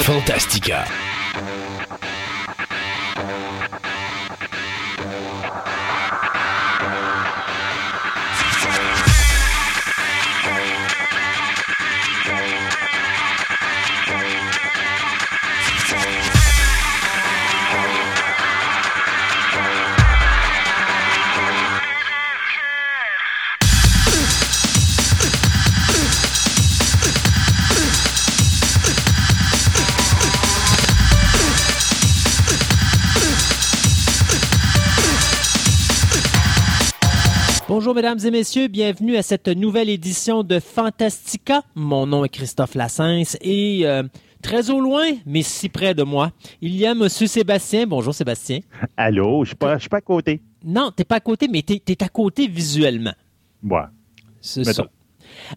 Fantastica. Bonjour mesdames et messieurs, bienvenue à cette nouvelle édition de Fantastica. Mon nom est Christophe Lassens et euh, très au loin, mais si près de moi, il y a monsieur Sébastien. Bonjour Sébastien. Allô, je suis pas, je suis pas à côté. Non, t'es pas à côté, mais t'es es à côté visuellement. Ouais. C'est ça.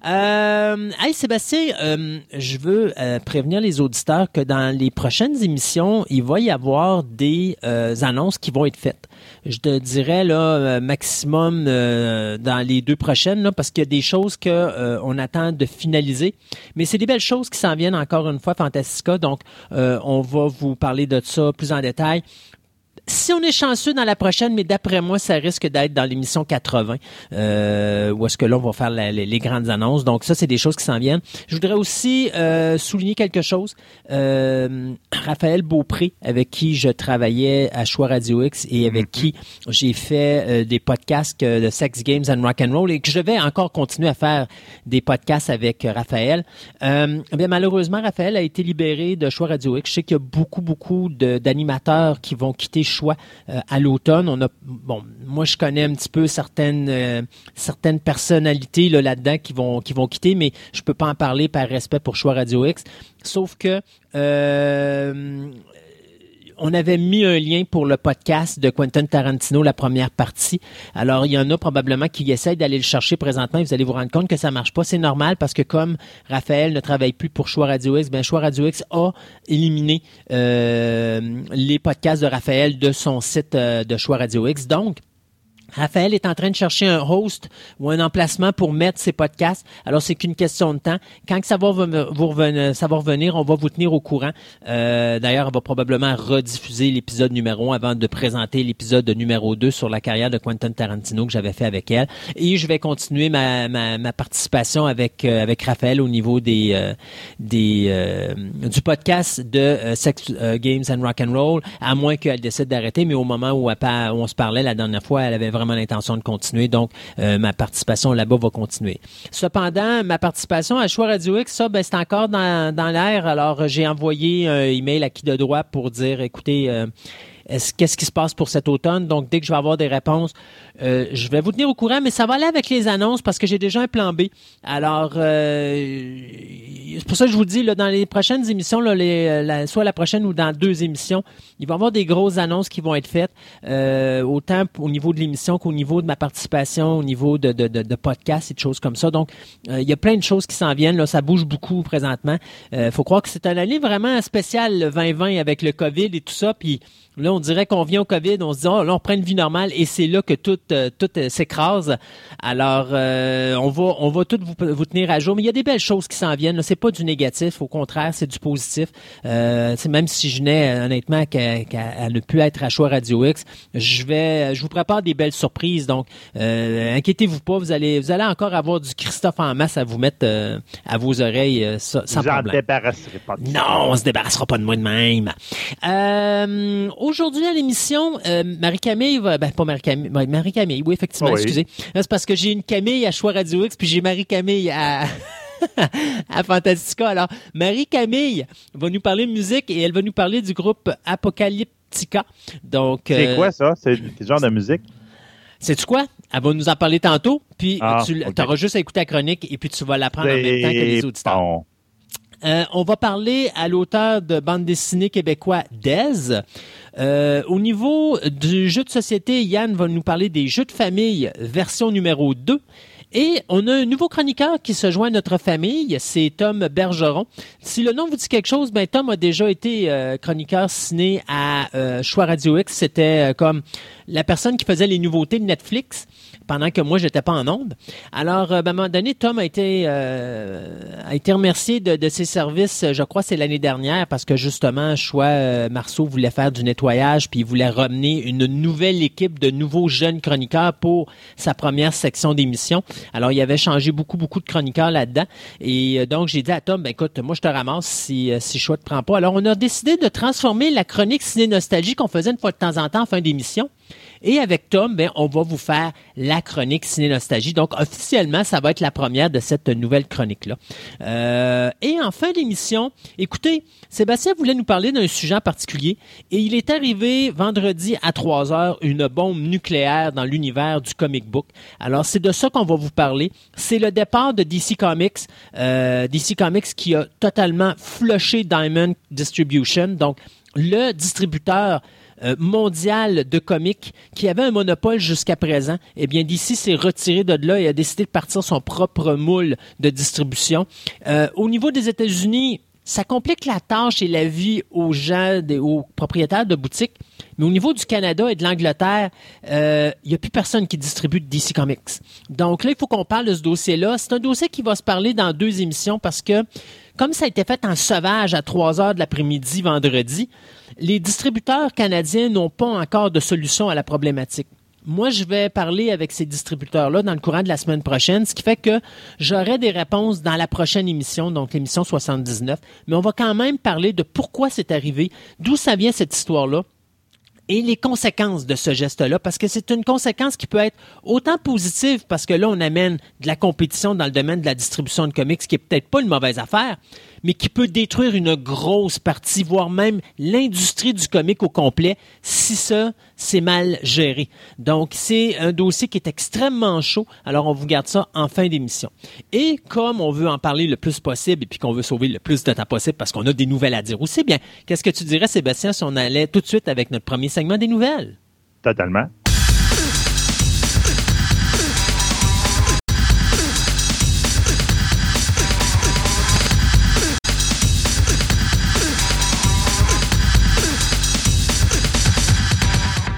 Euh, hey Sébastien, euh, je veux euh, prévenir les auditeurs que dans les prochaines émissions, il va y avoir des annonces qui vont être faites. Je te dirais là maximum dans les deux prochaines là, parce qu'il y a des choses que on attend de finaliser, mais c'est des belles choses qui s'en viennent encore une fois Fantastica. Donc on va vous parler de ça plus en détail si on est chanceux dans la prochaine, mais d'après moi, ça risque d'être dans l'émission 80, euh, où est-ce que là, on va faire la- les, les grandes annonces. Donc ça, c'est des choses qui s'en viennent. Je voudrais aussi euh, souligner quelque chose. Euh, Raphaël Beaupré, avec qui je travaillais à Choix Radio X et avec qui j'ai fait des podcasts de Sex Games and Rock and Roll et que je vais encore continuer à faire des podcasts avec Raphaël. Eh bien, malheureusement, Raphaël a été libéré de Choix Radio X. Je sais qu'il y a beaucoup, beaucoup d'animateurs qui vont quitter Choix euh, à l'automne. On a, bon, moi, je connais un petit peu certaines, euh, certaines personnalités là, là-dedans qui vont, qui vont quitter, mais je peux pas en parler par respect pour Choix Radio X. Sauf que, euh, on avait mis un lien pour le podcast de Quentin Tarantino, la première partie. Alors, il y en a probablement qui essayent d'aller le chercher présentement. Vous allez vous rendre compte que ça marche pas. C'est normal parce que comme Raphaël ne travaille plus pour Choix Radio X, ben Choix Radio X a éliminé euh, les podcasts de Raphaël de son site euh, de Choix Radio X. Donc, Raphaël est en train de chercher un host ou un emplacement pour mettre ses podcasts. Alors, c'est qu'une question de temps. Quand que ça va vous revenir, ça on va vous tenir au courant. Euh, D'ailleurs, on va probablement rediffuser l'épisode numéro 1 avant de présenter l'épisode numéro 2 sur la carrière de Quentin Tarantino que j'avais fait avec elle. Et je vais continuer ma, ma, participation avec, euh, avec Raphaël au niveau des, euh, des, euh, du podcast de Sex Games and Rock and Roll, à moins qu'elle décide d'arrêter. Mais au moment où, où on se parlait la dernière fois, elle avait vraiment l'intention de continuer. Donc, euh, ma participation là-bas va continuer. Cependant, ma participation à Choix Radio X, ça, ben, c'est encore dans, dans l'air. Alors, j'ai envoyé un email à qui de droit pour dire, écoutez, euh, qu'est-ce qui se passe pour cet automne? Donc, dès que je vais avoir des réponses, euh, je vais vous tenir au courant, mais ça va aller avec les annonces parce que j'ai déjà un plan B. Alors, euh, c'est pour ça que je vous dis, là, dans les prochaines émissions, là, les, euh, soit la prochaine ou dans deux émissions, il va y avoir des grosses annonces qui vont être faites, euh, autant au niveau de l'émission qu'au niveau de ma participation, au niveau de, de, de, podcasts et de choses comme ça. Donc, euh, il y a plein de choses qui s'en viennent. Là, ça bouge beaucoup présentement. Il faut croire que c'est une année vraiment spéciale, le 2020, avec le COVID et tout ça. Puis là, on dirait qu'on vient au COVID, on se dit, oh, là, on reprend une vie normale et c'est là que tout, euh, tout euh, s'écrase. Alors, euh, on va, on va tout vous, vous tenir à jour. Mais il y a des belles choses qui s'en viennent. C'est pas du négatif, au contraire, c'est du positif. C'est même si je n'ai honnêtement qu'à ne plus être à choix Radio X, je vais, je vous prépare des belles surprises. Donc, inquiétez-vous pas, vous allez, vous allez encore avoir du Christophe en masse à vous mettre à vos oreilles sans J'en problème. débarrasserai pas. de. Non, on se débarrassera pas de moi de même. Euh, Aujourd'hui à l'émission, euh, Marie-Camille va... Ben, pas Marie-Camille. Marie-Camille, oui, effectivement, Oui. excusez. Là, C'est parce que j'ai une Camille à Choix Radio X, puis j'ai Marie-Camille à... à Fantastica. Alors, Marie-Camille va nous parler de musique et elle va nous parler du groupe Apocalyptica. Donc, C'est euh, quoi ça? C'est quel genre de musique? Sais-tu quoi? Elle va nous en parler tantôt, puis Ah, tu auras juste à écouter la chronique et puis tu vas l'apprendre en même temps que les auditeurs. bon. Euh, on va parler à l'auteur de bande dessinée québécois Dez. Euh, au niveau du jeu de société, Yann va nous parler des jeux de famille version numéro 2. Et on a un nouveau chroniqueur qui se joint à notre famille, c'est Tom Bergeron. Si le nom vous dit quelque chose, ben Tom a déjà été euh, chroniqueur ciné à Choix Radio X. C'était comme la personne qui faisait les nouveautés de Netflix. Pendant que moi, j'étais pas en onde. Alors, euh, ben, à un moment donné, Tom a été, euh, a été remercié de, de ses services, je crois c'est l'année dernière, parce que justement, Choix euh, Marceau voulait faire du nettoyage, puis il voulait ramener une nouvelle équipe de nouveaux jeunes chroniqueurs pour sa première section d'émission. Alors, il avait changé beaucoup, beaucoup de chroniqueurs là-dedans. Et euh, donc, j'ai dit à Tom, ben écoute, moi, je te ramasse si, si Choix te prend pas. Alors, on a décidé de transformer la chronique Ciné-Nostalgie qu'on faisait une fois de temps en temps en fin d'émission et avec Tom, ben, on va vous faire la chronique Ciné Nostalgie. Donc, officiellement, ça va être la première de cette nouvelle chronique-là. Euh, et en fin d'émission, écoutez, Sébastien voulait nous parler d'un sujet en particulier et il est arrivé vendredi à 3 heures une bombe nucléaire dans l'univers du comic book. Alors, c'est de ça qu'on va vous parler. C'est le départ de DC Comics. Euh, DC Comics qui a totalement flushé Diamond Distribution. Donc, le distributeur euh, mondial de comics qui avait un monopole jusqu'à présent, eh bien DC s'est retiré de là et a décidé de partir son propre moule de distribution. Euh, au niveau des États-Unis, ça complique la tâche et la vie aux gens, des, aux propriétaires de boutiques. Mais au niveau du Canada et de l'Angleterre, euh, il n'y a plus personne qui distribue DC Comics. Donc là, il faut qu'on parle de ce dossier-là. C'est un dossier qui va se parler dans deux émissions parce que, comme ça a été fait en sauvage à 3 heures de l'après-midi vendredi, les distributeurs canadiens n'ont pas encore de solution à la problématique. Moi, je vais parler avec ces distributeurs-là dans le courant de la semaine prochaine, ce qui fait que j'aurai des réponses dans la prochaine émission, donc l'émission 79. Mais on va quand même parler de pourquoi c'est arrivé, d'où ça vient cette histoire-là et les conséquences de ce geste-là, parce que c'est une conséquence qui peut être autant positive, parce que là, on amène de la compétition dans le domaine de la distribution de comics, qui est peut-être pas une mauvaise affaire, mais qui peut détruire une grosse partie, voire même l'industrie du comic au complet, si ça, c'est mal géré. Donc, c'est un dossier qui est extrêmement chaud, alors on vous garde ça en fin d'émission. Et comme on veut en parler le plus possible et puis qu'on veut sauver le plus de temps possible parce qu'on a des nouvelles à dire aussi, bien, qu'est-ce que tu dirais, Sébastien, si on allait tout de suite avec notre premier segment des nouvelles? Totalement.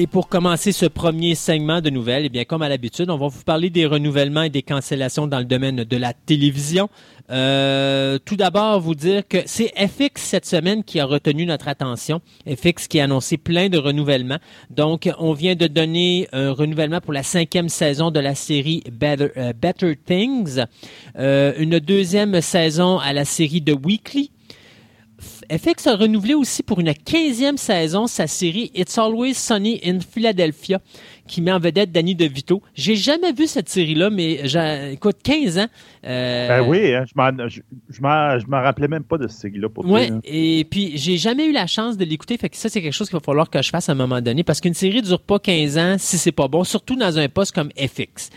Et pour commencer ce premier segment de nouvelles, eh bien, comme à l'habitude, on va vous parler des renouvellements et des cancellations dans le domaine de la télévision. Euh, tout d'abord, vous dire que c'est FX cette semaine qui a retenu notre attention. FX qui a annoncé plein de renouvellements. Donc, on vient de donner un renouvellement pour la cinquième saison de la série Better, euh, Better Things, euh, une deuxième saison à la série The Weekly, FX a renouvelé aussi pour une quinzième saison sa série It's Always Sunny in Philadelphia, qui met en vedette Danny DeVito. J'ai jamais vu cette série-là, mais écoute, 15 ans. Euh, ben oui, hein, je m'en rappelais même pas de cette série-là pour Ouais, et puis j'ai jamais eu la chance de l'écouter, fait que ça c'est quelque chose qu'il va falloir que je fasse à un moment donné, parce qu'une série dure pas 15 ans si c'est pas bon, surtout dans un poste comme FX.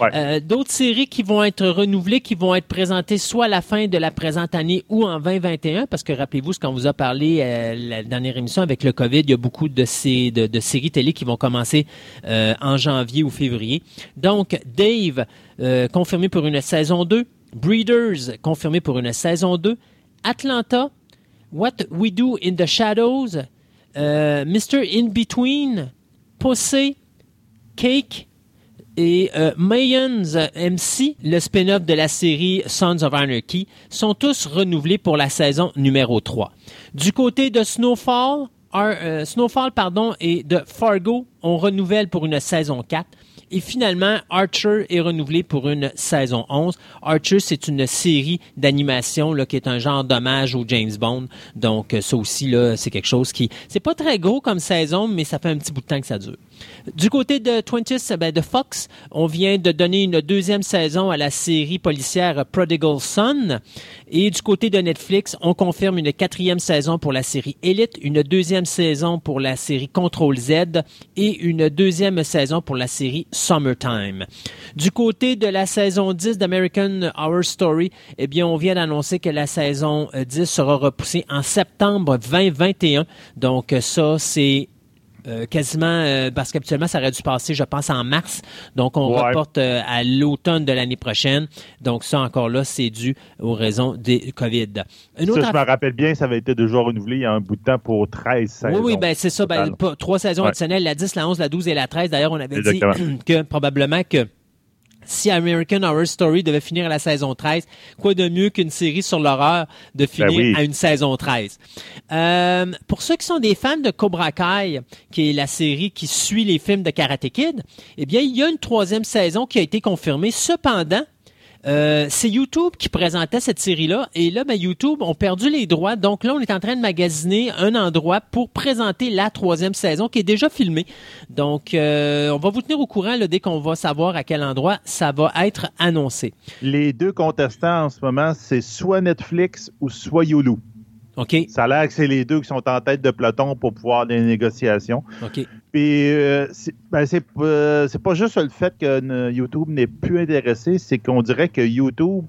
Euh, d'autres séries qui vont être renouvelées, qui vont être présentées soit à la fin de la présente année ou en 2021, parce que rappelez-vous ce qu'on vous a parlé euh, la dernière émission avec le COVID, il y a beaucoup de, ces, de, séries télé qui vont commencer euh, en janvier ou février. Donc, Dave, confirmé pour une saison 2. Breeders, confirmé pour une saison 2. Atlanta, What We Do in the Shadows, Mr. In Between, Pussy, Cake, et euh, Mayans MC, le spin-off de la série Sons of Anarchy, sont tous renouvelés pour la saison numéro 3. Du côté de Snowfall, euh, Snowfall pardon, et de Fargo, on renouvelle pour une saison 4. Et finalement, Archer est renouvelé pour une saison 11. Archer, c'est une série d'animation qui est un genre d'hommage au James Bond. Donc, ça aussi, c'est quelque chose qui... C'est pas très gros comme saison, mais ça fait un petit bout de temps que ça dure. Du côté de 20 ben de Fox, on vient de donner une deuxième saison à la série policière Prodigal Son. Et du côté de Netflix, on confirme une quatrième saison pour la série Elite, une deuxième saison pour la série Control Z et une deuxième saison pour la série Summertime. Du côté de la saison 10 d'American Horror Story, eh bien, on vient d'annoncer que la saison 10 sera repoussée en septembre 2021. Donc, ça, c'est euh, quasiment euh, parce qu'habituellement ça aurait dû passer, je pense, en mars. Donc on reporte euh, à l'automne de l'année prochaine. Donc ça encore là, c'est dû aux raisons des COVID. Une ça, je me rappelle bien, ça avait été déjà renouvelé il y a un bout de temps pour 13 saisons. Oui, oui, ben c'est ça. Ben, trois saisons additionnelles, la 10, la 11, la 12 et la 13. D'ailleurs, on avait dit que probablement que si American Horror Story devait finir à la saison 13, quoi de mieux qu'une série sur l'horreur de ben finir à une saison 13? Euh, pour ceux qui sont des fans de Cobra Kai, qui est la série qui suit les films de Karate Kid, eh bien, il y a une troisième saison qui a été confirmée. Cependant, euh, c'est YouTube qui présentait cette série-là. Et là, ben, YouTube ont perdu les droits. Donc là, on est en train de magasiner un endroit pour présenter la troisième saison qui est déjà filmée. Donc, euh, on va vous tenir au courant dès qu'on va savoir à quel endroit ça va être annoncé. Les deux contestants en ce moment, c'est soit Netflix ou soit Yulu. OK. Ça a l'air que c'est les deux qui sont en tête de peloton pour pouvoir des négociations. OK. Puis, euh, ben, euh, c'est pas juste le fait que YouTube n'est plus intéressé, c'est qu'on dirait que YouTube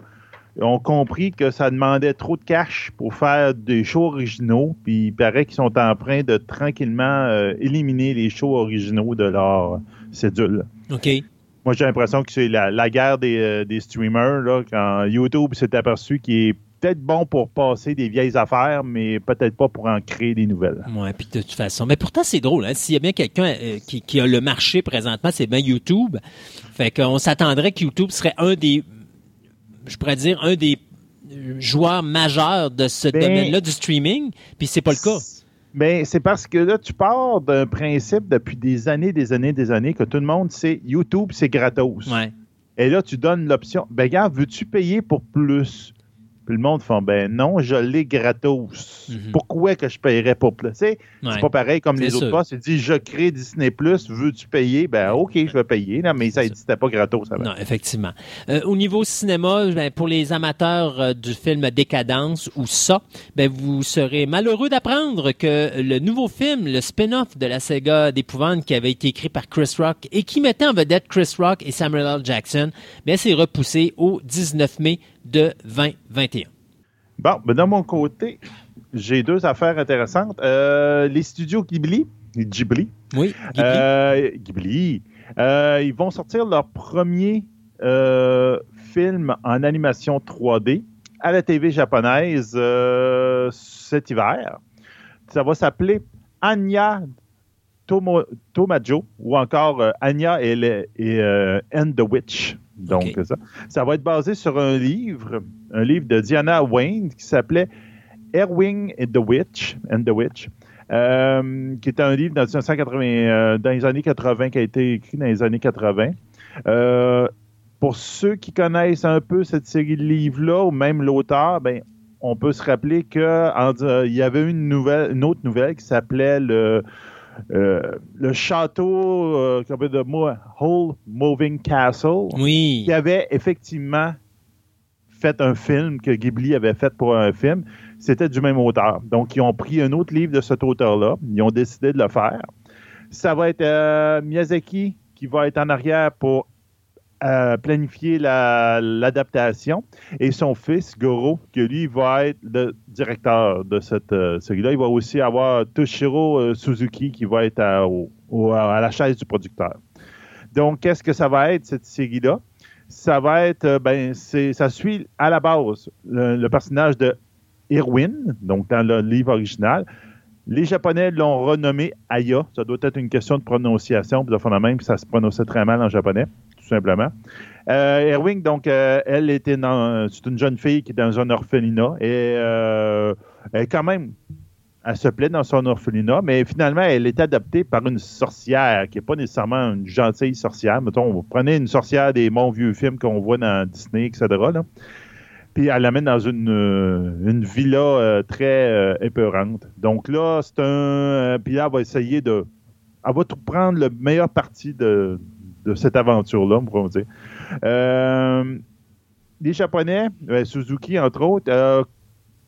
ont compris que ça demandait trop de cash pour faire des shows originaux. Puis, il paraît qu'ils sont en train de tranquillement euh, éliminer les shows originaux de leur cédule. OK. Moi, j'ai l'impression que c'est la, guerre des, des streamers, là, quand YouTube s'est aperçu qu'il est peut-être bon pour passer des vieilles affaires, mais peut-être pas pour en créer des nouvelles. Oui, puis de toute façon. Mais pourtant, c'est drôle. Hein? S'il y a bien quelqu'un euh, qui, a le marché présentement, c'est bien YouTube. Fait qu'on s'attendrait que YouTube serait un des, je pourrais dire, un des joueurs majeurs de ce ben, domaine-là du streaming, puis c'est pas le cas. Mais ben, c'est parce que là, tu pars d'un principe depuis des années, des années, des années que tout le monde sait YouTube, c'est gratos. Ouais. Et là, tu donnes l'option. Ben, gars, veux-tu payer pour plus? Puis le monde fait ben non, je l'ai gratos. Mhm. Pourquoi que je paierais pour plus? C'est pas pareil comme les autres postes. Il dit je crée Disney Plus, veux-tu payer? Ben OK, je vais payer, là, mais ça n'existait pas gratos Non, effectivement. Euh, au niveau cinéma, ben, pour les amateurs euh, du film Décadence ou ça, ben, vous serez malheureux d'apprendre que le nouveau film, le spin-off de la saga d'épouvante qui avait été écrit par Chris Rock et qui mettait en vedette Chris Rock et Samuel L. Jackson, ben, c'est repoussé au 19 mai de 2021. Bon, ben de mon côté, j'ai deux affaires intéressantes. Euh, les studios Ghibli, Ghibli. Oui, Ghibli. Euh, Ghibli. Euh, ils vont sortir leur premier film en animation 3D à la TV japonaise cet hiver. Ça va s'appeler Anya Tomajo ou encore Anya et, et and the Witch. Donc, ça. Ça va être basé sur un livre, un livre de Diana Wayne qui s'appelait Erwing and the Witch, and the Witch euh, qui était un livre dans, euh, dans, les années 80, qui a été écrit dans les années 80. Euh, pour ceux qui connaissent un peu cette série de livres-là, ou même l'auteur, ben, on peut se rappeler qu'il y avait une, nouvelle, une autre nouvelle qui s'appelait le euh, le château, euh, de moi, Whole Moving Castle, oui. qui avait effectivement fait un film que Ghibli avait fait pour un film, c'était du même auteur. Donc, ils ont pris un autre livre de cet auteur-là, ils ont décidé de le faire. Ça va être euh, Miyazaki qui va être en arrière pour planifier l'adaptation. et son fils, Goro, que lui va être le directeur de cette euh, série-là. Il va aussi avoir Toshiro euh, Suzuki qui va être à, la chaise du producteur. Donc, qu'est-ce que ça va être, cette série-là? Ça va être, euh, ben, ça suit à la base le, personnage de Irwin, donc dans le livre original. Les Japonais l'ont renommé Aya. Ça doit être une question de prononciation. Puis, de même, ça se prononçait très mal en japonais tout simplement. Euh, Erwin, donc, euh, elle était dans, c'est une jeune fille qui est dans un orphelinat et euh, elle, quand même, elle se plaît dans son orphelinat, mais finalement, elle est adoptée par une sorcière qui n'est pas nécessairement une gentille sorcière. Mettons, vous prenez une sorcière des bons vieux films qu'on voit dans Disney, etc. Puis elle l'amène dans une, une villa très épeurante. Donc là, c'est un. Puis là, elle va essayer de elle va tout prendre le meilleur parti de, de cette aventure-là, on pourrait dire. Euh, les Japonais, euh, Suzuki entre autres, euh,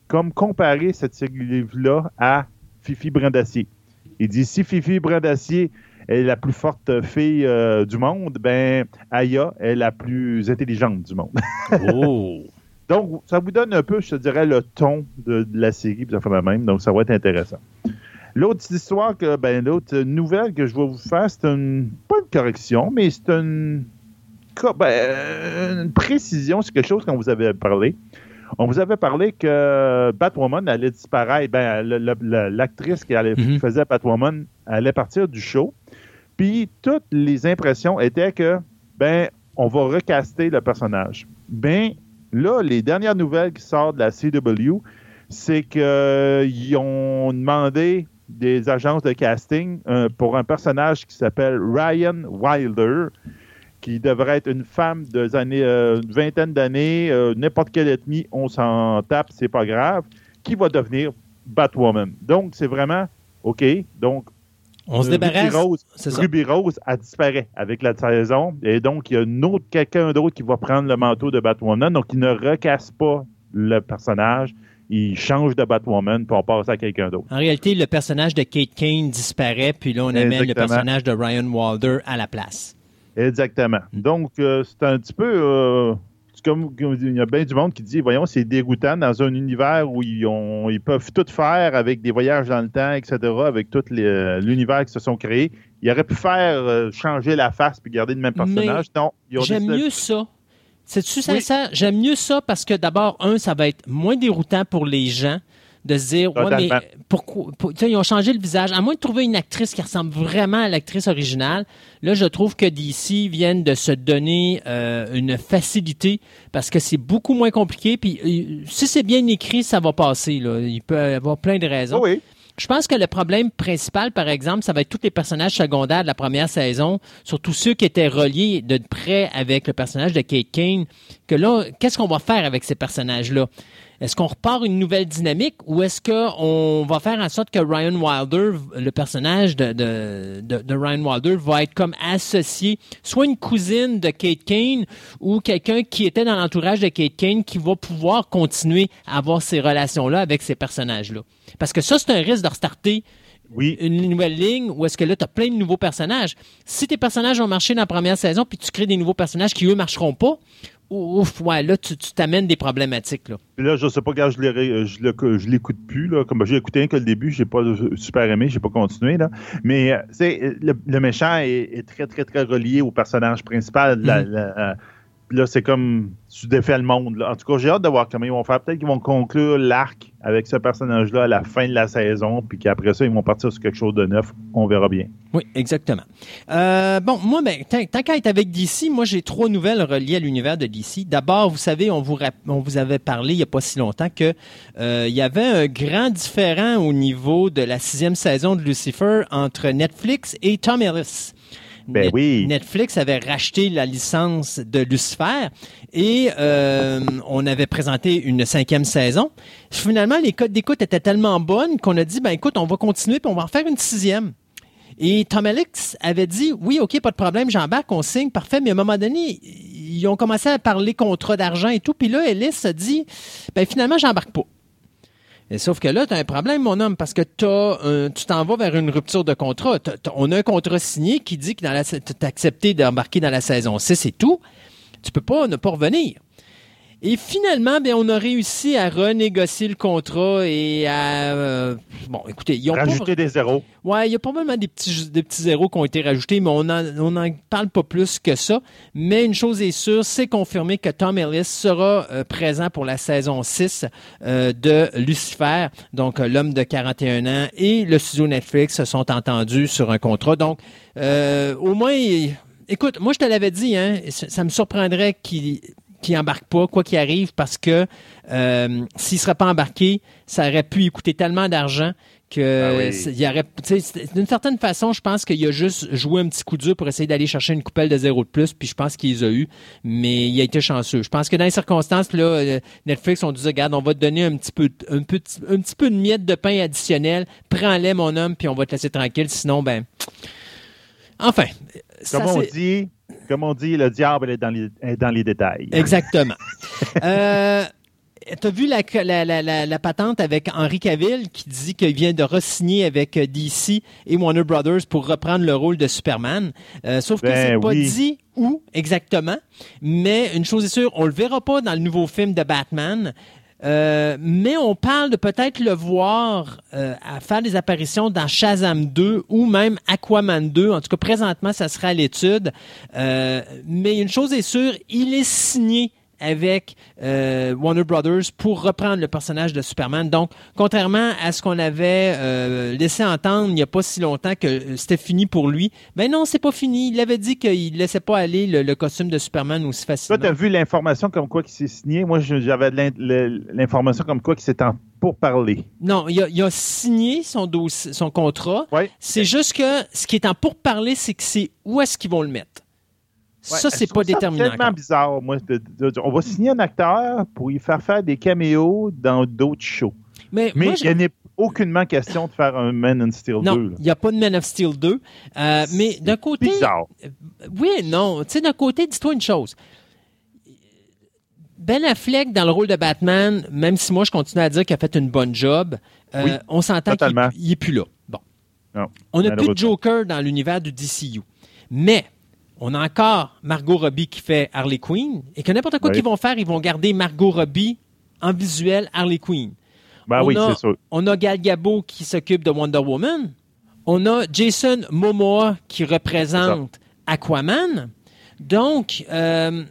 comme comparé cette série-là à Fifi Brindacier. Il dit si Fifi Brindacier est la plus forte fille euh, du monde, ben Aya est la plus intelligente du monde. Oh! Donc, ça vous donne un peu, je te dirais, le ton de, de la série, puis ça fait la même, donc ça va être intéressant. L'autre histoire que, ben, l'autre nouvelle que je vais vous faire, c'est une, pas une correction, mais c'est une, ben, une précision sur quelque chose qu'on vous avait parlé. On vous avait parlé que Batwoman allait disparaître. Ben, le- le- le- l'actrice qui, allait- qui Mhm. faisait Batwoman allait partir du show. Puis toutes les impressions étaient que, ben, on va recaster le personnage. Ben, là, les dernières nouvelles qui sortent de la CW, c'est qu'ils ont demandé des agences de casting euh, pour un personnage qui s'appelle Ryan Wilder, qui devrait être une femme de années, euh, une vingtaine d'années, euh, n'importe quelle ethnie, on s'en tape, c'est pas grave, qui va devenir Batwoman. Donc, c'est vraiment OK. Donc, On se débarrasse. Ruby Rose. Ruby Rose, elle disparaît avec la saison. Et donc, il y a une autre, quelqu'un d'autre qui va prendre le manteau de Batwoman. Donc, il ne recasse pas le personnage. Il change de Batwoman pour passer à quelqu'un d'autre. En réalité, le personnage de Kate Kane disparaît, puis là, on amène le personnage de Ryan Wilder à la place. Exactement. Donc, euh, c'est un petit peu. euh, comme, il y a bien du monde qui dit voyons, c'est dégoûtant dans un univers où ils, ont, ils peuvent tout faire avec des voyages dans le temps, etc., avec tout euh, l'univers qui se sont créés. Ils auraient pu faire euh, changer la face puis garder le même personnage. non, ils ont J'aime mieux ça. C'est-tu sincère? J'aime mieux ça parce que d'abord, un, ça va être moins déroutant pour les gens de se dire, ouais, mais pourquoi, pour- ils ont changé le visage. À moins de trouver une actrice qui ressemble vraiment à l'actrice originale, là, je trouve que DC viennent de se donner euh, une facilité parce que c'est beaucoup moins compliqué. Puis euh, si c'est bien écrit, ça va passer. Là. Il peut y avoir plein de raisons. Oh oui. Je pense que le problème principal, par exemple, ça va être tous les personnages secondaires de la première saison, surtout ceux qui étaient reliés de près avec le personnage de Kate Kane, que là, qu'est-ce qu'on va faire avec ces personnages-là? Est-ce qu'on repart une nouvelle dynamique ou est-ce qu'on va faire en sorte que Ryan Wilder, le personnage de, de, de, de Ryan Wilder, va être comme associé, soit une cousine de Kate Kane ou quelqu'un qui était dans l'entourage de Kate Kane qui va pouvoir continuer à avoir ces relations-là avec ces personnages-là? Parce que ça, c'est un risque de restarter Oui. une nouvelle ligne où est-ce que là, tu as plein de nouveaux personnages? Si tes personnages ont marché dans la première saison, puis tu crées des nouveaux personnages qui, eux, marcheront pas, ouf, ouais, là, tu t'amènes des problématiques. Là. Là, je sais pas, quand je ré- je l'écoute plus, là. Comme j'ai écouté un que le début, j'ai pas super aimé, j'ai pas continué, là. Mais, euh, euh, le, le méchant est, est très, très, très relié au personnage principal. La- Mhm. la- euh, puis là, c'est comme, tu défais le monde. En tout cas, j'ai hâte de voir comment ils vont faire. Peut-être qu'ils vont conclure l'arc avec ce personnage-là à la fin de la saison, puis qu'après ça, ils vont partir sur quelque chose de neuf. On verra bien. Oui, exactement. Euh, bon, moi, ben, tant, qu'à être avec DC, moi, j'ai trois nouvelles reliées à l'univers de DC. D'abord, vous savez, on vous, on vous avait parlé il n'y a pas si longtemps que euh, il y avait un grand différent au niveau de la sixième saison de Lucifer entre Netflix et Tom Ellis. Ben Net- oui. Netflix avait racheté la licence de Lucifer et euh, on avait présenté une cinquième saison. Finalement, les codes d'écoute étaient tellement bonnes qu'on a dit, ben écoute, on va continuer puis on va en faire une sixième. Et Tom Alex avait dit, oui, OK, pas de problème, j'embarque, on signe, parfait. Mais à un moment donné, ils ont commencé à parler contrat d'argent et tout. Puis là, Ellis a dit, ben finalement, j'embarque pas. Et sauf que là, tu as un problème, mon homme, parce que t'as un- tu t'en vas vers une rupture de contrat. On a un contrat signé qui dit que tu as accepté d'embarquer dans la saison 6 et tout. Tu peux pas ne pas revenir. Et finalement, ben, on a réussi à renégocier le contrat et à... euh, bon, écoutez, ils ont pas- Rajouter des zéros. Ouais, il y a probablement des petits, des petits zéros qui ont été rajoutés, mais on n'en on en parle pas plus que ça. Mais une chose est sûre, c'est confirmé que Tom Ellis sera euh, présent pour la saison 6 euh, de Lucifer, donc l'homme de 41 ans, et le studio Netflix se sont entendus sur un contrat. Donc, au moins, écoute, moi je te l'avais dit, hein, ça, ça me surprendrait qu'il qui embarque pas, quoi qu'il arrive, parce que euh, s'il serait pas embarqué, ça aurait pu y coûter tellement d'argent que Ah oui. il y aurait, d'une certaine façon, je pense qu'il a juste joué un petit coup dur pour essayer d'aller chercher une coupelle de zéro de plus, puis je pense qu'il les a eu, mais il a été chanceux. Je pense que dans les circonstances, là, euh, Netflix ont dit, regarde, on va te donner un petit peu, un petit, un petit peu de miettes de pain additionnel, prends-les, mon homme, puis on va te laisser tranquille, sinon, ben, Enfin. Comme on, dit, comme on dit, le diable est dans les, est dans les détails. Exactement. euh, T'as vu la, la, la, la, patente avec Henry Cavill qui dit qu'il vient de re-signer avec euh, DC et Warner Brothers pour reprendre le rôle de Superman. Euh, sauf que Ben c'est pas oui. dit où exactement. Mais une chose est sûre, on le verra pas dans le nouveau film de Batman. Euh, mais on parle de peut-être le voir euh, à faire des apparitions dans Shazam 2 ou même Aquaman 2. En tout cas, présentement, ça sera à l'étude. Euh, mais une chose est sûre, il est signé avec euh, Warner Brothers pour reprendre le personnage de Superman. Donc, contrairement à ce qu'on avait euh, laissé entendre il n'y a pas si longtemps que euh, c'était fini pour lui, ben non, c'est pas fini. Il avait dit qu'il ne laissait pas aller le, le costume de Superman aussi Toi, facilement. tu as vu l'information comme quoi qui s'est signé? Moi, j'avais l'information comme quoi qui s'est en pour parler. Non, il a, il a signé son, dossier, son contrat. Oui. C'est juste que ce qui est en pourparler, c'est que c'est où est-ce qu'ils vont le mettre. Ça, c'est pas déterminant. C'est tellement bizarre, moi. de- de- de- on va signer un acteur pour y faire faire des caméos dans d'autres shows. Mais, Mais moi, il n'est aucunement question de faire un Man in Steel 2. non, il n'y a pas de Man of Steel 2. Euh, mais d'un côté, Bizarre. oui et non. Tu sais, d'un côté, dis-toi une chose. Ben Affleck, dans le rôle de Batman, même si moi je continue à dire qu'il a fait une bonne job, euh, Oui, on s'entend qu'il totalement. il est plus là. Bon. Non, on n'a plus de. Joker dans l'univers du DCU. Mais on a encore Margot Robbie qui fait Harley Quinn et que n'importe quoi Oui. qu'ils vont faire, ils vont garder Margot Robbie en visuel Harley Quinn. Ben on oui, a- c'est sûr. On a Gal Gadot qui s'occupe de Wonder Woman. On a Jason Momoa qui représente Aquaman. Donc, euh,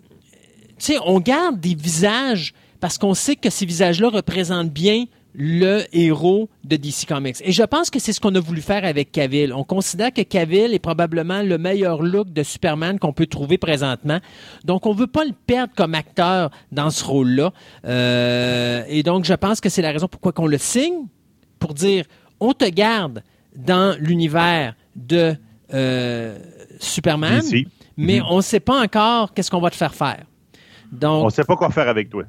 tu sais, on garde des visages parce qu'on sait que ces visages-là représentent bien le héros de DC Comics. Et je pense que c'est ce qu'on a voulu faire avec Cavill. On considère que Cavill est probablement le meilleur look de Superman qu'on peut trouver présentement. Donc, on veut pas le perdre comme acteur dans ce rôle-là. Euh, et donc, je pense que c'est la raison pourquoi qu'on le signe, pour dire, on te garde dans l'univers de euh, Superman, mais Mhm. on ne sait pas encore qu'est-ce qu'on va te faire faire. Donc, On ne sait pas quoi faire avec toi.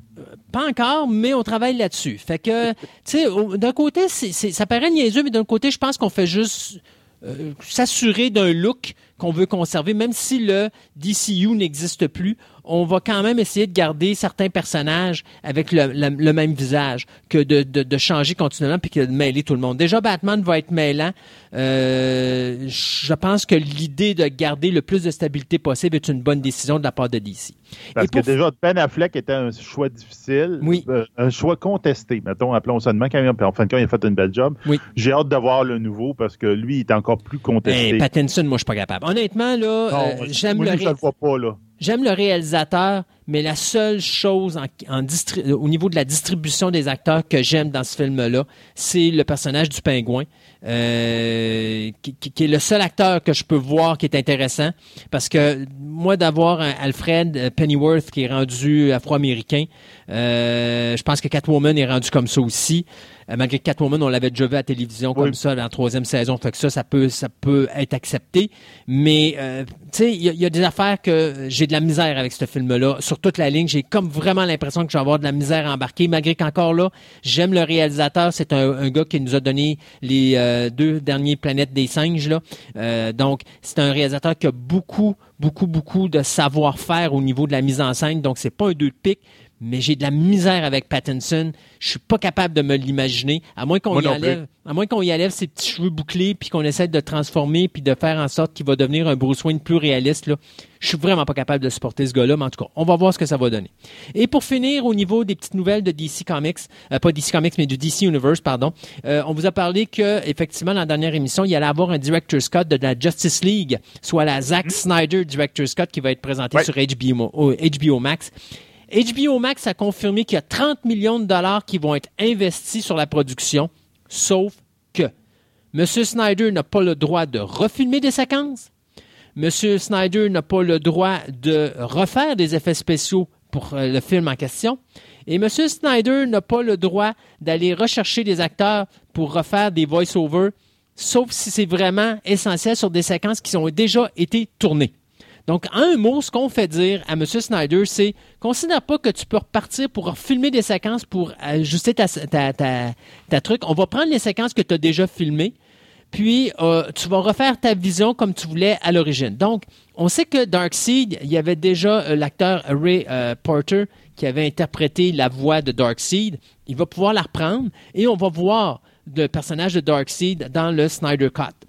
Pas encore, mais on travaille là-dessus. Fait que, tu sais, d'un côté, ça paraît niaiseux, mais d'un côté, je pense qu'on fait juste euh, s'assurer d'un look qu'on veut conserver, même si le DCU n'existe plus, on va quand même essayer de garder certains personnages avec le, le- le même visage que de, de- de changer continuellement puis que de mêler tout le monde. Déjà, Batman va être mêlant. Euh, je pense que l'idée de garder le plus de stabilité possible est une bonne décision de la part de DC. Parce Et pour- que déjà, Ben Affleck était un choix difficile, Oui. euh, un choix contesté, mettons, appelons ça de même, quand même, en fin de compte, il a fait une belle job. Oui. J'ai hâte de voir le nouveau parce que lui, il est encore plus contesté. Hey, Pattinson, moi, je suis pas capable. Honnêtement, là, Non, euh, j'aime le, lui, je ré- le vois pas, là. j'aime le réalisateur, mais la seule chose en, en distri- au niveau de la distribution des acteurs que j'aime dans ce film-là, c'est le personnage du pingouin, euh, qui, qui- est le seul acteur que je peux voir qui est intéressant. Parce que moi, d'avoir Alfred euh, Pennyworth qui est rendu afro-américain, euh, je pense que Catwoman est rendu comme ça aussi. Euh, malgré que Catwoman, on l'avait déjà vu à la télévision comme ça dans la troisième saison. Fait que ça, ça peut, ça peut être accepté. Mais, euh, tu sais, il y, a- il y a des affaires que j'ai de la misère avec ce film-là. Sur toute la ligne, j'ai comme vraiment l'impression que je vais avoir de la misère à embarquer, malgré qu'encore là, j'aime le réalisateur. C'est un, un gars qui nous a donné les euh, deux derniers planètes des singes. Euh, donc, c'est un réalisateur qui a beaucoup, beaucoup, beaucoup de savoir-faire au niveau de la mise en scène. Donc, c'est pas un deux de pique. Mais j'ai de la misère avec Pattinson. Je suis pas capable de me l'imaginer. À moins qu'on y enlève, à moins qu'on y enlève ses petits cheveux bouclés, puis qu'on essaie de le transformer, puis de faire en sorte qu'il va devenir un Bruce Wayne plus réaliste. Là. Je suis vraiment pas capable de supporter ce gars-là, mais en tout cas, on va voir ce que ça va donner. Et pour finir, au niveau des petites nouvelles de DC Comics, euh, pas DC Comics, mais du DC Universe, pardon, euh, on vous a parlé que, effectivement, dans la dernière émission, il y allait avoir un Director's Cut de la Justice League, soit la Zack Snyder Director's Cut qui va être présenté Ouais. sur HBO, HBO Max. HBO Max a confirmé qu'il y a 30 millions de dollars qui vont être investis sur la production, sauf que M. Snyder n'a pas le droit de refilmer des séquences. M. Snyder n'a pas le droit de refaire des effets spéciaux pour euh, le film en question. Et M. Snyder n'a pas le droit d'aller rechercher des acteurs pour refaire des voice-overs, sauf si c'est vraiment essentiel sur des séquences qui ont déjà été tournées. Donc, un mot, ce qu'on fait dire à M. Snyder, c'est considère pas que tu peux repartir pour filmer des séquences pour ajuster ta truc. On va prendre les séquences que tu as déjà filmées, puis euh, tu vas refaire ta vision comme tu voulais à l'origine. Donc, on sait que Darkseid, il y avait déjà euh, l'acteur Ray euh, Porter qui avait interprété la voix de Darkseid. Il va pouvoir la reprendre et on va voir le personnage de Darkseid dans le Snyder Cut.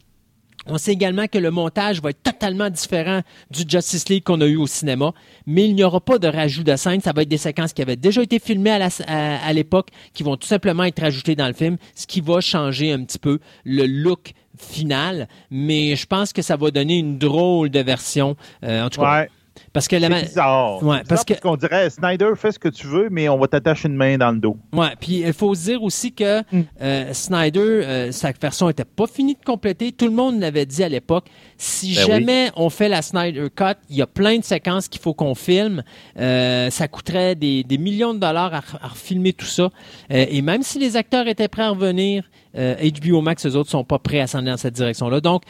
On sait également que le montage va être totalement différent du Justice League qu'on a eu au cinéma, mais il n'y aura pas de rajout de scène. Ça va être des séquences qui avaient déjà été filmées à l'époque, qui vont tout simplement être ajoutées dans le film, ce qui va changer un petit peu le look final. Mais je pense que ça va donner une drôle de version. Euh, en tout cas, parce que la bizarre. Ouais, parce que qu'on dirait Snyder fais ce que tu veux, mais on va t'attacher une main dans le dos. Ouais, puis il faut se dire aussi que mm. euh, Snyder, euh, sa version n'était pas finie de compléter. Tout le monde l'avait dit à l'époque. Si ben jamais on fait la Snyder Cut, il y a plein de séquences qu'il faut qu'on filme. Euh, ça coûterait des, millions de dollars à, à filmer tout ça. et même si les acteurs étaient prêts à revenir, HBO Max, eux autres, sont pas prêts à s'en aller dans cette direction-là. Donc,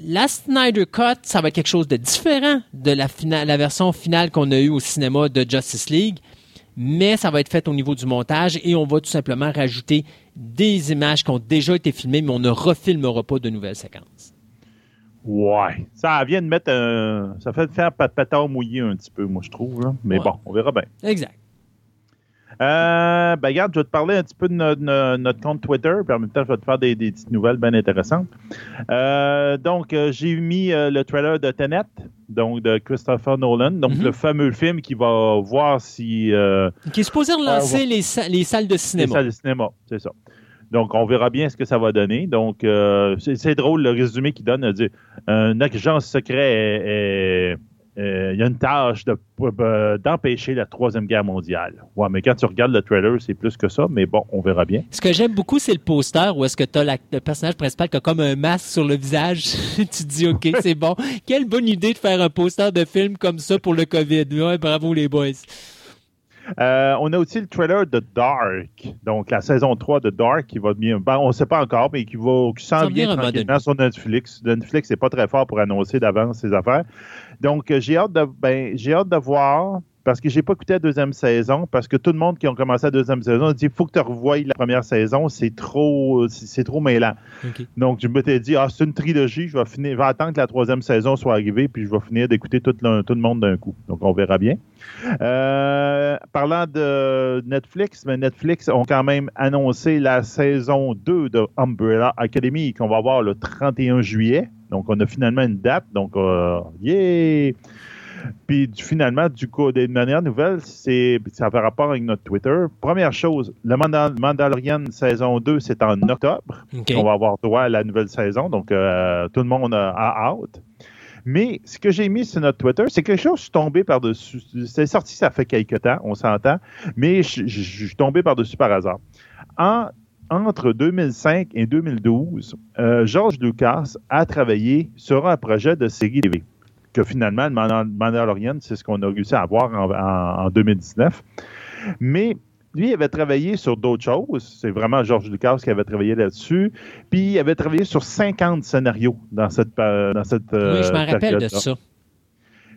la Snyder Cut, ça va être quelque chose de différent de la, la version finale qu'on a eue au cinéma de Justice League, mais ça va être fait au niveau du montage et on va tout simplement rajouter des images qui ont déjà été filmées, mais on ne refilmera pas de nouvelles séquences. Ouais. Ça vient de mettre un. Ça fait faire patard mouillé un petit peu, moi, je trouve. Mais bon, on verra bien. Exact. Euh, ben, regarde, je vais te parler un petit peu de notre, compte Twitter, puis en même temps, je vais te faire des, petites nouvelles bien intéressantes. Euh, donc, euh, j'ai mis euh, le trailer de Tenet, donc de Christopher Nolan, donc mhm. le fameux film qui va voir si. qui est supposé relancer les, les, salles de cinéma. Les salles de cinéma, c'est ça. Donc, on verra bien ce que ça va donner. Donc, c'est drôle le résumé qu'il donne. Dit, un agent secret est il y a une tâche d'empêcher la Troisième Guerre mondiale. Ouais, mais quand tu regardes le trailer, c'est plus que ça, mais bon, on verra bien. Ce que j'aime beaucoup, c'est le poster où est-ce que tu as le personnage principal qui a comme un masque sur le visage. tu te dis, OK, c'est bon. Quelle bonne idée de faire un poster de film comme ça pour le COVID. Ouais, bravo les boys. Euh, on a aussi le trailer de Dark, donc la saison 3 de Dark qui va bien. Ben, on ne sait pas encore, mais qui va qui s'en vient tranquillement sur Netflix. Netflix n'est pas très fort pour annoncer d'avance ses affaires. Donc, euh, j'ai hâte de ben, j'ai hâte de voir parce que j'ai pas écouté la deuxième saison, parce que tout le monde qui a commencé la deuxième saison dit il faut que tu revoies la première saison, c'est trop c'est trop mêlant. Donc je me t'ai dit ah c'est une trilogie, je vais finir, je vais attendre que la troisième saison soit arrivée, puis je vais finir d'écouter tout le, tout le monde d'un coup. Donc on verra bien. Euh, parlant de Netflix, mais Netflix ont quand même annoncé la saison 2 de Umbrella Academy qu'on va voir le 31 juillet. Donc on a finalement une date. Donc euh, yeah! Puis finalement, du coup, des manières nouvelles, c'est, ça fait rapport avec notre Twitter. Première chose, le Mandalorian saison 2, c'est en octobre. On va avoir droit à la nouvelle saison. Donc, euh, tout le monde a, hâte. Mais ce que j'ai mis sur notre Twitter, c'est quelque chose, je suis tombé par-dessus. C'est sorti, ça fait quelques temps, on s'entend, mais je, suis tombé par-dessus par hasard. entre 2005 et 2012, euh, George Lucas a travaillé sur un projet de série TV que finalement, le Mandalorian, c'est ce qu'on a réussi à avoir en, 2019. Mais lui, il avait travaillé sur d'autres choses. C'est vraiment George Lucas qui avait travaillé là-dessus. Puis il avait travaillé sur 50 scénarios dans cette, dans cette Oui, je me rappelle de ça.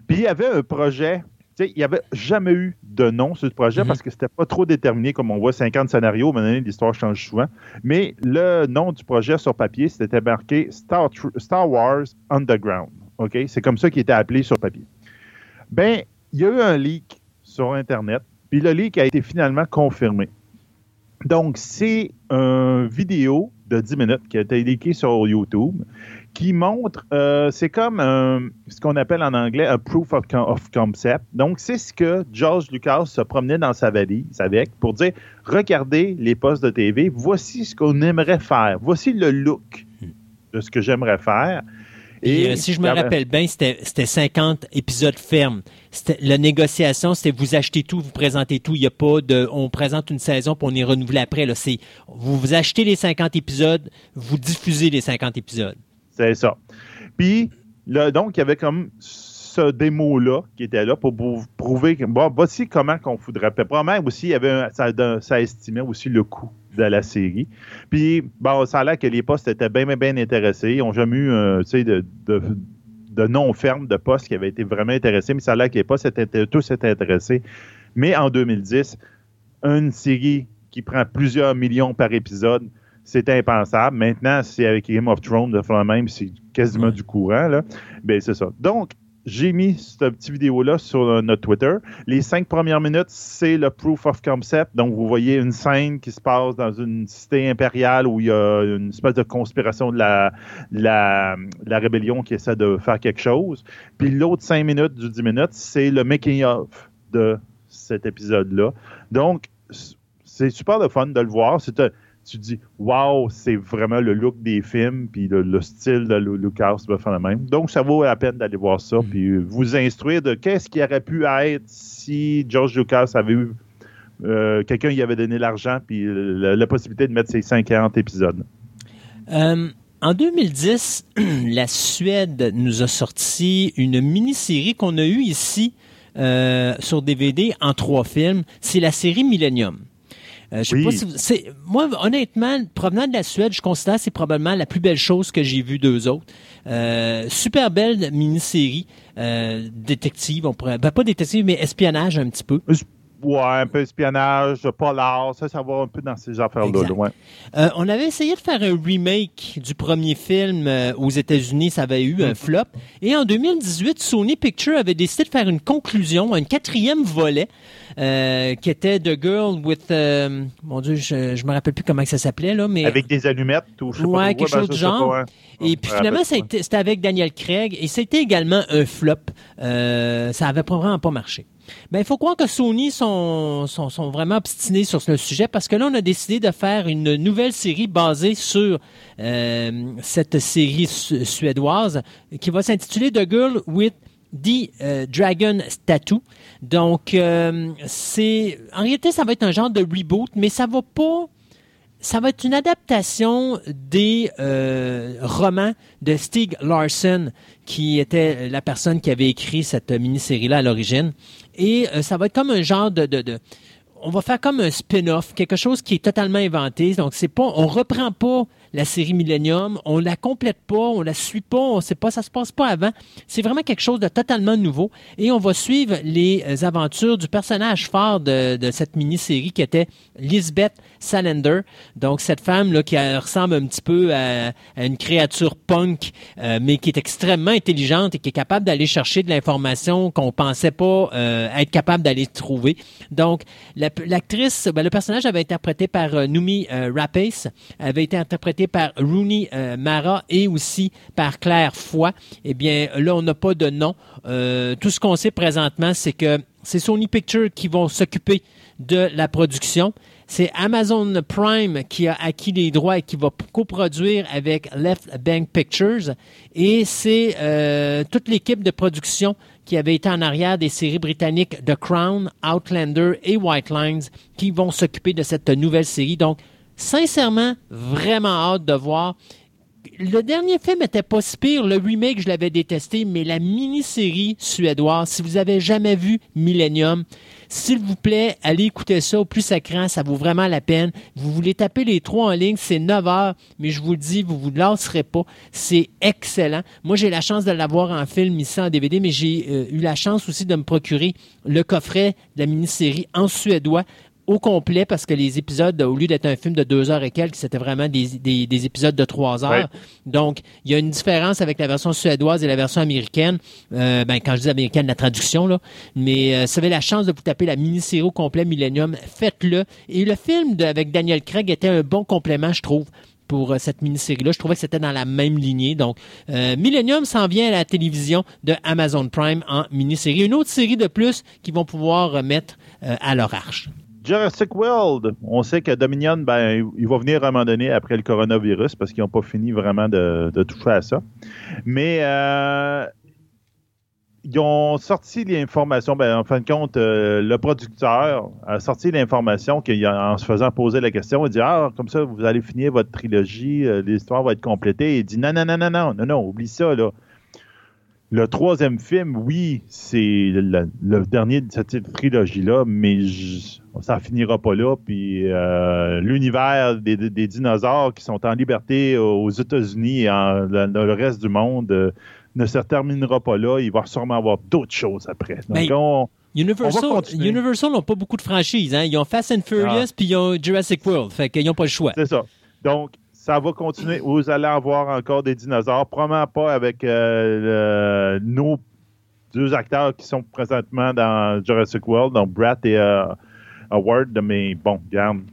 Puis il y avait un projet. il n'y avait jamais eu de nom sur ce projet mhm. parce que c'était pas trop déterminé, comme on voit 50 scénarios. Maintenant, l'histoire change souvent. Mais le nom du projet sur papier, c'était marqué Star, Star Wars Underground. OK? C'est comme ça qu'il était appelé sur papier. Ben, il y a eu un leak sur Internet, puis le leak a été finalement confirmé. Donc, c'est une vidéo de 10 minutes qui a été leakée sur YouTube qui montre, euh, c'est comme ce qu'on appelle en anglais un proof of, concept. Donc, c'est ce que George Lucas se promenait dans sa valise avec pour dire, regardez les postes de TV, voici ce qu'on aimerait faire, voici le look de ce que j'aimerais faire. Et, euh, si je me rappelle bien, c'était 50 épisodes fermes. La négociation, c'était vous achetez tout, vous présentez tout. Il n'y a pas de, on présente une saison pour on y renouvelle après. Là, c'est, vous, vous achetez les 50 épisodes, vous diffusez les 50 épisodes. C'est ça. Puis, là, donc, il y avait comme ce démo-là qui était là pour prouver que, bon, voici comment qu'on voudrait. Probablement aussi, il y avait ça, ça estimait aussi le coût de la série. Puis, bon, ça a l'air que les postes étaient bien, bien, bien intéressés. Ils n'ont jamais eu, euh, tu sais, de, de, nom ferme de postes qui avaient été vraiment intéressés, mais ça a l'air que les postes étaient tous étaient intéressés. Mais en 2010, une série qui prend plusieurs millions par épisode, C'était impensable. Maintenant, c'est avec Game of Thrones de même, c'est quasiment du courant. Là. Ben, c'est ça. Donc, j'ai mis cette petite vidéo-là sur euh, notre Twitter. Les cinq premières minutes, c'est le proof of concept. Donc, vous voyez une scène qui se passe dans une cité impériale où il y a une espèce de conspiration de la, la, la rébellion qui essaie de faire quelque chose. Puis l'autre cinq minutes du dix minutes, c'est le making-of de cet épisode-là. Donc, c'est super de fun de le voir. C'est tu dis, waouh, c'est vraiment le look des films, puis le, style de Lucas va faire le même. Donc, ça vaut la peine d'aller voir ça, mm. puis vous instruire de qu'est-ce qui aurait pu être si George Lucas avait eu euh, quelqu'un qui avait donné l'argent, puis la, possibilité de mettre ses 50 épisodes. Euh, en 2010, la Suède nous a sorti une mini-série qu'on a eue ici euh, sur DVD en trois films. C'est la série Millennium. Euh, je sais pas si c'est moi honnêtement provenant de la Suède, je considère que c'est probablement la plus belle chose que j'ai vue d'eux autres. Euh, super belle mini-série euh, détective, on pourrait ben, pas détective mais espionnage un petit peu. Ouais, un peu espionnage, polar, ça, ça va un peu dans ces affaires-là. loin. Euh, on avait essayé de faire un remake du premier film euh, aux États-Unis, ça avait eu un mm. flop. Et en 2018, Sony Pictures avait décidé de faire une conclusion, un quatrième volet, euh, qui était The Girl with, mon Dieu, je, je me rappelle plus comment ça s'appelait là, mais avec des allumettes ou je sais ouais, quelque chose du genre. Hein. Et puis finalement, c'était avec Daniel Craig et c'était également un flop. ça avait vraiment pas marché. Ben, il faut croire que Sony sont, sont, sont, vraiment obstinés sur ce sujet parce que là, on a décidé de faire une nouvelle série basée sur euh, cette série suédoise qui va s'intituler The Girl with the euh, Dragon Tattoo. Donc, euh, c'est en réalité, ça va être un genre de reboot, mais ça va pas ça va être une adaptation des euh, romans de Stig Larsson, qui était la personne qui avait écrit cette mini-série-là à l'origine. Et ça va être comme un genre de, de, de on va faire comme un spin-off, quelque chose qui est totalement inventé. Donc c'est pas, on reprend pas la série Millennium. On la complète pas, on la suit pas, on sait pas, ça se passe pas avant. C'est vraiment quelque chose de totalement nouveau. Et on va suivre les euh, aventures du personnage phare de, cette mini-série qui était Lisbeth Salander. Donc cette femme là qui ressemble un petit peu à, une créature punk, euh, mais qui est extrêmement intelligente et qui est capable d'aller chercher de l'information qu'on pensait pas euh, être capable d'aller trouver. Donc l'actrice, ben, le personnage avait été interprété par Numi Rapace, avait été interprété par Rooney euh, Mara et aussi par Claire Foy. Eh bien, là, on n'a pas de nom. Euh, tout ce qu'on sait présentement, c'est que c'est Sony Pictures qui vont s'occuper de la production. C'est Amazon Prime qui a acquis les droits et qui va coproduire avec Left Bank Pictures. Et c'est euh, toute l'équipe de production qui avait été en arrière des séries britanniques The Crown, Outlander et White Lines qui vont s'occuper de cette nouvelle série. Donc, sincèrement, vraiment hâte de voir. Le dernier film était pas si pire. Le remake, je l'avais détesté, mais la mini-série suédoise, si vous avez jamais vu Millennium, s'il vous plaît, allez écouter ça au plus sacrant, ça vaut vraiment la peine. Vous voulez taper les trois en ligne, c'est 9 heures, mais je vous le dis, vous vous lasserez pas. C'est excellent. Moi, j'ai la chance de l'avoir en film ici en DVD, mais j'ai euh, eu la chance aussi de me procurer le coffret de la mini-série en suédois au complet parce que les épisodes, au lieu d'être un film de deux heures et quelques, c'était vraiment des, des, épisodes de trois heures. Donc, il y a une différence avec la version suédoise et la version américaine. Euh, ben, quand je dis américaine, la traduction, là. Mais euh, si vous avez la chance de vous taper la mini-série au complet Millennium, faites-le. Et le film avec Daniel Craig était un bon complément, je trouve pour euh, cette mini-série-là. Je trouvais que c'était dans la même lignée. Donc, euh, Millennium s'en vient à la télévision de Amazon Prime en mini-série. Une autre série de plus qu'ils vont pouvoir mettre à leur arche. Jurassic World, on sait que Dominion, ben, il va venir à un moment donné après le coronavirus parce qu'ils n'ont pas fini vraiment de, toucher à ça. Mais euh, ils ont sorti l'information, ben, en fin de compte, euh, le producteur a sorti l'information qu'en se faisant poser la question, il dit Ah, comme ça, vous allez finir votre trilogie, euh, l'histoire va être complétée. Il dit Non, non, non, non, non, non, non, oublie ça, là. Le troisième film, oui, c'est le, dernier de cette trilogie-là, mais ça finira pas là. Puis euh, l'univers des, dinosaures qui sont en liberté aux États-Unis et dans le reste du monde euh, ne se terminera pas là. Il va sûrement avoir d'autres choses après. Donc, on, Universal, n'ont pas beaucoup de franchises. Hein? Ils ont Fast and Furious, ah. puis ils ont Jurassic World. Fait qu'ils n'ont pas le choix. C'est ça. Donc, ça va continuer. Vous allez avoir encore des dinosaures. Probablement pas avec euh, nos deux acteurs qui sont présentement dans Jurassic World, donc Brad et euh, Howard. Mais bon, regarde.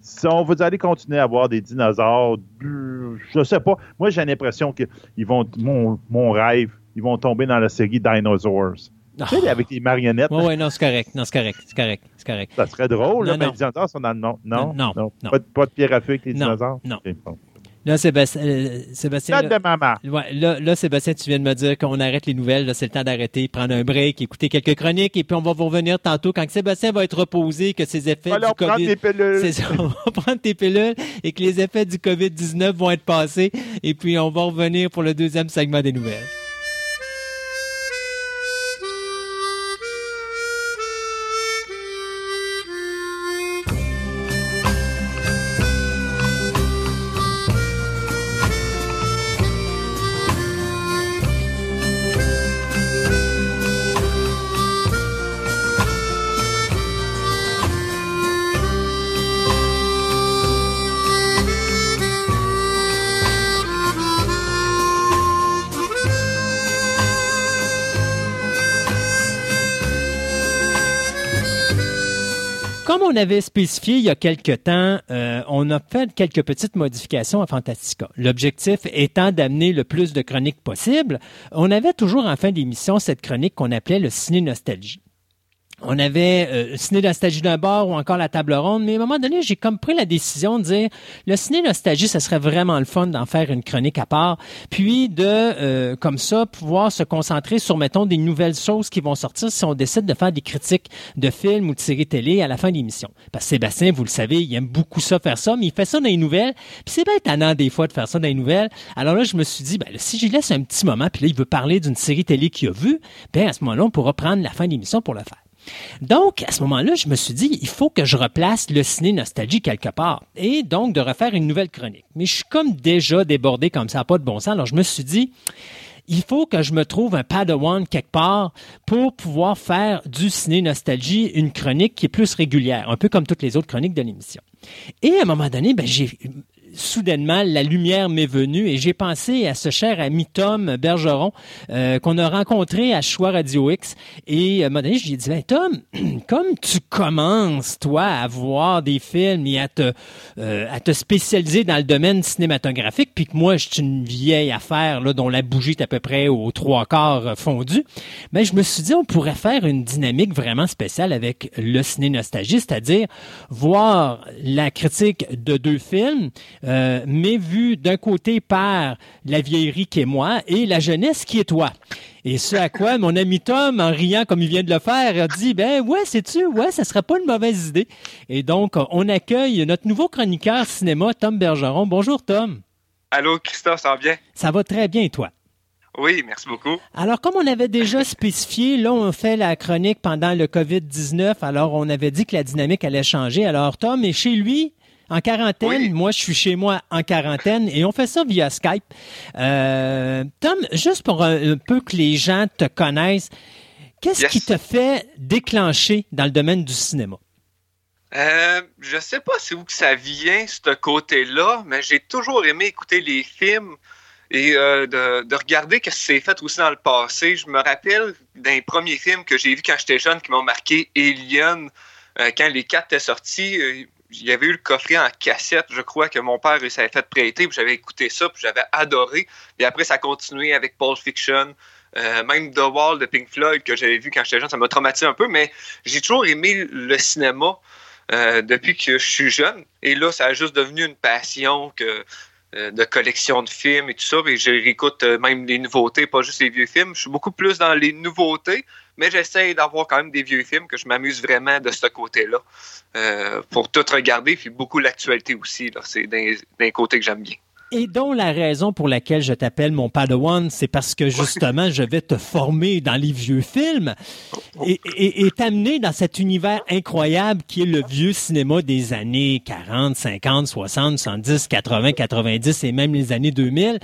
Si on vous allez continuer à avoir des dinosaures, je sais pas. Moi, j'ai l'impression qu'ils vont, mon rêve, ils vont tomber dans la série Dinosaurs. Tu sais, avec les marionnettes. Oui, oui, non, c'est correct. Non, c'est correct. C'est correct. C'est correct. Ça serait drôle, là, mais les dinosaures sont dans le nom. Non, non, non. Pas, de pierre à feu avec les dinosaures? Non. Là, Sébastien. Euh, Sébastien là, de maman. Ouais, là, là, Sébastien, tu viens de me dire qu'on arrête les nouvelles. Là, c'est le temps d'arrêter, prendre un break, écouter quelques chroniques, et puis on va vous revenir tantôt quand Sébastien va être reposé, que ses effets du COVID. Tes pilules. Ça, on va prendre tes pilules et que les effets du COVID-19 vont être passés. Et puis, on va revenir pour le deuxième segment des nouvelles. On avait spécifié il y a quelque temps, euh, on a fait quelques petites modifications à Fantastica. L'objectif étant d'amener le plus de chroniques possible. On avait toujours en fin d'émission cette chronique qu'on appelait le ciné nostalgie on avait euh, ciné nostalgie d'un bord ou encore la table ronde, mais à un moment donné, j'ai comme pris la décision de dire le ciné nostalgie, ce serait vraiment le fun d'en faire une chronique à part, puis de euh, comme ça pouvoir se concentrer sur mettons des nouvelles choses qui vont sortir si on décide de faire des critiques de films ou de séries télé à la fin de l'émission. Parce que Sébastien, vous le savez, il aime beaucoup ça faire ça, mais il fait ça dans les nouvelles, puis c'est bien étonnant des fois de faire ça dans les nouvelles. Alors là, je me suis dit ben si j'y laisse un petit moment, puis là il veut parler d'une série télé qu'il a vue, ben à ce moment-là, on pourra prendre la fin de l'émission pour le faire. Donc, à ce moment-là, je me suis dit, il faut que je replace le ciné nostalgie quelque part. Et donc, de refaire une nouvelle chronique. Mais je suis comme déjà débordé comme ça, pas de bon sens. Alors, je me suis dit, il faut que je me trouve un padawan quelque part pour pouvoir faire du ciné nostalgie une chronique qui est plus régulière, un peu comme toutes les autres chroniques de l'émission. Et à un moment donné, ben, j'ai soudainement, la lumière m'est venue et j'ai pensé à ce cher ami Tom Bergeron euh, qu'on a rencontré à Choix Radio X. Et à un moment donné, je lui ai dit, ben, Tom, comme tu commences, toi, à voir des films et à te, euh, à te spécialiser dans le domaine cinématographique, puis que moi, je suis une vieille affaire là, dont la bougie est à peu près aux trois quarts fondue, ben, je me suis dit, on pourrait faire une dynamique vraiment spéciale avec le ciné nostalgie, c'est-à-dire voir la critique de deux films, euh, mais vu d'un côté par la vieillerie qui est moi et la jeunesse qui est toi. Et ce à quoi mon ami Tom, en riant comme il vient de le faire, a dit Ben ouais, sais-tu, ouais, ça serait pas une mauvaise idée. Et donc, on accueille notre nouveau chroniqueur cinéma, Tom Bergeron. Bonjour, Tom. Allô, Christophe, ça va bien? Ça va très bien, et toi? Oui, merci beaucoup. Alors, comme on avait déjà spécifié, là, on fait la chronique pendant le COVID-19. Alors, on avait dit que la dynamique allait changer. Alors, Tom est chez lui en quarantaine. Moi, je suis chez moi en quarantaine et on fait ça via Skype. Euh, Tom, juste pour un, peu que les gens te connaissent, qu'est-ce qui te fait déclencher dans le domaine du cinéma? Euh, je sais pas c'est où que ça vient, ce côté-là, mais j'ai toujours aimé écouter les films et euh, de, regarder ce qui s'est fait aussi dans le passé. Je me rappelle d'un premier film que j'ai vu quand j'étais jeune qui m'ont marqué, Alien, euh, quand les quatre étaient sortis. Il y avait eu le coffret en cassette, je crois, que mon père s'avait fait prêter, puis j'avais écouté ça, puis j'avais adoré. Et après, ça a continué avec Pulp Fiction, euh, même The Wall de Pink Floyd que j'avais vu quand j'étais jeune, ça m'a traumatisé un peu, mais j'ai toujours aimé le cinéma euh, depuis que je suis jeune. Et là, ça a juste devenu une passion que euh, de collection de films et tout ça. Et je réécoute même les nouveautés, pas juste les vieux films. Je suis beaucoup plus dans les nouveautés mais j'essaie d'avoir quand même des vieux films que je m'amuse vraiment de ce côté-là euh, pour tout regarder, puis beaucoup l'actualité aussi. C'est d'un côté que j'aime bien. Et dont la raison pour laquelle je t'appelle mon Padawan, c'est parce que justement, je vais te former dans les vieux films et, t'amener dans cet univers incroyable qui est le vieux cinéma des années 40, 50, 60, 70, 80, 90 et même les années 2000.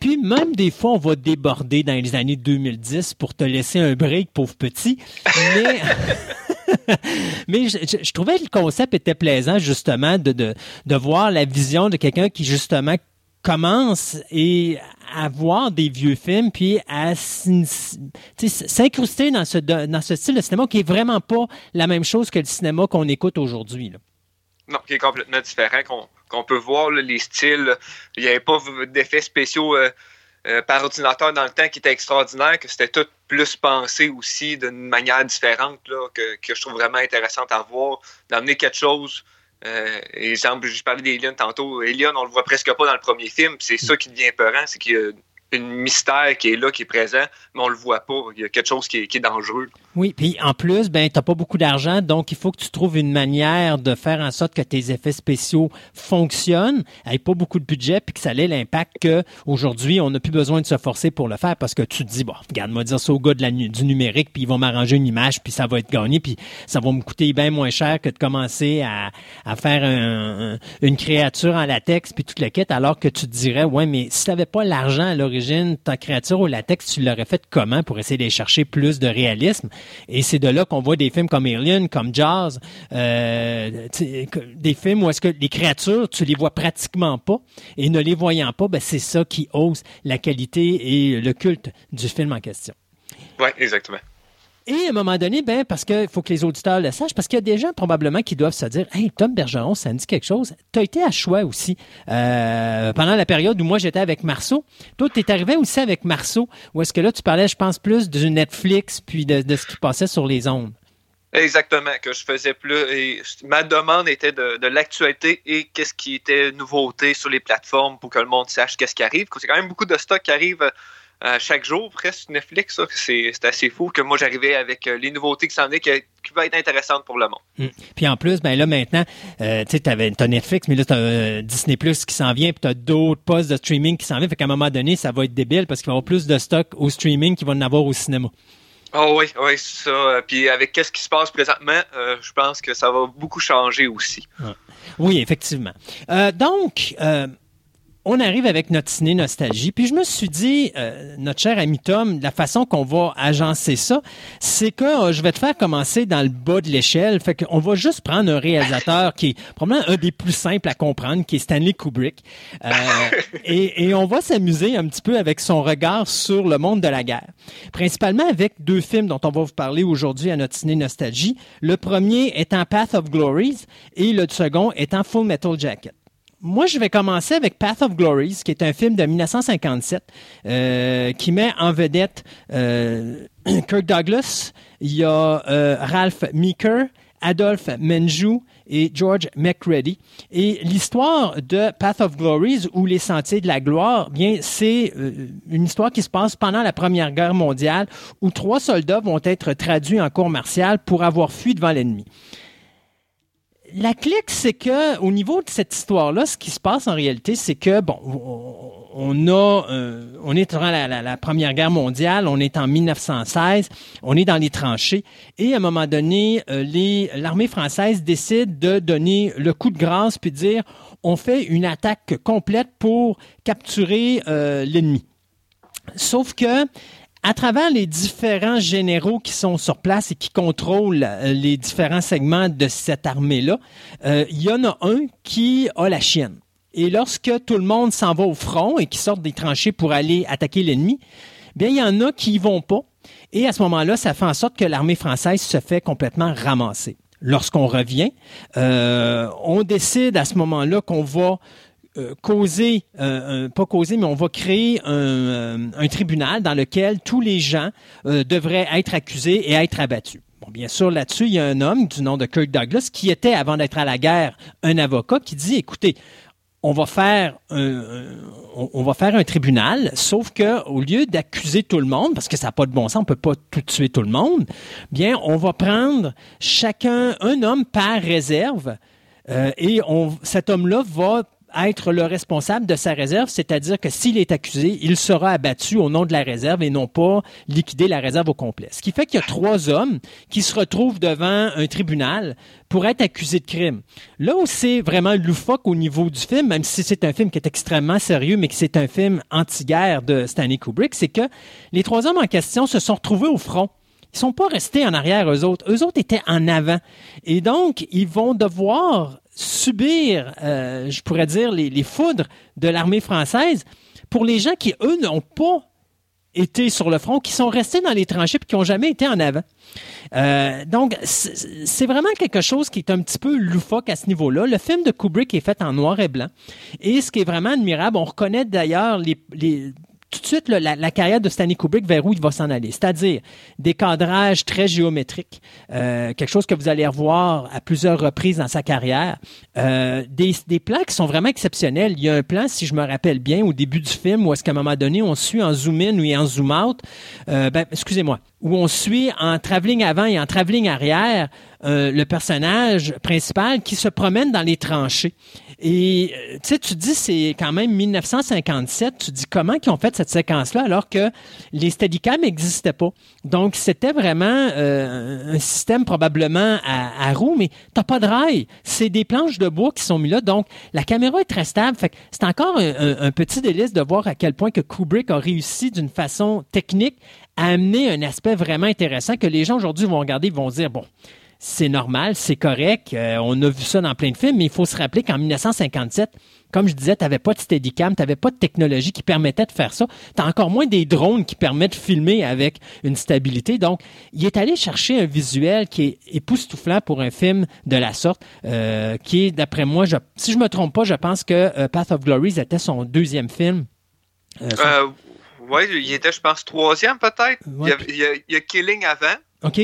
Puis même des fois, on va déborder dans les années 2010 pour te laisser un break, pauvre petit. Mais... Mais je, trouvais que le concept était plaisant, justement, de, de, de voir la vision de quelqu'un qui, justement, commence et à voir des vieux films puis à s'incruster dans ce, dans ce style de cinéma qui est vraiment pas la même chose que le cinéma qu'on écoute aujourd'hui. Non, qui est complètement différent, qu'on peut voir les styles. Il n'y avait pas d'effets spéciaux euh, euh, par ordinateur dans le temps qui étaient extraordinaires, que c'était tout plus pensé aussi d'une manière différente, là, que, que, je trouve vraiment intéressante à voir, d'amener quelque chose euh, exemple, je parlais d'Alien tantôt. Alien, on le voit presque pas dans le premier film. C'est ça qui devient peurant, c'est qu'il y a un mystère qui est là, qui est présent, mais on le voit pas. Il y a quelque chose qui est, dangereux. Oui, puis en plus, ben t'as pas beaucoup d'argent, donc il faut que tu trouves une manière de faire en sorte que tes effets spéciaux fonctionnent, avec pas beaucoup de budget, puis que ça ait l'impact que aujourd'hui on n'a plus besoin de se forcer pour le faire parce que tu te dis bon, regarde, moi dire ça au gars de la, du numérique, puis ils vont m'arranger une image, puis ça va être gagné, puis ça va me coûter bien moins cher que de commencer à, à faire un, une créature en latex puis toute la quête, alors que tu te dirais ouais, mais si t'avais pas l'argent à l'origine, ta créature au latex, tu l'aurais fait comment pour essayer d'aller chercher plus de réalisme? Et c'est de là qu'on voit des films comme Alien, comme Jazz, euh, des films où est-ce que les créatures, tu les vois pratiquement pas, et ne les voyant pas, ben c'est ça qui hausse la qualité et le culte du film en question. Oui, exactement. Et à un moment donné, ben, parce qu'il faut que les auditeurs le sachent, parce qu'il y a des gens probablement qui doivent se dire Hey, Tom Bergeron, ça me dit quelque chose. Tu as été à choix aussi euh, pendant la période où moi j'étais avec Marceau. Toi, tu es arrivé aussi avec Marceau, où est-ce que là, tu parlais, je pense, plus de Netflix puis de, ce qui passait sur les ondes. Exactement, que je faisais plus. Ma demande était de, l'actualité et qu'est-ce qui était nouveauté sur les plateformes pour que le monde sache qu'est-ce qui arrive. C'est quand même beaucoup de stock qui chaque jour presque Netflix. C'est assez fou que moi j'arrivais avec euh, les nouveautés qui s'en venaient qui, qui vont être intéressantes pour le monde. Mm. Puis en plus, ben là maintenant, euh, tu sais, as Netflix, mais là tu as euh, Disney Plus qui s'en vient, puis tu as d'autres postes de streaming qui s'en viennent. Fait qu'à un moment donné, ça va être débile parce qu'il va y avoir plus de stock au streaming qu'il va en avoir au cinéma. Oh oui, oui, c'est ça. Puis avec qu'est-ce qui se passe présentement, je pense que ça va beaucoup changer aussi. Oui, effectivement. donc, on arrive avec notre ciné nostalgie. Puis je me suis dit, euh, notre cher ami Tom, la façon qu'on va agencer ça, c'est que euh, je vais te faire commencer dans le bas de l'échelle. Fait qu'on va juste prendre un réalisateur qui est probablement un des plus simples à comprendre, qui est Stanley Kubrick. Euh, et, et, on va s'amuser un petit peu avec son regard sur le monde de la guerre. Principalement avec deux films dont on va vous parler aujourd'hui à notre ciné nostalgie. Le premier étant Path of Glories et le second étant Full Metal Jacket moi, je vais commencer avec Path of Glories, qui est un film de 1957 euh, qui met en vedette euh, Kirk Douglas, il y a euh, Ralph Meeker, Adolphe Menjou et George McReady. Et l'histoire de Path of Glories ou Les Sentiers de la Gloire, bien, c'est une histoire qui se passe pendant la Première Guerre mondiale où trois soldats vont être traduits en cours martial pour avoir fui devant l'ennemi la clique, c'est que au niveau de cette histoire-là, ce qui se passe en réalité, c'est que bon, on a, euh, on est durant la, Première Guerre mondiale, on est en 1916, on est dans les tranchées, et à un moment donné, euh, l'armée française décide de donner le coup de grâce puis dire, on fait une attaque complète pour capturer euh, l'ennemi. Sauf que à travers les différents généraux qui sont sur place et qui contrôlent euh, les différents segments de cette armée-là, euh, il y en a un qui a la chienne. Et lorsque tout le monde s'en va au front et qui sort des tranchées pour aller attaquer l'ennemi, bien, il y en a qui y vont pas. Et à ce moment-là, ça fait en sorte que l'armée française se fait complètement ramasser. Lorsqu'on revient, euh, on décide à ce moment-là qu'on va euh, causer, euh, pas causer, mais on va créer un, euh, un, tribunal dans lequel tous les gens devraient être accusés et être abattus. Bon, bien sûr, là-dessus, il y a un homme du nom de Kirk Douglas qui était, avant d'être à la guerre, un avocat qui dit, écoutez, on va faire un, tribunal, sauf que au lieu d'accuser tout le monde, parce que ça n'a pas de bon sens, on peut pas tout tuer tout le monde, bien, on va prendre chacun un homme par réserve. et cet homme-là va être le responsable de sa réserve, c'est-à-dire que s'il est accusé, il sera abattu au nom de la réserve et non pas liquider la réserve au complet. Ce qui fait qu'il y a trois hommes qui se retrouvent devant un tribunal pour être accusés de crime. Là où c'est vraiment loufoque au niveau du film, même si c'est un film qui est extrêmement sérieux, mais que c'est un film anti-guerre de Stanley Kubrick, c'est que les trois hommes en question se sont retrouvés au front Ils sont pas restés en arrière, eux autres. Eux autres étaient en avant. Et donc, ils vont devoir subir, euh, je pourrais dire, les, foudres de l'armée française pour les gens qui, eux, n'ont pas été sur le front, qui sont restés dans les tranchées et qui n'ont jamais été en avant. Euh, donc, c'est vraiment quelque chose qui est un petit peu loufoque à ce niveau-là. Le film de Kubrick est fait en noir et blanc. Et ce qui est vraiment admirable, on reconnaît d'ailleurs les tout de suite la, carrière de Stanley Kubrick vers où il va s'en aller? C'est-à-dire des cadrages très géométriques, euh, quelque chose que vous allez revoir à plusieurs reprises dans sa carrière, euh, des, des, plans qui sont vraiment exceptionnels. Il y a un plan, si je me rappelle bien, au début du film, où est-ce qu'à un moment donné, on suit en zoom in ou en zoom out, euh, ben, excusez-moi, où on suit en travelling avant et en travelling arrière euh, le personnage principal qui se promène dans les tranchées. Et euh, tu sais, tu dis c'est quand même 1957. Tu dis comment ils ont fait cette séquence-là alors que les Steadicam n'existaient pas. Donc c'était vraiment euh, un système probablement à, à roue, mais t'as pas de rail. C'est des planches de bois qui sont mis là. Donc la caméra est très stable. C'est encore un, petit délice de voir à quel point que Kubrick a réussi d'une façon technique à amener un aspect vraiment intéressant que les gens aujourd'hui vont regarder, vont dire bon c'est normal, c'est correct. Euh, on a vu ça dans plein de films, mais il faut se rappeler qu'en 1957, comme je disais, tu n'avais pas de Steadicam, tu n'avais pas de technologie qui permettait de faire ça. Tu as encore moins des drones qui permettent de filmer avec une stabilité. Donc, il est allé chercher un visuel qui est époustouflant pour un film de la sorte, euh, qui est, d'après moi, si je me trompe pas, je pense que euh, Path of Glory était son deuxième film. oui, il était, je pense, troisième peut-être. il, il y a Killing avant. OK.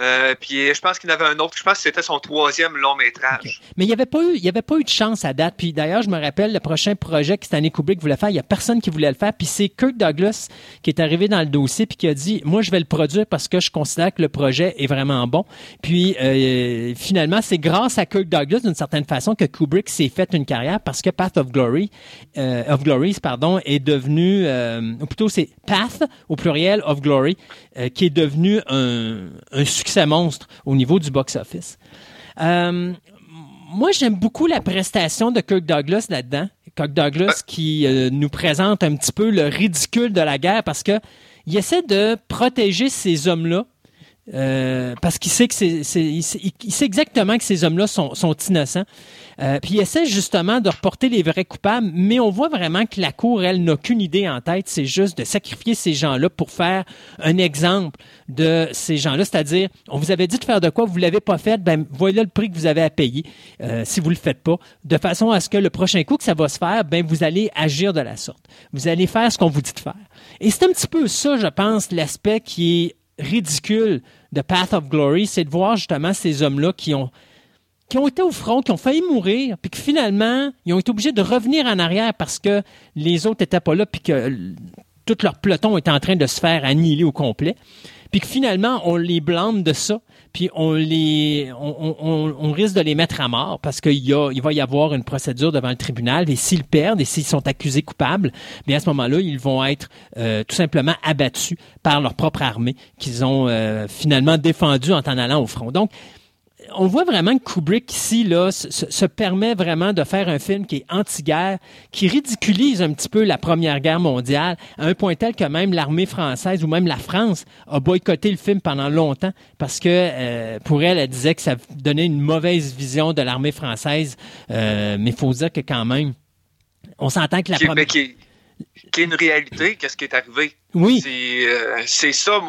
Euh, puis je pense qu'il y en avait un autre, je pense que c'était son troisième long métrage. Mais il n'y avait pas eu, de chance à date. Puis d'ailleurs, je me rappelle le prochain projet que Stanley Kubrick voulait faire, il y a personne qui voulait le faire. Puis c'est Kirk Douglas qui est arrivé dans le dossier puis qui a dit, moi je vais le produire parce que je considère que le projet est vraiment bon. Puis euh, finalement, c'est grâce à Kirk Douglas d'une certaine façon que Kubrick s'est fait une carrière parce que Path of Glory, euh, of Glories, pardon, est devenu, ou plutôt c'est Path au pluriel of Glory, qui est devenu un, un succès monstre au niveau du box-office. Euh, moi, j'aime beaucoup la prestation de Kirk Douglas là-dedans. Kirk Douglas qui euh, nous présente un petit peu le ridicule de la guerre parce que il essaie de protéger ces hommes-là euh, parce qu'il sait que c'est, il sait exactement que ces hommes-là sont, sont innocents. Euh, puis il essaie justement de reporter les vrais coupables, mais on voit vraiment que la Cour, elle, n'a qu'une idée en tête, c'est juste de sacrifier ces gens-là pour faire un exemple de ces gens-là, c'est-à-dire, on vous avait dit de faire de quoi, vous l'avez pas fait, ben voilà le prix que vous avez à payer euh, si vous le faites pas, de façon à ce que le prochain coup que ça va se faire, ben vous allez agir de la sorte. Vous allez faire ce qu'on vous dit de faire. Et c'est un petit peu ça, je pense, l'aspect qui est ridicule de Path of Glory, c'est de voir justement ces hommes-là qui ont qui ont été au front, qui ont failli mourir, puis que finalement, ils ont été obligés de revenir en arrière parce que les autres n'étaient pas là, puis que tout leur peloton est en train de se faire annihiler au complet. Puis que finalement, on les blâme de ça, puis on les, risque de les mettre à mort parce qu'il va y avoir une procédure devant le tribunal et s'ils perdent et s'ils sont accusés coupables, bien à ce moment-là, ils vont être euh, tout simplement abattus par leur propre armée qu'ils ont euh, finalement défendue en en allant au front. Donc, on voit vraiment que Kubrick ici là, se, permet vraiment de faire un film qui est anti-guerre, qui ridiculise un petit peu la Première Guerre mondiale, à un point tel que même l'armée française ou même la France a boycotté le film pendant longtemps parce que euh, pour elle, elle disait que ça donnait une mauvaise vision de l'armée française. Euh, mais il faut dire que quand même, on s'entend que la première... Qui, qui est une réalité, qu'est-ce qui est arrivé? Oui. C'est euh, ça.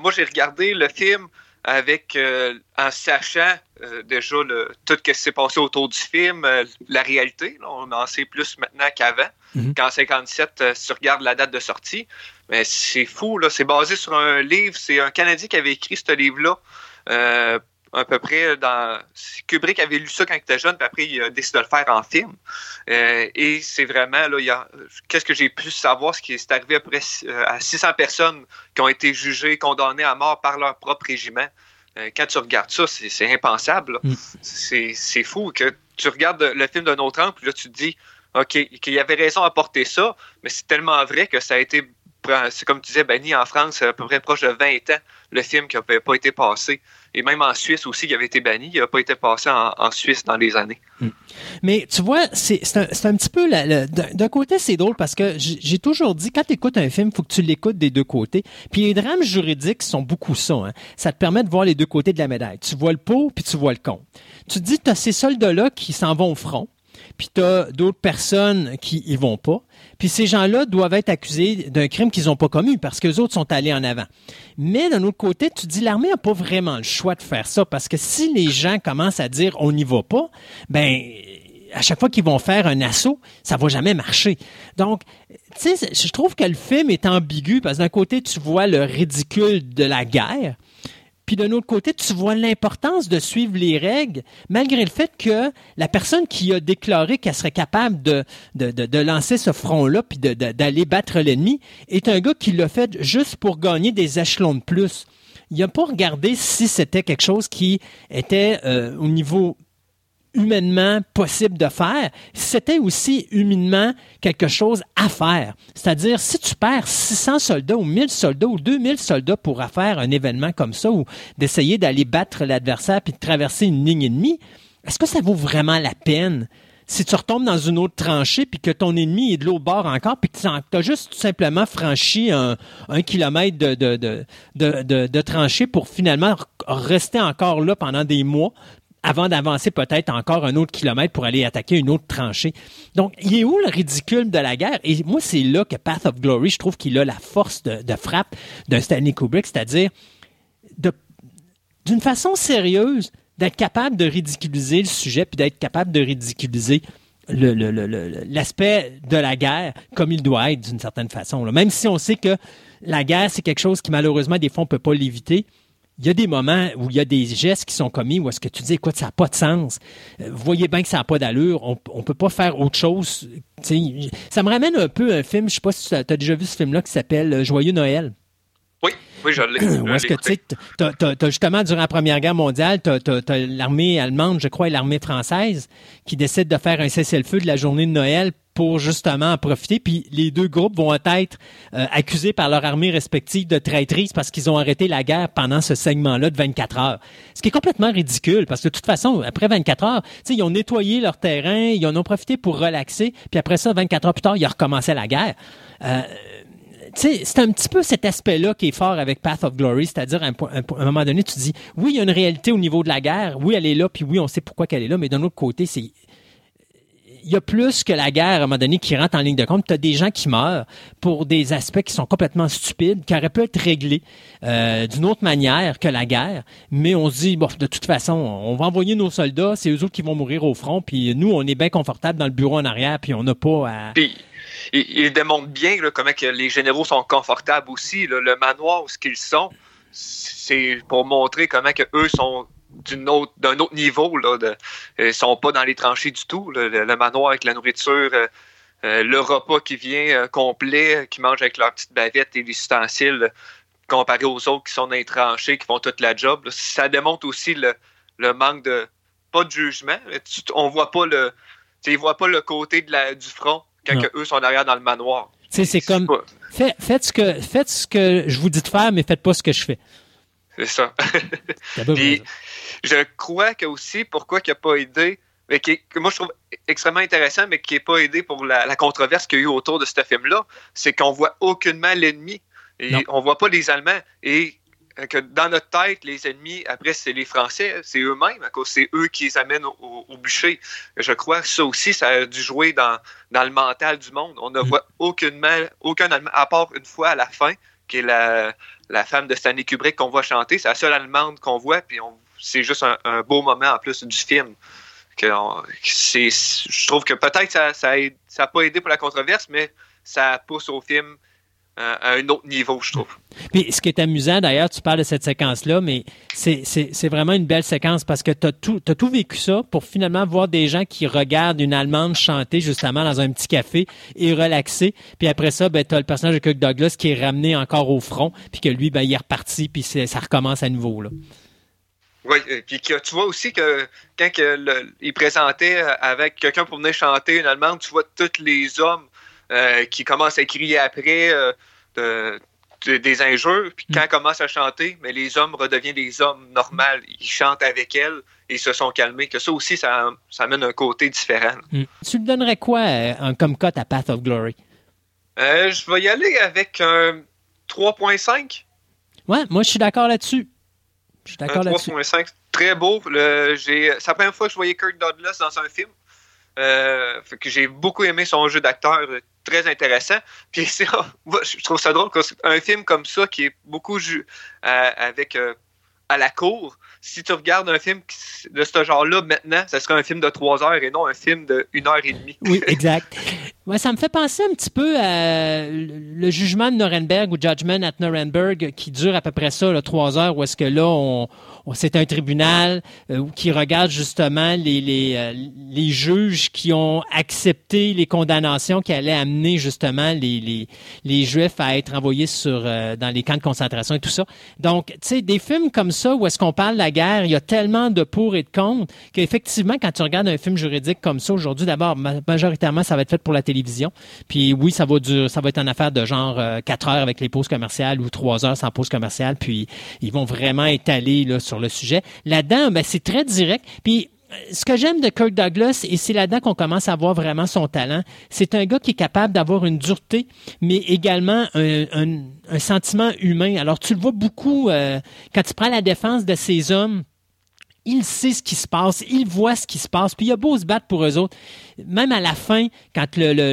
moi, j'ai regardé le film avec euh, en sachant euh, déjà le, tout ce qui s'est passé autour du film, euh, la réalité. on en sait plus maintenant qu'avant. Mhm. Qu'en 57, si tu regardes la date de sortie, mais c'est fou. Là, c'est basé sur un livre. C'est un Canadien qui avait écrit ce livre-là à peu près dans. Kubrick avait lu ça quand il était jeune, puis après, il a décidé de le faire en film. Euh, et c'est vraiment, là, a. Qu'est-ce que j'ai pu savoir, ce qui est arrivé à peu près à 600 personnes qui ont été jugées, condamnées à mort par leur propre régiment. Euh, quand tu regardes ça, c'est impensable. Mm. C'est fou que tu regardes le film d'un autre angle, puis là, tu te dis, OK, qu'il y avait raison à porter ça, mais c'est tellement vrai que ça a été c'est comme tu disais, Benny, en France, à peu près proche de 20 ans, le film qui n'avait pas été passé. Et même en Suisse aussi, il avait été banni. Il n'a pas été passé en, Suisse dans les années. Hmm. Mais tu vois, c'est un, petit peu... D'un côté, c'est drôle parce que j'ai toujours dit, quand tu écoutes un film, il faut que tu l'écoutes des deux côtés. Puis les drames juridiques sont beaucoup ça. Hein. Ça te permet de voir les deux côtés de la médaille. Tu vois le pot, puis tu vois le con. Tu te dis, tu as ces soldats-là qui s'en vont au front puis tu as d'autres personnes qui y vont pas. Puis ces gens-là doivent être accusés d'un crime qu'ils n'ont pas commis parce que les autres sont allés en avant. Mais d'un autre côté, tu dis l'armée n'a pas vraiment le choix de faire ça parce que si les gens commencent à dire on n'y va pas, ben à chaque fois qu'ils vont faire un assaut, ça va jamais marcher. Donc, tu sais, je trouve que le film est ambigu parce que d'un côté, tu vois le ridicule de la guerre, puis d'un autre côté, tu vois l'importance de suivre les règles, malgré le fait que la personne qui a déclaré qu'elle serait capable de, lancer ce front-là, puis d'aller battre l'ennemi, est un gars qui l'a fait juste pour gagner des échelons de plus. Il n'a pas regardé si c'était quelque chose qui était euh, au niveau humainement possible de faire, c'était aussi humainement quelque chose à faire. C'est-à-dire, si tu perds 600 soldats ou 1000 soldats ou 2000 soldats pour faire un événement comme ça ou d'essayer d'aller battre l'adversaire puis de traverser une ligne ennemie, est-ce que ça vaut vraiment la peine? si tu retombes dans une autre tranchée puis que ton ennemi est de l'autre bord encore puis que tu as juste tout simplement franchi un, kilomètre de, tranchée pour finalement rester encore là pendant des mois avant d'avancer peut-être encore un autre kilomètre pour aller attaquer une autre tranchée. Donc, il est où le ridicule de la guerre? Et moi, c'est là que Path of Glory, je trouve qu'il a la force de, frappe d'un Stanley Kubrick, c'est-à-dire d'une façon sérieuse, d'être capable de ridiculiser le sujet, puis d'être capable de ridiculiser l'aspect de la guerre comme il doit être d'une certaine façon. Même si on sait que la guerre, c'est quelque chose qui malheureusement, des fois, on ne peut pas l'éviter, il y a des moments où il y a des gestes qui sont commis où est-ce que tu dis, écoute, ça n'a pas de sens. Euh, vous voyez bien que ça n'a pas d'allure. On ne peut pas faire autre chose. ça me ramène un peu à un film, je ne sais pas si tu as déjà vu ce film-là qui s'appelle euh, Joyeux Noël? Oui, oui, je l'ai. Où est-ce que tu as, justement, durant la Première Guerre mondiale, tu as, l'armée allemande, je crois, et l'armée française qui décident de faire un cessez-le-feu de la journée de Noël pour justement en profiter. Puis les deux groupes vont être euh, accusés par leur armée respective de traîtrise parce qu'ils ont arrêté la guerre pendant ce segment-là de 24 heures. Ce qui est complètement ridicule parce que de toute façon, après 24 heures, ils ont nettoyé leur terrain, ils en ont profité pour relaxer. Puis après ça, 24 heures plus tard, ils recommençaient la guerre. Euh, c'est un petit peu cet aspect-là qui est fort avec Path of Glory, c'est-à-dire à un, moment donné, tu dis, oui, il y a une réalité au niveau de la guerre, oui, elle est là, puis oui, on sait pourquoi qu'elle est là, mais d'un autre côté, c'est il y a plus que la guerre à un moment donné qui rentre en ligne de compte. Tu as des gens qui meurent pour des aspects qui sont complètement stupides, qui auraient pu être réglés euh, d'une autre manière que la guerre. Mais on se dit, bon, de toute façon, on va envoyer nos soldats, c'est eux autres qui vont mourir au front, puis nous, on est bien confortable dans le bureau en arrière, puis on n'a pas à... Puis, il, démontre bien comment que les généraux sont confortables aussi. Le manoir où ce qu'ils sont, c'est pour montrer comment eux sont d'un autre, autre, niveau. Là, de, ils sont pas dans les tranchées du tout. Le, manoir avec la nourriture, euh, euh, le repas qui vient euh, complet, qui mange avec leur petite bavette et les ustensiles, comparé aux autres qui sont dans les tranchées, qui font toute la job. ça démontre aussi le, manque de pas de jugement. on voit pas le, ils voient pas le côté de la, du front quand eux sont derrière dans le manoir. C'est comme faites, ce que, faites ce que je vous dis de faire, mais faites pas ce que je fais. C'est ça. je crois que aussi, pourquoi il n'a pas aidé, mais qui, que moi je trouve extrêmement intéressant, mais qui n'est pas aidé pour la, controverse qu'il y a eu autour de ce film-là, c'est qu'on voit aucunement l'ennemi. Et on voit pas les Allemands. Et euh, que dans notre tête, les ennemis, après, c'est les Français, c'est eux-mêmes, c'est eux qui les amènent au, bûcher. Je crois que ça aussi, ça a dû jouer dans, dans le mental du monde. On ne mm. voit aucunement, aucun Allemand, à part une fois à la fin, qui est la, la femme de Stanley Kubrick qu'on voit chanter. C'est la seule Allemande qu'on voit, puis c'est juste un, beau moment en plus du film. Que je trouve que peut-être ça n'a pas aidé pour la controverse, mais ça pousse au film à un autre niveau, je trouve. Puis ce qui est amusant, d'ailleurs, tu parles de cette séquence-là, mais c'est vraiment une belle séquence parce que tu as tout, as tout vécu ça pour finalement voir des gens qui regardent une Allemande chanter justement dans un petit café et relaxer. Puis après ça, ben, tu as le personnage de Kirk Douglas qui est ramené encore au front, puis que lui, ben, il est reparti, puis ça recommence à nouveau. Là. Oui, puis tu vois aussi que quand il présentait avec quelqu'un pour venir chanter une Allemande, tu vois tous les hommes euh, qui commencent à crier après. Euh, des injures, puis quand elle commence à chanter, mais les hommes redeviennent des hommes normaux. Ils chantent avec elle et ils se sont calmés. Que ça aussi, ça, ça amène un côté différent. Hmm. Tu lui donnerais quoi un, comme cote à Path of Glory? je vais y aller avec un 3.5. Ouais, moi je suis d'accord là-dessus. Je suis d'accord là-dessus. 3.5, très beau. C'est la première fois que je voyais Kirk Douglas dans un film. Euh, que j'ai beaucoup aimé son jeu d'acteur, euh, très intéressant. Puis je trouve ça drôle un film comme ça qui est beaucoup euh, avec à la cour, si tu regardes un film de ce genre-là maintenant, ça serait un film de trois heures et non un film de une heure et demie. Oui, exact. Ça me fait penser un petit peu à le jugement de Nuremberg ou Judgment at Nuremberg qui dure à peu près ça, trois heures, où est-ce que là, on, c'est un tribunal euh, qui regarde justement les, les, euh, les, juges qui ont accepté les condamnations qui allaient amener justement les, les, les Juifs à être envoyés sur, euh, dans les camps de concentration et tout ça. Donc, tu sais, des films comme ça où est-ce qu'on parle de la guerre, il y a tellement de pour et de contre qu'effectivement, quand tu regardes un film juridique comme ça aujourd'hui, d'abord, majoritairement, ça va être fait pour la télévision. Puis oui, ça va durer, ça va être une affaire de genre euh, 4 heures avec les pauses commerciales ou 3 heures sans pause commerciale. Puis ils vont vraiment étaler sur le sujet. Là-dedans, ben, c'est très direct. Puis ce que j'aime de Kirk Douglas, et c'est là-dedans qu'on commence à voir vraiment son talent, c'est un gars qui est capable d'avoir une dureté, mais également un, sentiment humain. Alors, tu le vois beaucoup euh, quand tu prends la défense de ces hommes il sait ce qui se passe, il voit ce qui se passe, puis il a beau se battre pour eux autres. Même à la fin, quand le,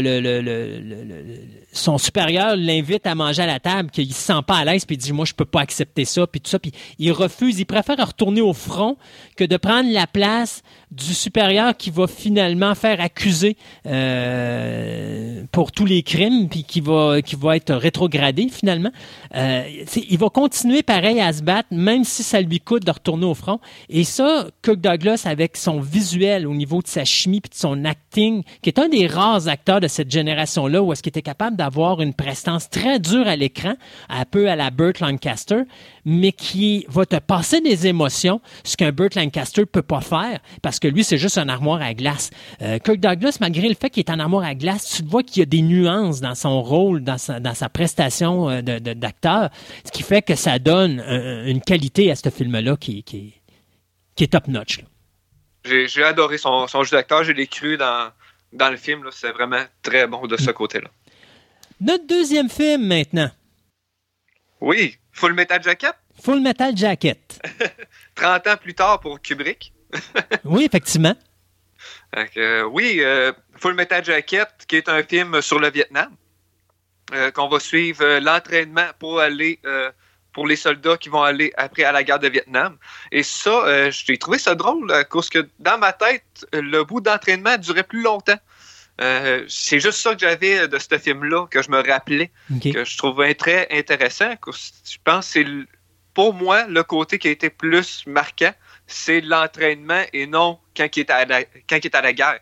son supérieur l'invite à manger à la table, qu'il ne se sent pas à l'aise, puis il dit Moi, je peux pas accepter ça, puis tout ça, puis il refuse, il préfère retourner au front que de prendre la place du supérieur qui va finalement faire accuser euh, pour tous les crimes, puis qui va, qui va être rétrogradé finalement. Euh, il va continuer pareil à se battre, même si ça lui coûte de retourner au front. Et ça, Kirk Douglas, avec son visuel au niveau de sa chimie puis de son qui est un des rares acteurs de cette génération-là, où est-ce qu'il était capable d'avoir une prestance très dure à l'écran, un peu à la Burt Lancaster, mais qui va te passer des émotions, ce qu'un Burt Lancaster peut pas faire, parce que lui, c'est juste un armoire à glace. Euh, Kirk Douglas, malgré le fait qu'il est en armoire à glace, tu vois qu'il y a des nuances dans son rôle, dans sa, prestation euh, d'acteur, ce qui fait que ça donne une qualité à ce film-là qui, est top-notch. J'ai adoré son, son jeu d'acteur, je l'ai cru dans, dans le film, c'est vraiment très bon de ce mm. côté-là. Notre deuxième film maintenant. Oui, Full Metal Jacket? Full Metal Jacket. 30 ans plus tard pour Kubrick. oui, effectivement. oui, euh, Full Metal Jacket, qui est un film sur le Vietnam, euh, qu'on va suivre euh, l'entraînement pour aller pour les soldats qui vont aller après à la guerre de Vietnam. Et ça, j'ai trouvé ça drôle, parce que dans ma tête, le bout d'entraînement durait plus longtemps. c'est juste ça que j'avais de ce film-là, que je me rappelais, que je trouvais très intéressant. Je pense que c'est pour moi le côté qui a été plus marquant c'est l'entraînement et non quand il est à la, quand il est à la guerre.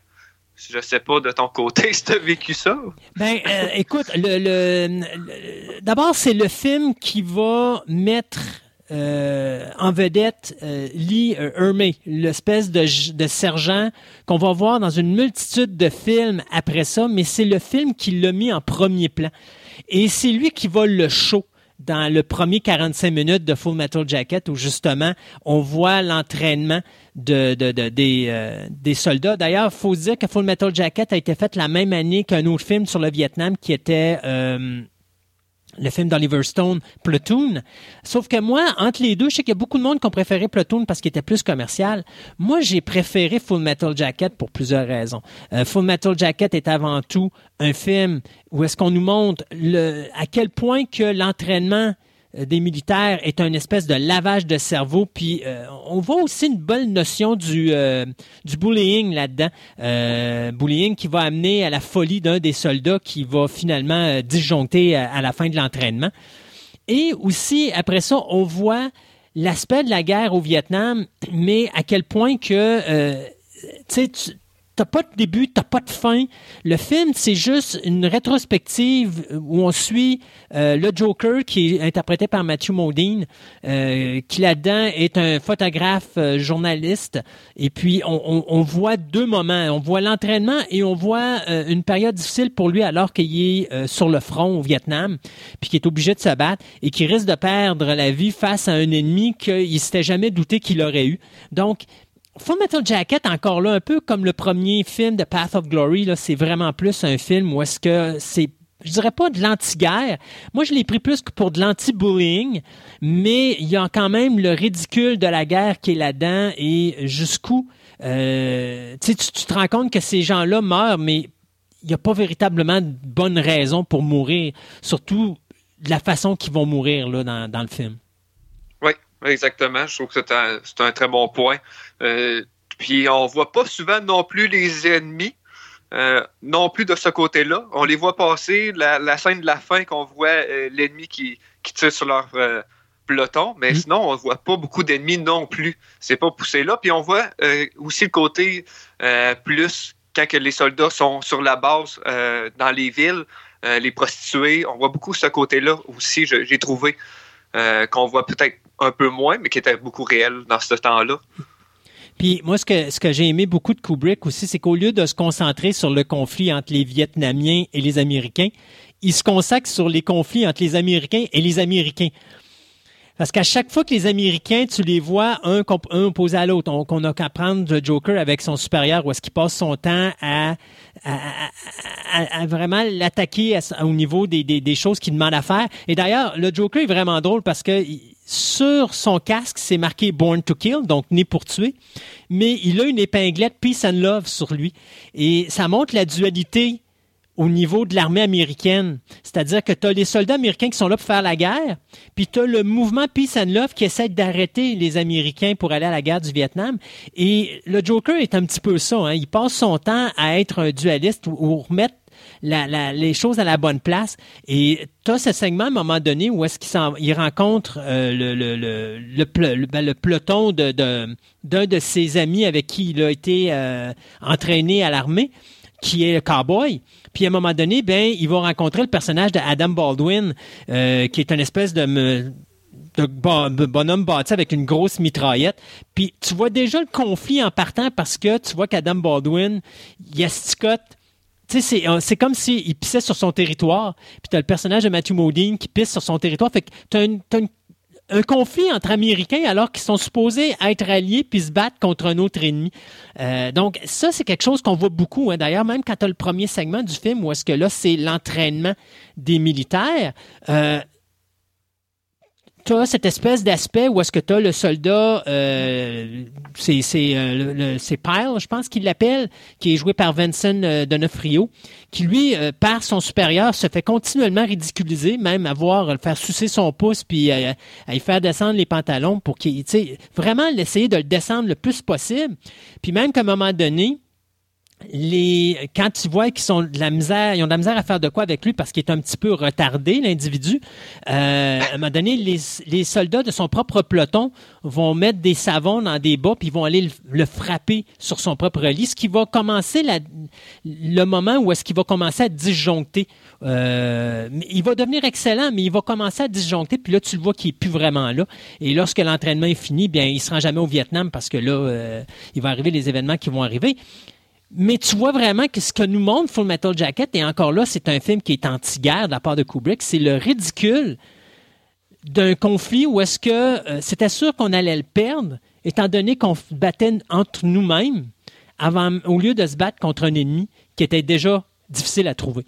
Je sais pas de ton côté si tu as vécu ça. Ben, euh, écoute, le, d'abord, c'est le film qui va mettre euh, en vedette euh, Lee Hermé, l'espèce de, de sergent qu'on va voir dans une multitude de films après ça, mais c'est le film qui l'a mis en premier plan. Et c'est lui qui va le show dans le premier 45 minutes de Full Metal Jacket où justement on voit l'entraînement de, des, euh, des soldats. D'ailleurs, il faut dire que Full Metal Jacket a été fait la même année qu'un autre film sur le Vietnam qui était euh, le film d'Oliver Stone, Platoon. Sauf que moi, entre les deux, je sais qu'il y a beaucoup de monde qui ont préféré Platoon parce qu'il était plus commercial. Moi, j'ai préféré Full Metal Jacket pour plusieurs raisons. Euh, Full Metal Jacket est avant tout un film où est-ce qu'on nous montre à quel point que l'entraînement des militaires est un espèce de lavage de cerveau. Puis euh, on voit aussi une bonne notion du, euh, du bullying là-dedans. bullying qui va amener à la folie d'un des soldats qui va finalement disjoncter à, la fin de l'entraînement. Et aussi, après ça, on voit l'aspect de la guerre au Vietnam, mais à quel point que, tu t'as pas de début, t'as pas de fin. Le film, c'est juste une rétrospective où on suit euh, le Joker qui est interprété par Matthew Modine, euh, qui là-dedans est un photographe euh, journaliste. Et puis on, voit deux moments. On voit l'entraînement et on voit une période difficile pour lui alors qu'il est sur le front au Vietnam, puis qu'il est obligé de se battre et qui risque de perdre la vie face à un ennemi qu'il s'était jamais douté qu'il aurait eu. Donc Full Metal Jacket, encore là, un peu comme le premier film de Path of Glory, c'est vraiment plus un film où est-ce que c'est je dirais pas de l'anti-guerre. Moi, je l'ai pris plus que pour de l'anti-bullying, mais il y a quand même le ridicule de la guerre qui est là-dedans et jusqu'où euh, tu, tu te rends compte que ces gens-là meurent, mais il n'y a pas véritablement de bonne raison pour mourir, surtout de la façon qu'ils vont mourir là, dans, dans le film. Oui, exactement. Je trouve que c'est un, un, très bon point. Euh, puis on voit pas souvent non plus les ennemis. Euh, non plus de ce côté-là. On les voit passer, la, scène de la fin qu'on voit euh, l'ennemi qui, qui, tire sur leur peloton, mais mm. sinon, on ne voit pas beaucoup d'ennemis non plus. C'est pas poussé là. Puis on voit aussi le côté plus quand que les soldats sont sur la base dans les villes, les prostituées. On voit beaucoup ce côté-là aussi, j'ai trouvé, qu'on voit peut-être un peu moins, mais qui était beaucoup réel dans ce temps-là. Puis moi, ce que, ce que j'ai aimé beaucoup de Kubrick aussi, c'est qu'au lieu de se concentrer sur le conflit entre les Vietnamiens et les Américains, il se consacre sur les conflits entre les Américains et les Américains. Parce qu'à chaque fois que les Américains, tu les vois un, un opposé à l'autre, on, a qu'à prendre le Joker avec son supérieur, où est-ce qu'il passe son temps à, vraiment l'attaquer au niveau des, des choses qu'il demande à faire. Et d'ailleurs, le Joker est vraiment drôle parce que sur son casque, c'est marqué Born to Kill, donc né pour tuer, mais il a une épinglette Peace and Love sur lui. Et ça montre la dualité au niveau de l'armée américaine. C'est-à-dire que tu as les soldats américains qui sont là pour faire la guerre, puis tu as le mouvement Peace and Love qui essaie d'arrêter les Américains pour aller à la guerre du Vietnam. Et le Joker est un petit peu ça. Hein. Il passe son temps à être un dualiste ou remettre les choses à la bonne place. Et tu as ce segment à un moment donné où est-ce qu'il rencontre euh, le, le, le, ben, peloton de, d'un de, ses amis avec qui il a été euh, entraîné à l'armée, qui est le cowboy. Puis à un moment donné, ben, il va rencontrer le personnage de Adam Baldwin, euh, qui est une espèce de de bonhomme bâti avec une grosse mitraillette. Puis tu vois déjà le conflit en partant parce que tu vois qu'Adam Baldwin, il asticote tu sais, euh, c'est comme s'il pissait sur son territoire, puis tu as le personnage de Matthew Modine qui pisse sur son territoire. Fait que tu as, un conflit entre Américains alors qu'ils sont supposés être alliés puis se battre contre un autre ennemi. Euh, donc ça, c'est quelque chose qu'on voit beaucoup. Hein. D'ailleurs, même quand tu as le premier segment du film où est-ce que là, c'est l'entraînement des militaires, euh, tu cette espèce d'aspect où est-ce que tu as le soldat, euh, c'est euh, Pyle, je pense qu'il l'appelle, qui est joué par Vincent euh, Donofrio, qui lui, euh, par son supérieur, se fait continuellement ridiculiser, même à voir faire sucer son pouce puis à, y faire descendre les pantalons pour qu'il, tu sais, vraiment l'essayer de le descendre le plus possible. Puis même qu'à un moment donné, les quand tu vois qu'ils sont de la misère, ils ont de la misère à faire de quoi avec lui parce qu'il est un petit peu retardé l'individu. Euh, à un moment donné, les, les, soldats de son propre peloton vont mettre des savons dans des bas puis vont aller le, frapper sur son propre lit, ce qui va commencer le moment où est-ce qu'il va commencer à disjoncter. Euh, il va devenir excellent, mais il va commencer à disjoncter puis là tu le vois qu'il est plus vraiment là. Et lorsque l'entraînement est fini, bien il se rend jamais au Vietnam parce que là euh, il va arriver les événements qui vont arriver. Mais tu vois vraiment que ce que nous montre Full Metal Jacket, et encore là, c'est un film qui est anti-guerre de la part de Kubrick, c'est le ridicule d'un conflit où est-ce que euh, c'était sûr qu'on allait le perdre, étant donné qu'on battait entre nous-mêmes, avant, au lieu de se battre contre un ennemi qui était déjà difficile à trouver.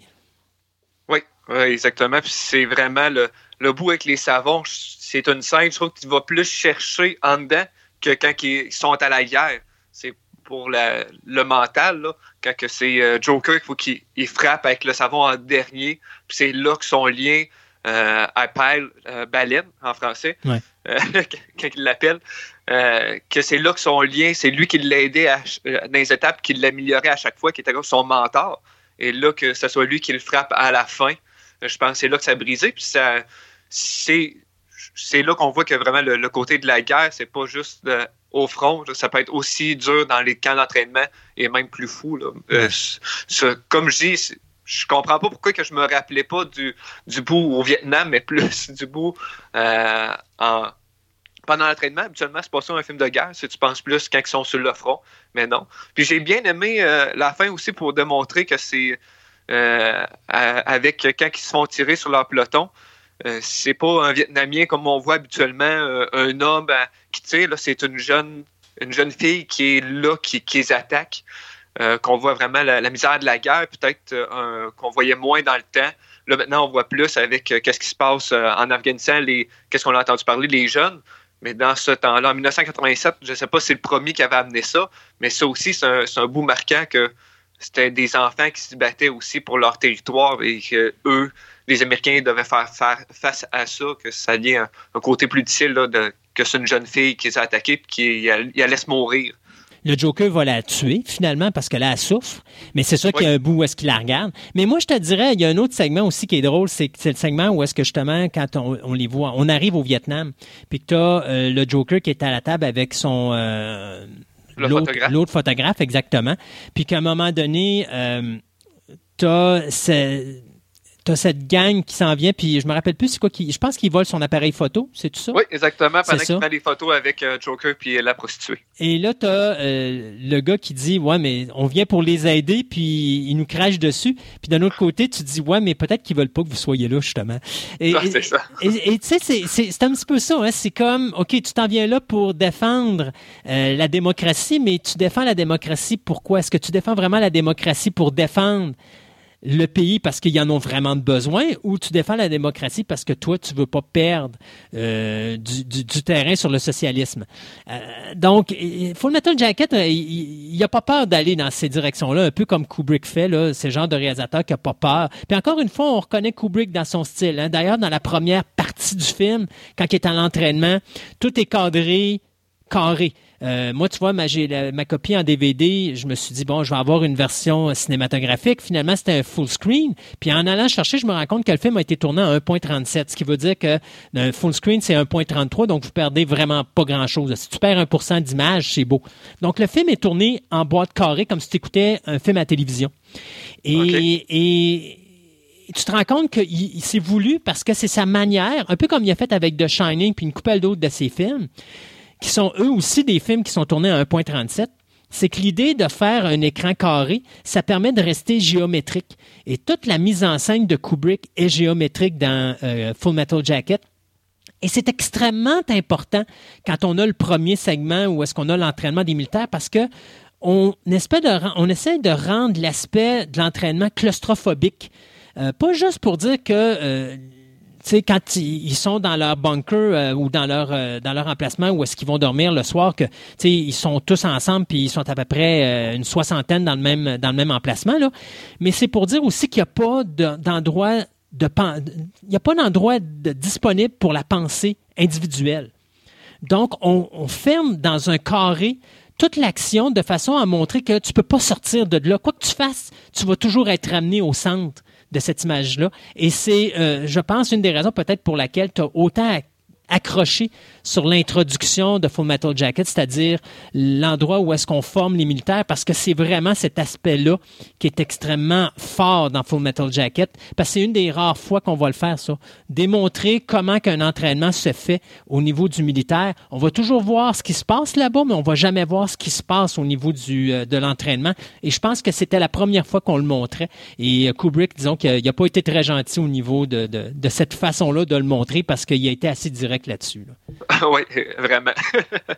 Oui, exactement. Puis c'est vraiment le, bout avec les savons. C'est une scène, je trouve, que tu vas plus chercher en dedans que quand ils sont à la guerre. C'est pour le mental, quand c'est euh, Joker qu'il faut qu'il frappe avec le savon en dernier, puis c'est là que son lien euh, appelle euh, baleine en français, euh, quand il l'appelle, que c'est là que son lien, c'est lui qui l'a aidé dans les étapes, qui l'améliorait à chaque fois, qui était comme son mentor, et là que ce soit lui qui le frappe à la fin, je pense que c'est là que ça a brisé, puis ça, c'est c'est là qu'on voit que vraiment le, côté de la guerre, c'est pas juste au front, ça peut être aussi dur dans les camps d'entraînement et même plus fou. Euh, comme je dis, je comprends pas pourquoi que je me rappelais pas du, du bout au Vietnam, mais plus du bout euh, en, pendant l'entraînement. Habituellement, c'est pas ça un film de guerre, si tu penses plus quand ils sont sur le front, mais non. Puis j'ai bien aimé euh, la fin aussi pour démontrer que c'est avec quand ils se font tirer sur leur peloton. Euh, c'est pas un Vietnamien comme on voit habituellement, euh, un homme euh, qui tire. Là, c'est une jeune, une jeune fille qui est là, qui, qui les attaque. qu'on voit vraiment la, misère de la guerre, peut-être qu'on voyait moins dans le temps. Là, maintenant, on voit plus avec qu'est-ce qui se passe en Afghanistan, les, qu'est-ce qu'on a entendu parler, les jeunes. Mais dans ce temps-là, en 1987, je ne sais pas si c'est le premier qui avait amené ça, mais ça aussi, c'est un, un bout marquant que c'était des enfants qui se battaient aussi pour leur territoire et que eux, les Américains devaient faire, face à ça, que ça devient un, un côté plus difficile de, que c'est une jeune fille qui les a attaqués et qui la laisse mourir. Le Joker va la tuer finalement parce que là, elle souffre. Mais c'est sûr qu'il y a un bout où est-ce qu'il la regarde. Mais moi, je te dirais, il y a un autre segment aussi qui est drôle, c'est le segment où est-ce que justement, quand on, les voit, on arrive au Vietnam, puis que tu as euh, le Joker qui est à la table avec son... Euh, l'autre photographe. exactement. Puis qu'à un moment donné, euh, tu as t'as cette gang qui s'en vient, puis je me rappelle plus c'est quoi qui. Je pense qu'il vole son appareil photo, c'est tout ça? Oui, exactement, pendant qu'il fait des photos avec euh, Joker puis la prostituée. Et là, t'as euh, le gars qui dit Ouais, mais on vient pour les aider, puis il nous crache dessus. Puis d'un autre côté, tu dis Ouais, mais peut-être qu'ils veulent pas que vous soyez là, justement. Et, c'est ça. Et tu sais, c'est un petit peu ça, hein? C'est comme OK, tu t'en viens là pour défendre euh, la démocratie, mais tu défends la démocratie pourquoi? Est-ce que tu défends vraiment la démocratie pour défendre le pays parce qu'ils en ont vraiment besoin ou tu défends la démocratie parce que toi, tu veux pas perdre euh, du, terrain sur le socialisme. Euh, donc, Full Metal Jacket, euh, il n'a pas peur d'aller dans ces directions-là, un peu comme Kubrick fait, là, ce genre de réalisateur qui n'a pas peur. Puis encore une fois, on reconnaît Kubrick dans son style. Hein. D'ailleurs, dans la première partie du film, quand il est en entraînement, tout est cadré, carré. Euh, moi, tu vois, ma, j'ai ma copie en DVD, je me suis dit, bon, je vais avoir une version cinématographique. Finalement, c'était un full screen. Puis en allant chercher, je me rends compte que le film a été tourné à 1.37, ce qui veut dire que un full screen, c'est 1.33, donc vous perdez vraiment pas grand-chose. Si tu perds 1% d'image, c'est beau. Donc le film est tourné en boîte carrée, comme si tu écoutais un film à télévision. Et, et tu te rends compte qu'il s'est voulu parce que c'est sa manière, un peu comme il a fait avec The Shining puis une couple d'autres de ses films qui sont eux aussi des films qui sont tournés à 1.37, c'est que l'idée de faire un écran carré, ça permet de rester géométrique. Et toute la mise en scène de Kubrick est géométrique dans euh, Full Metal Jacket. Et c'est extrêmement important quand on a le premier segment où est-ce qu'on a l'entraînement des militaires parce que on, de, on essaie de rendre l'aspect de l'entraînement claustrophobique. Euh, pas juste pour dire que euh, sais, quand ils sont dans leur bunker euh, ou dans leur euh, dans leur emplacement où est-ce qu'ils vont dormir le soir, que ils sont tous ensemble puis ils sont à peu près euh, une soixantaine dans le même dans le même emplacement là. Mais c'est pour dire aussi qu'il n'y a pas d'endroit de, il a pas d'endroit disponible pour la pensée individuelle. Donc on, ferme dans un carré toute l'action de façon à montrer que tu peux pas sortir de là. Quoi que tu fasses, tu vas toujours être ramené au centre de cette image-là. Et c'est, euh, je pense, une des raisons peut-être pour laquelle tu as autant accroché sur l'introduction de Full Metal Jacket, c'est-à-dire l'endroit où est-ce qu'on forme les militaires, parce que c'est vraiment cet aspect-là qui est extrêmement fort dans Full Metal Jacket, parce que c'est une des rares fois qu'on va le faire, ça. Démontrer comment qu'un entraînement se fait au niveau du militaire. On va toujours voir ce qui se passe là-bas, mais on va jamais voir ce qui se passe au niveau du, euh, de l'entraînement. Et je pense que c'était la première fois qu'on le montrait. Et euh, Kubrick, disons qu'il n'a pas été très gentil au niveau de, de, de cette façon-là de le montrer, parce qu'il a été assez direct là-dessus. Là. oui, vraiment.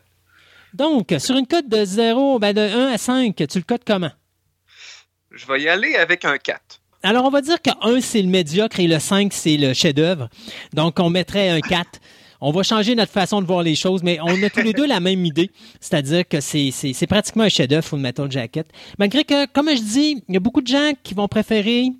Donc, sur une cote de 0, ben de 1 à 5, tu le cotes comment? Je vais y aller avec un 4. Alors, on va dire que 1, c'est le médiocre et le 5, c'est le chef-d'œuvre. Donc, on mettrait un 4. On va changer notre façon de voir les choses, mais on a tous les deux la même idée. C'est-à-dire que c'est, pratiquement un chef-d'œuvre, Full Metal Jacket. Malgré que, comme je dis, il y a beaucoup de gens qui vont préférer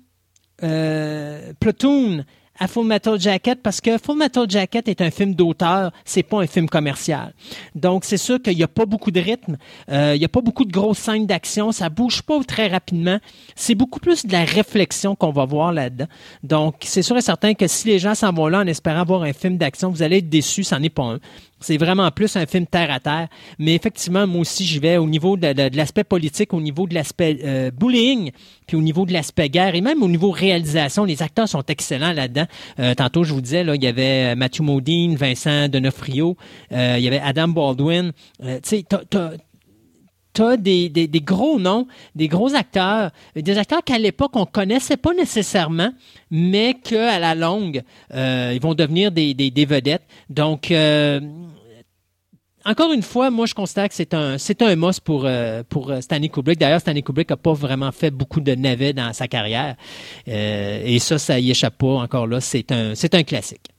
euh, Platoon à Full Metal Jacket parce que Full Metal Jacket est un film d'auteur, c'est pas un film commercial. Donc c'est sûr qu'il n'y a pas beaucoup de rythme, euh, il n'y a pas beaucoup de grosses scènes d'action, ça bouge pas très rapidement. C'est beaucoup plus de la réflexion qu'on va voir là-dedans. Donc c'est sûr et certain que si les gens s'en vont là en espérant voir un film d'action, vous allez être déçus, ça n'est pas un. C'est vraiment plus un film terre à terre. Mais effectivement, moi aussi, j'y vais au niveau de, l'aspect politique, au niveau de l'aspect euh, bullying, puis au niveau de l'aspect guerre, et même au niveau réalisation. Les acteurs sont excellents là-dedans. Euh, tantôt, je vous disais, là, il y avait euh, Matthew Modine, Vincent Donofrio, il y avait Adam Baldwin. tu sais, t'as des, des, des, gros noms, des gros acteurs, des acteurs qu'à l'époque on connaissait pas nécessairement, mais qu'à la longue ils vont devenir des, des, vedettes. Donc encore une fois, moi, je constate que c'est un, c'est un must pour, euh, pour euh, Stanley Kubrick. D'ailleurs, Stanley Kubrick n'a pas vraiment fait beaucoup de navets dans sa carrière. Euh, et ça, ça y échappe pas. Encore là, c'est un, c'est un classique.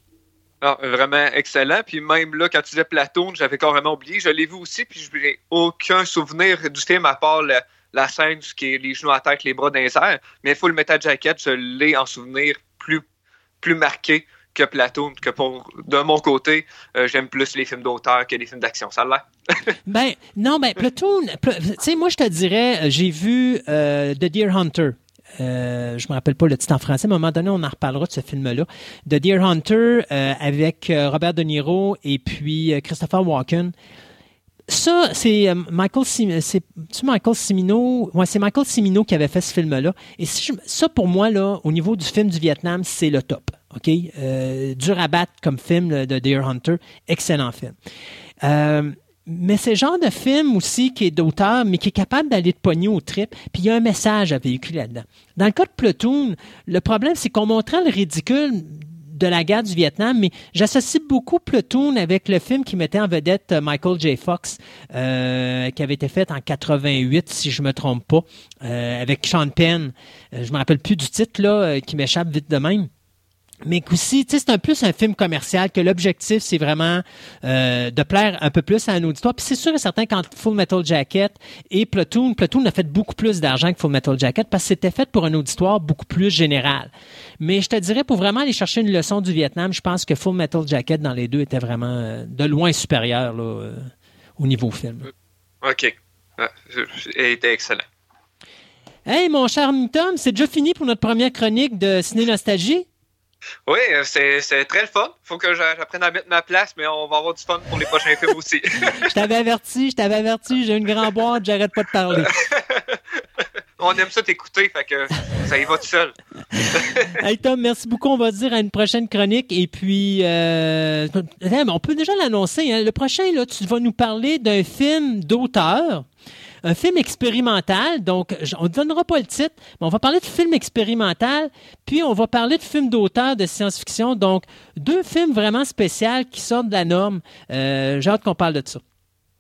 Ah, vraiment excellent. Puis même là, quand tu disais Platoon, j'avais carrément oublié. Je l'ai vu aussi, puis je n'ai aucun souvenir du film à part la, scène qui est les genoux à terre, les bras dans les airs. Mais Full Metal Jacket, je l'ai en souvenir plus, plus marqué que Platoon, que pour de mon côté, euh, j'aime plus les films d'auteur que les films d'action. Ça l'a. ben non, ben Platoon, tu sais, moi je te dirais, euh, j'ai vu euh, The Deer Hunter. Euh, je me rappelle pas le titre en français, mais à un moment donné, on en reparlera de ce film-là. The Deer Hunter avec Robert De Niro et puis Christopher Walken. Ça, c'est Michael, c'est c'est Michael Cimino qui avait fait ce film-là. Et ça, pour moi, là, au niveau du film du Vietnam, c'est le top. OK? Euh, dur à battre comme film de Deer Hunter. Excellent film. Mais c'est le genre de film aussi qui est d'auteur, mais qui est capable d'aller de pogner au trip, puis il y a un message à véhiculer là-dedans. Dans le cas de Platoon, le problème, c'est qu'on montrait le ridicule de la guerre du Vietnam, mais j'associe beaucoup Platoon avec le film qui mettait en vedette euh, Michael J. Fox, euh, qui avait été fait en 88, si je me trompe pas, euh, avec Sean Penn. je me rappelle plus du titre là, qui m'échappe vite de même mais aussi, c'est un plus un film commercial que l'objectif, c'est vraiment euh, de plaire un peu plus à un auditoire. Puis c'est sûr et certain quand Full Metal Jacket et Platoon, Platoon a fait beaucoup plus d'argent que Full Metal Jacket parce que c'était fait pour un auditoire beaucoup plus général. Mais je te dirais, pour vraiment aller chercher une leçon du Vietnam, je pense que Full Metal Jacket dans les deux était vraiment euh, de loin supérieur là, euh, au niveau film. OK. Ah, il était excellent. Hey, mon cher Tom, c'est déjà fini pour notre première chronique de Ciné Nostalgie? Oui, euh, c'est très le fun. Faut que j'apprenne à mettre ma place, mais on va avoir du fun pour les prochains films aussi. je t'avais averti, je t'avais averti, j'ai une grande boîte, j'arrête pas de parler. on aime ça t'écouter, fait que ça y va tout seul. hey Tom, merci beaucoup. On va se dire à une prochaine chronique. Et puis, euh, on peut déjà l'annoncer. Hein. Le prochain, là, tu vas nous parler d'un film d'auteur un film expérimental. Donc, on ne donnera pas le titre, mais on va parler de film expérimental, puis on va parler de film d'auteur de science-fiction. Donc, deux films vraiment spéciaux qui sortent de la norme. Euh, j'ai hâte qu'on parle de ça.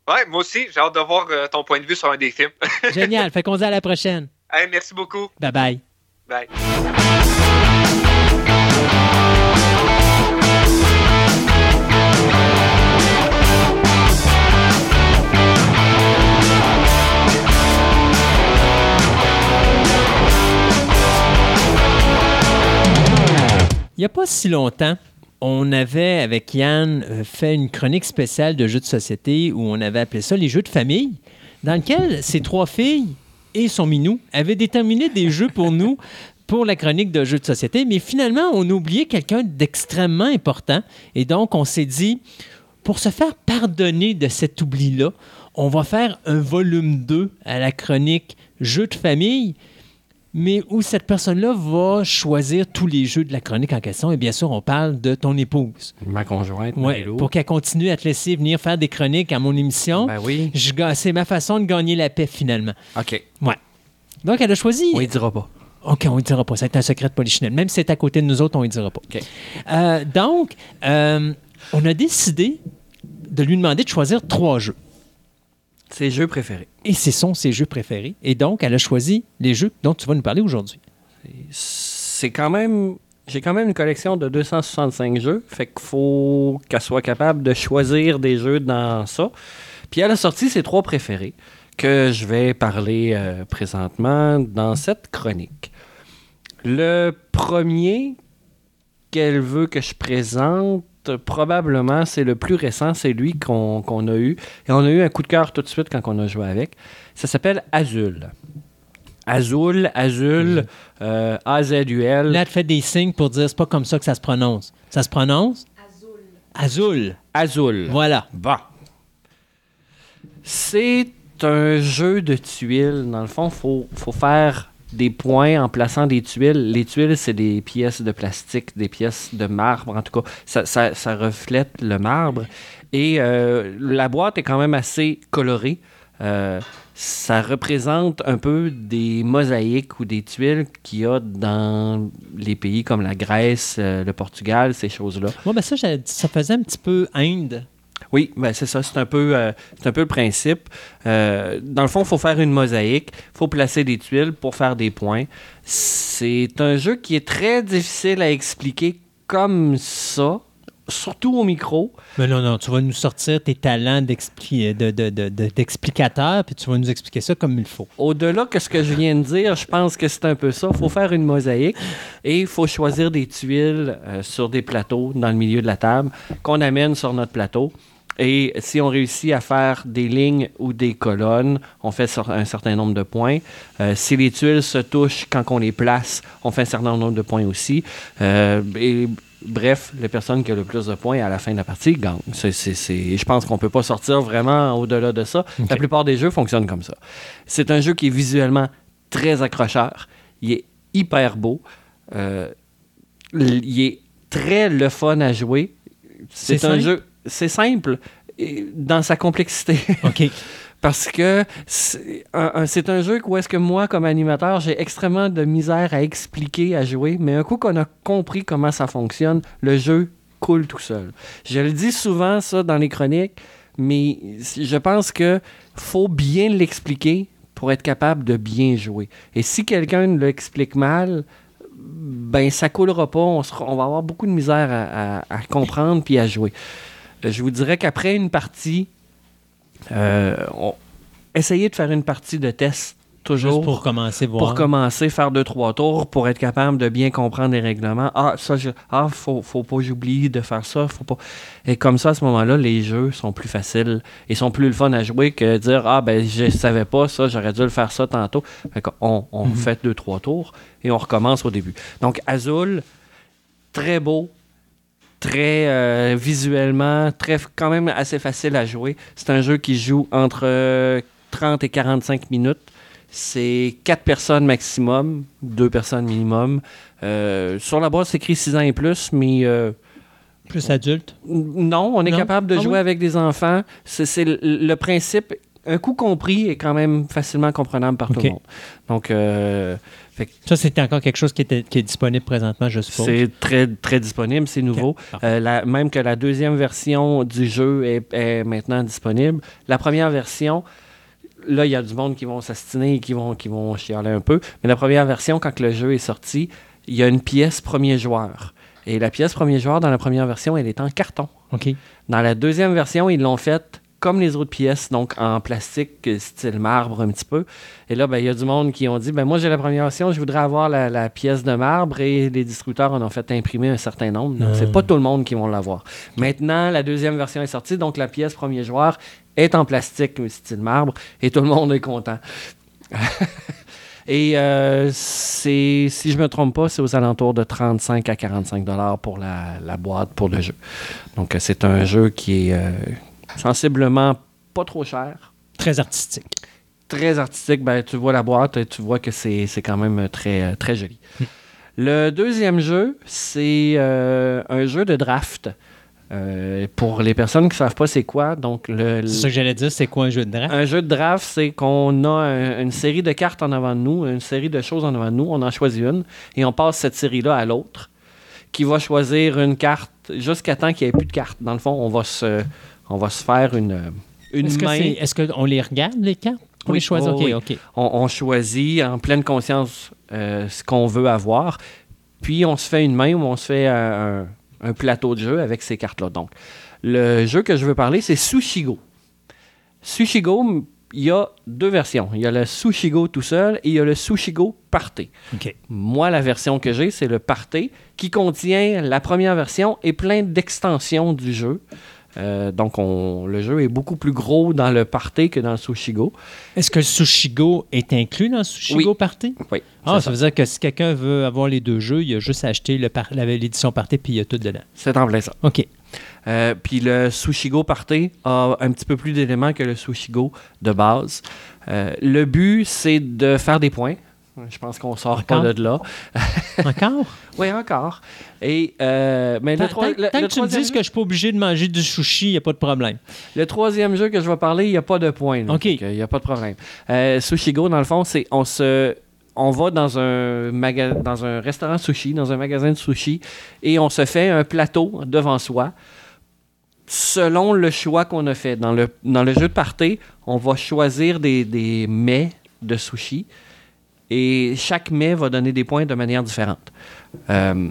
Ouais, moi aussi, j'ai hâte de voir euh, ton point de vue sur un des films. Génial. Fait qu'on se dit à la prochaine. Hey, merci beaucoup. Bye bye. Bye. Il n'y a pas si longtemps, on avait, avec Yann, euh, fait une chronique spéciale de jeux de société où on avait appelé ça les jeux de famille, dans lequel ces trois filles et son minou avaient déterminé des jeux pour nous pour la chronique de jeux de société, mais finalement, on a oublié quelqu'un d'extrêmement important. Et donc, on s'est dit, pour se faire pardonner de cet oubli-là, on va faire un volume 2 à la chronique jeux de famille mais où cette personne-là va choisir tous les jeux de la chronique en question. Et bien sûr, on parle de ton épouse. Ma conjointe, ouais, Pour qu'elle continue à te laisser venir faire des chroniques à mon émission. Ben oui. C'est ma façon de gagner la paix, finalement. OK. Ouais. Donc, elle a choisi... On ne dira pas. OK, on ne dira pas. C'est un secret de polichinelle. Même si c'est à côté de nous autres, on ne dira pas. OK. Euh, donc, euh, on a décidé de lui demander de choisir trois jeux. Ses jeux préférés. Et ce sont ses jeux préférés. Et donc, elle a choisi les jeux dont tu vas nous parler aujourd'hui. C'est quand même. J'ai quand même une collection de 265 jeux. Fait qu'il faut qu'elle soit capable de choisir des jeux dans ça. Puis elle a sorti ses trois préférés que je vais parler euh, présentement dans cette chronique. Le premier qu'elle veut que je présente, probablement, c'est le plus récent, c'est lui qu'on a eu. Et on a eu un coup de cœur tout de suite quand on a joué avec. Ça s'appelle Azul. Azul, Azul, euh, A-Z-U-L. Là, elle fait des signes pour dire c'est pas comme ça que ça se prononce. Ça se prononce? Azul. Azul. Voilà. Bon. C'est un jeu de tuiles. Dans le fond, il faut, faut faire des points en plaçant des tuiles. Les tuiles, c'est des pièces de plastique, des pièces de marbre, en tout cas. Ça, reflète le marbre. Et euh, la boîte est quand même assez colorée. Euh, ça représente un peu des mosaïques ou des tuiles qu'il y a dans les pays comme la Grèce, euh, le Portugal, ces choses-là. Moi, ben ça, ça faisait un petit peu Inde. Oui, ben c'est ça, c'est un, peu, euh, un peu le principe. Euh, dans le fond, il faut faire une mosaïque, il faut placer des tuiles pour faire des points. C'est un jeu qui est très difficile à expliquer comme ça, surtout au micro. Mais non, non, tu vas nous sortir tes talents d'expli- de- de- de- de- d'explicateur, puis tu vas nous expliquer ça comme il faut. Au-delà que ce que je viens de dire, je pense que c'est un peu ça. Il faut faire une mosaïque et il faut choisir des tuiles euh, sur des plateaux dans le milieu de la table qu'on amène sur notre plateau. Et si on réussit à faire des lignes ou des colonnes, on fait un certain nombre de points. Euh, si les tuiles se touchent quand on les place, on fait un certain nombre de points aussi. Euh, et bref, la personne qui a le plus de points à la fin de la partie gagne. C'est- c'est- c'est- je pense qu'on peut pas sortir vraiment au-delà de ça. La plupart des jeux fonctionnent comme ça. C'est un jeu qui est visuellement très accrocheur. Il est hyper beau. Euh, il est très le fun à jouer. C'est un simple? jeu. C'est simple dans sa complexité. OK. Parce que c'est un, jeu où est-ce que moi, comme animateur, j'ai extrêmement de misère à expliquer, à jouer. Mais un coup qu'on a compris comment ça fonctionne, le jeu coule tout seul. Je le dis souvent, ça, dans les chroniques, mais je pense que faut bien l'expliquer pour être capable de bien jouer. Et si quelqu'un l'explique mal, ben ça coulera pas. On, va avoir beaucoup de misère à, à- comprendre puis à jouer. Euh, Je vous dirais qu'après une partie, on- essayez de faire une partie de test toujours Juste pour commencer, voir. pour commencer, faire deux, trois tours pour être capable de bien comprendre les règlements. Ah, ça, je, ah, faut, faut pas j'oublie de faire ça, faut pas. Et comme ça, à ce moment-là, les jeux sont plus faciles et sont plus le fun à jouer que dire, ah, ben, je savais pas ça, j'aurais dû le faire ça tantôt. Fait qu'on- on Mhm. fait deux, trois tours et on recommence au début. Donc, Azul, très beau, très euh, visuellement, très, quand même assez facile à jouer. C'est un jeu qui joue entre euh, 30 et 45 minutes. C'est 4 personnes maximum, 2 personnes minimum. Euh, sur la boîte, c'est écrit 6 ans et plus, mais euh, Plus adulte. non, on est Non? capable de Ah jouer oui? avec des enfants. C'est le, principe, un coup compris, est quand même facilement comprenable par tout le monde. Donc, Ça, c'était encore quelque chose qui, était, qui est disponible présentement, je suppose. c'est très, très disponible, c'est nouveau. Euh, la- même que la deuxième version du jeu est, est maintenant disponible. La première version, là, il y a du monde qui vont s'astiner et qui vont, qui vont chialer un peu. Mais la première version, quand le jeu est sorti, il y a une pièce premier joueur. Et la pièce premier joueur, dans la première version, elle est en carton. OK. Dans la deuxième version, ils l'ont faite comme les autres pièces, donc en plastique, euh, style marbre un petit peu. Et là, ben, il y a du monde qui ont dit, ben, moi j'ai la première version, je voudrais avoir la, la pièce de marbre et les distributeurs en ont fait imprimer un certain nombre. Donc, Ah. c'est pas tout le monde qui vont l'avoir. Maintenant, la deuxième version est sortie, donc la pièce premier joueur est en plastique, euh, style marbre, et tout le monde est content. Et euh, c'est, si je me trompe pas, c'est aux alentours de 35 à 45 dollars pour la, la boîte pour le jeu. Donc c'est un jeu qui est euh, sensiblement pas trop cher, Très artistique. très artistique. Ben, tu vois la boîte et tu vois que c'est, c'est quand même très, très joli. Le deuxième jeu, c'est euh, un jeu de draft. Euh, pour les personnes qui ne savent pas c'est quoi, donc le, C'est ça que j'allais dire, c'est quoi un jeu de draft? un jeu de draft, c'est qu'on a un- une série de cartes en avant de nous, une série de choses en avant de nous. On en choisit une et on passe cette série-là à l'autre qui va choisir une carte jusqu'à temps qu'il n'y ait plus de cartes. Dans le fond, on va se, on va se faire une, une Est-ce que main. c'est- est-ce qu'on les regarde, les cartes? Pour Oui, les choisir? oh, oui. On, on choisit en pleine conscience euh, ce qu'on veut avoir. Puis on se fait une main ou on se fait un, un- un plateau de jeu avec ces cartes-là. Donc, le jeu que je veux parler, c'est Sushigo. Sushigo, il y a deux versions. Il y a le Sushigo tout seul et il y a le Sushigo Party. OK. Moi, la version que j'ai, c'est le Party qui contient la première version et plein d'extensions du jeu. Euh, donc, on, le jeu est beaucoup plus gros dans le Party que dans le Sushigo. Est-ce que le Sushigo est inclus dans le Sushigo Oui. Party? Oui. Ah, ça veut dire que si quelqu'un veut avoir les deux jeux, il a juste à acheter l'édition Party puis il y a tout dedans. C'est en plein ça. OK. Euh, Puis le Sushigo Party a un petit peu plus d'éléments que le Sushigo de base. Euh, le but, c'est de faire des points. Je pense qu'on sort Encore? pas de là. Encore? Oui, encore. Et, euh, mais le, Tant, le- tant le que tu me dises que je suis pas obligé de manger du sushi, il n'y a pas de problème. Le troisième jeu que je vais parler, il n'y a pas de point. là. OK. Il n'y a pas de problème. Euh, Sushigo, dans le fond, c'est on se. On va dans un, maga- dans un restaurant sushi, dans un magasin de sushi, et on se fait un plateau devant soi. Selon le choix qu'on a fait. Dans le, jeu de party, on va choisir des, mets de sushi, et chaque mets va donner des points de manière différente. Euh,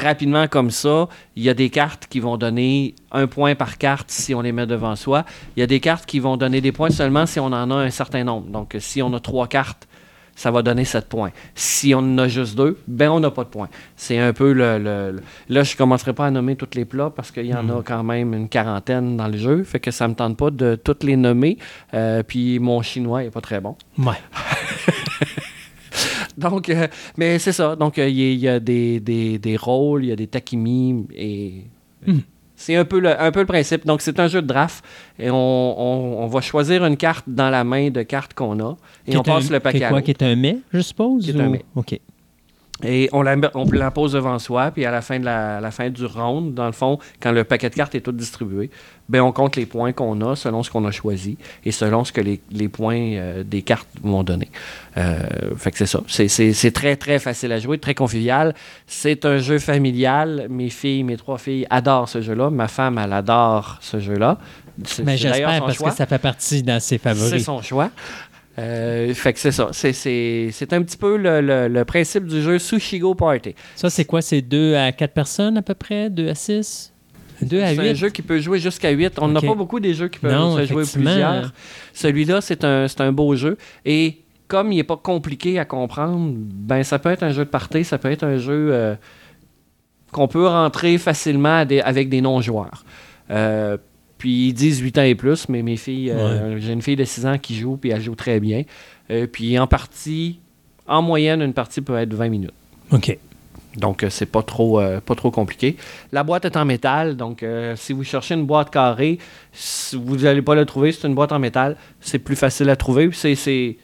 rapidement comme ça, il y a des cartes qui vont donner un point par carte si on les met devant soi. Il y a des cartes qui vont donner des points seulement si on en a un certain nombre. Donc, si on a trois cartes, ça va donner 7 points. Si on en a juste deux, ben on n'a pas de points. C'est un peu le, le- le- Là, je ne commencerai pas à nommer tous les plats parce qu'il y en a quand même une quarantaine dans le jeu. Fait que ça me tente pas de toutes les nommer. Euh, puis mon chinois n'est pas très bon. Ouais. Donc, euh, mais c'est ça. Donc, euh, il y, a- il y a des, des, des rôles, il y a des takimi et. Hmm. C'est un peu, le, un peu le principe. Donc, c'est un jeu de draft et on, on- on va choisir une carte dans la main de cartes qu'on a et Qui on est un- passe le qui paquet est à quoi, qui est un mets, je suppose? Qui est un mets. OK. Et on la, met- on la pose devant soi, puis à la fin, de la, fin du round, dans le fond, quand le paquet de cartes est tout distribué, ben on compte les points qu'on a selon ce qu'on a choisi et selon ce que les, les points euh, des cartes vont donner. Euh, fait que c'est ça. C'est- C'est c'est très, très facile à jouer, très convivial. C'est un jeu familial. Mes filles, mes trois filles adorent ce jeu-là. Ma femme, elle adore ce jeu-là. C'est Mais c'est j'espère parce choix. que ça fait partie dans ses C'est favoris. son choix. Euh, fait que c'est ça. C'est- C'est c'est un petit peu le, le- le principe du jeu Sushigo Party. Ça, c'est quoi? C'est 2 à 4 personnes à peu près? 2 à 6? 2 à C'est un 8? jeu qui peut jouer jusqu'à 8. On n'a Ok. pas beaucoup des jeux qui peuvent Non, se jouer plusieurs. Celui-là, c'est un, c'est un beau jeu. Et comme il n'est pas compliqué à comprendre, ben ça peut être un jeu de party, ça peut être un jeu euh, qu'on peut rentrer facilement des- avec des non-joueurs. Euh, puis ils disent 8 ans et plus, mais mes filles, euh, j'ai une fille de 6 ans qui joue, puis elle joue très bien. Euh, puis en partie, en moyenne, une partie peut être 20 minutes. OK. Donc, euh, c'est pas trop, euh, pas trop compliqué. La boîte est en métal, donc euh, si vous cherchez une boîte carrée, si vous n'allez pas la trouver, c'est une boîte en métal. C'est plus facile à trouver. C'est, c'est...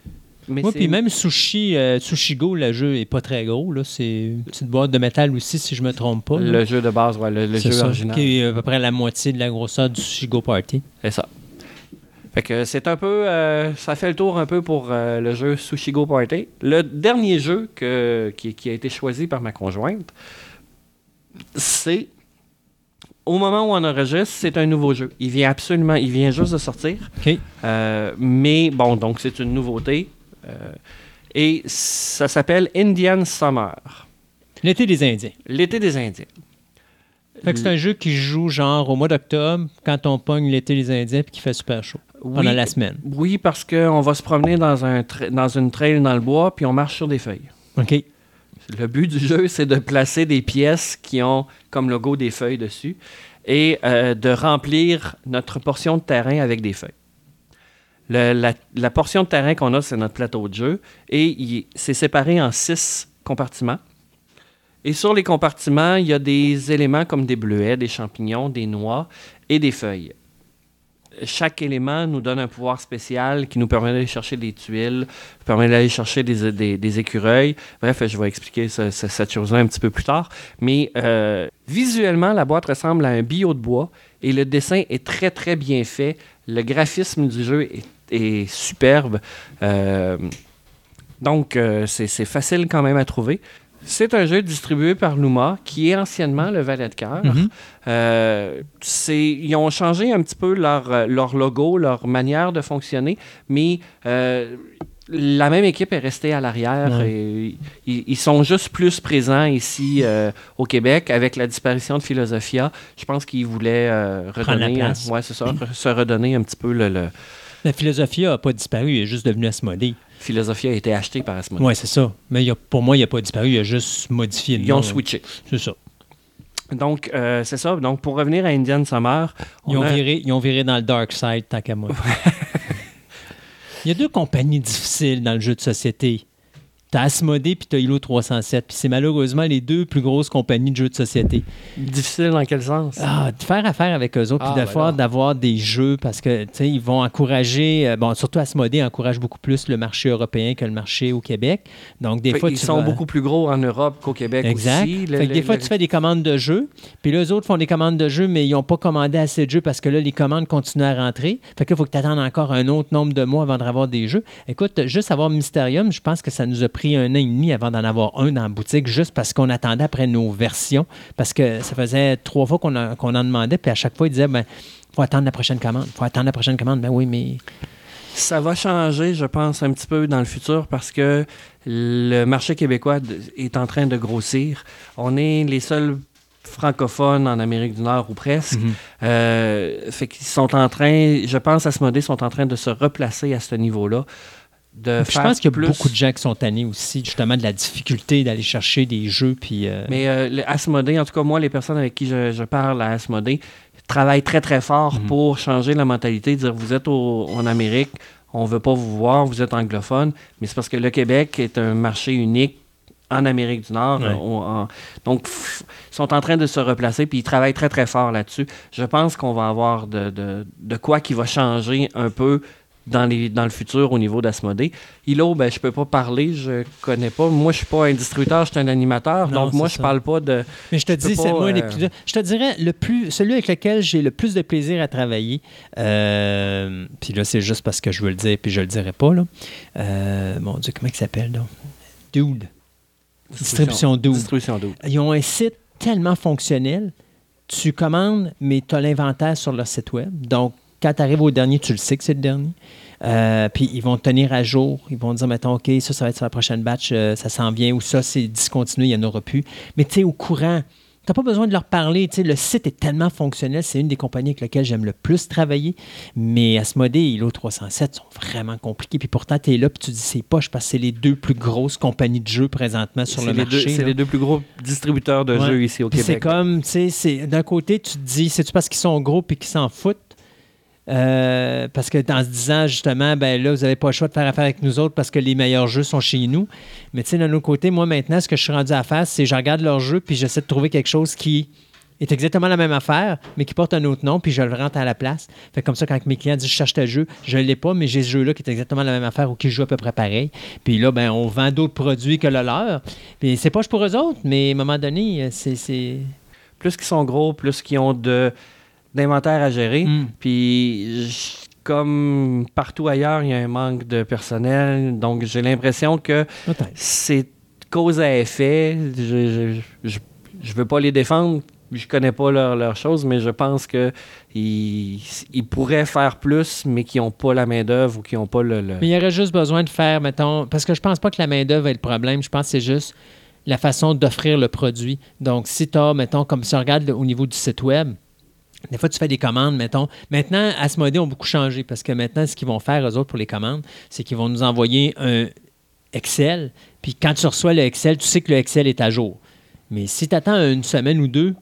Mais Moi, puis même Sushi, euh, Sushigo, le jeu est pas très gros. là. C'est une petite boîte de métal aussi, si je me trompe pas. là. le jeu de base, ouais, le, jeu ça, original. Qui est à peu près la moitié de la grosseur du Sushigo Party. C'est ça. Fait que c'est un peu. euh, ça fait le tour un peu pour euh, le jeu Sushigo Party. Le dernier jeu que, qui, qui a été choisi par ma conjointe, c'est. Au moment où on enregistre, c'est un nouveau jeu. Il vient absolument. Il vient juste de sortir. Euh, mais bon, donc c'est une nouveauté. Euh, et ça s'appelle Indian Summer. L'été des Indiens. L'été des Indiens. Fait que c'est un jeu qui joue genre au mois d'octobre, quand on pogne l'été des Indiens puis qu'il fait super chaud. Pendant la semaine. Oui, parce qu'on va se promener dans, un dans une trail dans le bois, puis on marche sur des feuilles. OK. Le but du jeu, c'est de placer des pièces qui ont comme logo des feuilles dessus et euh, de remplir notre portion de terrain avec des feuilles. La, portion de terrain qu'on a, c'est notre plateau de jeu et c'est séparé en six compartiments. Et sur les compartiments, il y a des éléments comme des bleuets, des champignons, des noix et des feuilles. Chaque élément nous donne un pouvoir spécial qui nous permet d'aller chercher des tuiles, permet d'aller chercher des, écureuils. Bref, je vais expliquer ce- ce- cette chose-là un petit peu plus tard. Mais euh, visuellement, la boîte ressemble à un billot de bois et le dessin est très, très bien fait. Le graphisme du jeu est, est superbe. Euh, donc, euh, c'est facile quand même à trouver. C'est un jeu distribué par Luma, qui est anciennement le Valet de cœur. Mhm. Euh, ils ont changé un petit peu leur, leur logo, leur manière de fonctionner, mais euh, la même équipe est restée à l'arrière Ouais. ils, ils sont juste plus présents ici euh, au Québec avec la disparition de Philosophia. Je pense qu'ils voulaient Prendre la redonner, place. ouais, ça, se redonner un petit peu le, le- La philosophie n'a pas disparu, il est juste devenu Asmodée. Philosophia a été acheté par Asmodee. Oui, c'est ça. Mais a- pour moi, il n'a pas disparu, il a juste modifié le Ils ont switché. C'est ça. Donc, euh, c'est ça. Donc, pour revenir à Indian Summer, on Ils ont, a- viré, ils ont viré dans le dark side, moi. il y a deux compagnies difficiles dans le jeu de société. T'as Asmodée puis t'as Hilo 307. Puis c'est malheureusement les deux plus grosses compagnies de jeux de société. difficile dans quel sens? Ah, de faire affaire avec eux autres, Ah, puis de ben d'avoir des jeux parce que tu sais, ils vont encourager, euh, bon, surtout Asmodée encourage beaucoup plus le marché européen que le marché au Québec. Donc des Fait fois ils tu sont vas- beaucoup plus gros en Europe qu'au Québec Exact. aussi. Le- fait que des le- fois, le- tu fais des commandes de jeux, puis là, eux autres font des commandes de jeux, mais ils n'ont pas commandé assez de jeux parce que là, les commandes continuent à rentrer. Fait que là, il faut que tu attendes encore un autre nombre de mois avant d'avoir des jeux. Écoute, juste avoir Mysterium, je pense que ça nous a pris un an et demi avant d'en avoir un dans la boutique, juste parce qu'on attendait après nos versions, parce que ça faisait trois fois qu'on a- qu'on en demandait, puis à chaque fois, ils disaient, ben, faut attendre la prochaine commande, faut attendre la prochaine commande. Ben oui, mais Ça va changer, je pense, un petit peu dans le futur parce que le marché québécois est en train de grossir. On est les seuls francophones en Amérique du Nord ou presque. Mhm. Euh, fait qu'ils sont en train, je pense à ce modèle, sont en train de se replacer à ce niveau-là. De Puis je pense qu'il y a plus- beaucoup de gens qui sont tannés aussi, justement, de la difficulté d'aller chercher des jeux, puis... euh, Mais euh, le Asmodée, en tout cas, moi, les personnes avec qui je, je parle à Asmodée travaillent très, très fort Mhm. pour changer la mentalité, dire vous êtes au- en Amérique, on veut pas vous voir, vous êtes anglophone, mais c'est parce que le Québec est un marché unique en Amérique du Nord. Ouais. On- en- donc, ils sont en train de se replacer, puis ils travaillent très, très fort là-dessus. Je pense qu'on va avoir de, de- de quoi qui va changer un peu dans, les, dans le futur au niveau d'Asmodée. Hilo, ben, je peux pas parler, je connais pas. Moi, je suis pas un distributeur, je suis un animateur, Non, donc moi, je parle pas de... Mais je te Je dis, c'est moi euh, plus- je te dirais le plus, celui avec lequel j'ai le plus de plaisir à travailler. euh, puis là, c'est juste parce que je veux le dire, puis je le dirai pas là. Euh, mon Dieu, comment il s'appelle là Dude. Distribution Dude. Distribution Dude. Ils ont un site tellement fonctionnel. Tu commandes, mais tu as l'inventaire sur leur site web. Donc, quand tu arrives au dernier, tu le sais que c'est le dernier. Euh, puis ils vont te tenir à jour. Ils vont dire, mettons, OK, ça, ça va être sur la prochaine batch, euh, ça s'en vient, ou ça, c'est discontinué, il n'y en aura plus. Mais tu sais, au courant, tu n'as pas besoin de leur parler. Tu sais, le site est tellement fonctionnel. C'est une des compagnies avec lesquelles j'aime le plus travailler. Mais Asmodée et Hilo 307 sont vraiment compliqués. Puis pourtant, tu es là, puis tu dis, c'est poche parce que c'est les deux plus grosses compagnies de jeux présentement sur C'est le marché. c'est les deux plus gros distributeurs de Ouais. jeux ici au Puis c'est Québec. comme, tu sais, c'est- d'un côté, tu te dis, c'est-tu parce qu'ils sont gros puis qu'ils s'en foutent? Euh, parce que en se disant, justement, ben là, vous n'avez pas le choix de faire affaire avec nous autres parce que les meilleurs jeux sont chez nous. Mais tu sais, d'un autre côté, moi, maintenant, ce que je suis rendu à faire, c'est je regarde leurs jeux puis j'essaie de trouver quelque chose qui est exactement la même affaire, mais qui porte un autre nom, puis je le rentre à la place. Fait comme ça, quand mes clients disent je cherche tel jeu, je ne l'ai pas, mais j'ai ce jeu-là qui est exactement la même affaire ou qui joue à peu près pareil. Puis là, ben, on vend d'autres produits que le leur. Puis c'est pas pour eux autres, mais à un moment donné, euh, c'est- Plus qu'ils sont gros, plus qu'ils ont de, d'inventaire à gérer. Mm. Puis, je- comme partout ailleurs, il y a un manque de personnel. Donc, j'ai l'impression que c'est cause à effet. Je je, je, je veux pas les défendre. Je connais pas leurs leur choses, mais je pense que ils, ils pourraient faire plus, mais qui n'ont pas la main-d'œuvre ou qui n'ont pas le. le- Mais il y aurait juste besoin de faire, mettons, parce que je pense pas que la main-d'œuvre est le problème. Je pense que c'est juste la façon d'offrir le produit. Donc, si tu as, mettons, comme si on regarde au niveau du site web, des fois, tu fais des commandes, mettons. Maintenant, Asmodée ont beaucoup changé parce que maintenant, ce qu'ils vont faire, eux autres, pour les commandes, c'est qu'ils vont nous envoyer un Excel. Puis quand tu reçois le Excel, tu sais que le Excel est à jour. Mais si tu attends une semaine ou deux,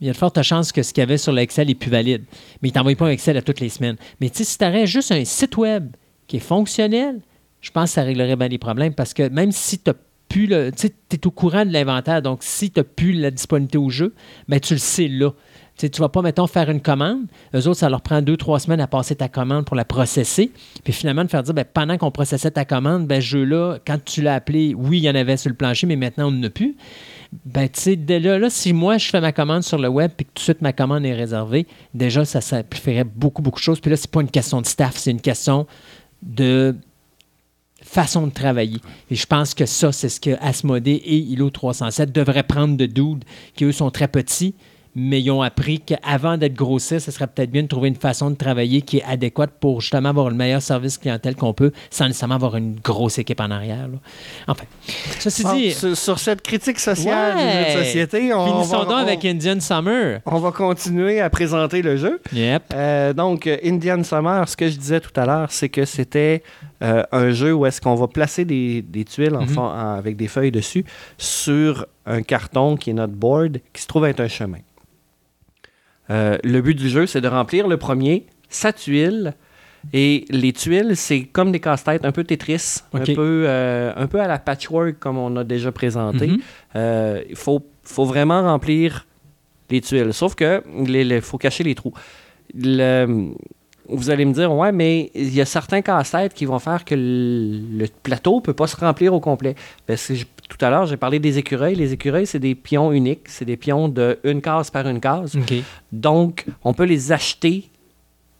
il y a de fortes chances que ce qu'il y avait sur l'Excel est plus valide. Mais il ne t'envoie pas un Excel à toutes les semaines. Mais sais, si tu aurais juste un site web qui est fonctionnel, je pense que ça réglerait bien les problèmes parce que même si tu plus le. Tu es au courant de l'inventaire, donc si tu n'as plus la disponibilité au jeu, ben, tu le sais là. Tu ne vas pas, mettons, faire une commande. Eux autres, ça leur prend deux, trois semaines à passer ta commande pour la processer. Puis finalement, de faire dire, ben, pendant qu'on processait ta commande, ben, ce jeu-là, quand tu l'as appelé, oui, il y en avait sur le plancher, mais maintenant, on n'en a plus. Ben, tu sais, dès là, là, si moi, je fais ma commande sur le web puis que tout de suite, ma commande est réservée, déjà, ça simplifierait beaucoup, beaucoup de choses. Puis là, c'est pas une question de staff, c'est une question de façon de travailler. Et je pense que ça, c'est ce que Asmodée et ILO 307 devraient prendre de Dude, qui eux sont très petits, mais ils ont appris qu'avant d'être grossiste, ce serait peut-être bien de trouver une façon de travailler qui est adéquate pour justement avoir le meilleur service clientèle qu'on peut, sans nécessairement avoir une grosse équipe en arrière. là. Enfin, ceci Bon, dit, sur, sur cette critique sociale Ouais. du jeu de société, on finissons va, donc on- avec Indian Summer. on va continuer à présenter le jeu. Yep. Euh, donc, Indian Summer, ce que je disais tout à l'heure, c'est que c'était euh, un jeu où est-ce qu'on va placer des, des tuiles en Mhm. fond- en- avec des feuilles dessus sur un carton qui est notre board, qui se trouve être un chemin. Euh, le but du jeu, c'est de remplir le premier, sa tuile. Et les tuiles, c'est comme des casse-têtes, un peu Tetris, un, peu, euh, un peu à la patchwork comme on a déjà présenté. Mhm. Euh, Il faut, faut vraiment remplir les tuiles. Sauf que il faut cacher les trous. Le- vous allez me dire, ouais, mais il y a certains casse-têtes qui vont faire que le, le plateau ne peut pas se remplir au complet. Ben, c'est- tout à l'heure, j'ai parlé des écureuils. Les écureuils, c'est des pions uniques. C'est des pions de une case par une case. Donc, on peut les acheter.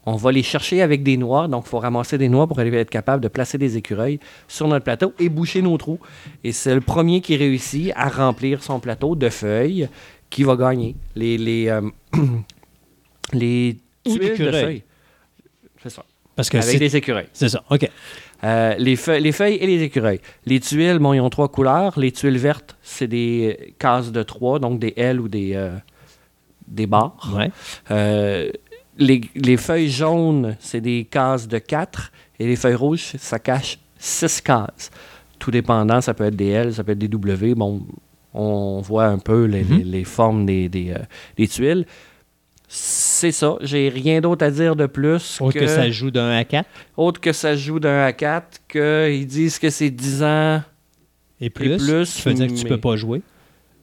On va les chercher avec des noix. Donc, il faut ramasser des noix pour être capable de placer des écureuils sur notre plateau et boucher nos trous. Et c'est le premier qui réussit à remplir son plateau de feuilles qui va gagner. Les, les, euh, les Ou tuiles de d'écureuils. feuilles. C'est ça. Parce que Avec des écureuils. c'est ça. OK. Euh, les, feuilles, les feuilles et les écureuils. Les tuiles, bon, ils ont trois couleurs. Les tuiles vertes, c'est des cases de trois, donc des L ou des, euh, des barres. Ouais. Euh, les, les feuilles jaunes, c'est des cases de 4 et les feuilles rouges, ça cache 6 cases. Tout dépendant, ça peut être des L, ça peut être des W. Bon, on voit un peu les, les- les formes des, des, euh, des tuiles. C'est ça. J'ai rien d'autre à dire de plus Autre que... ça joue d'un à 4 autre que ça joue d'un à 4, qu'ils disent que c'est 10 ans. et plus. plus, Ça veut dire que tu peux pas jouer.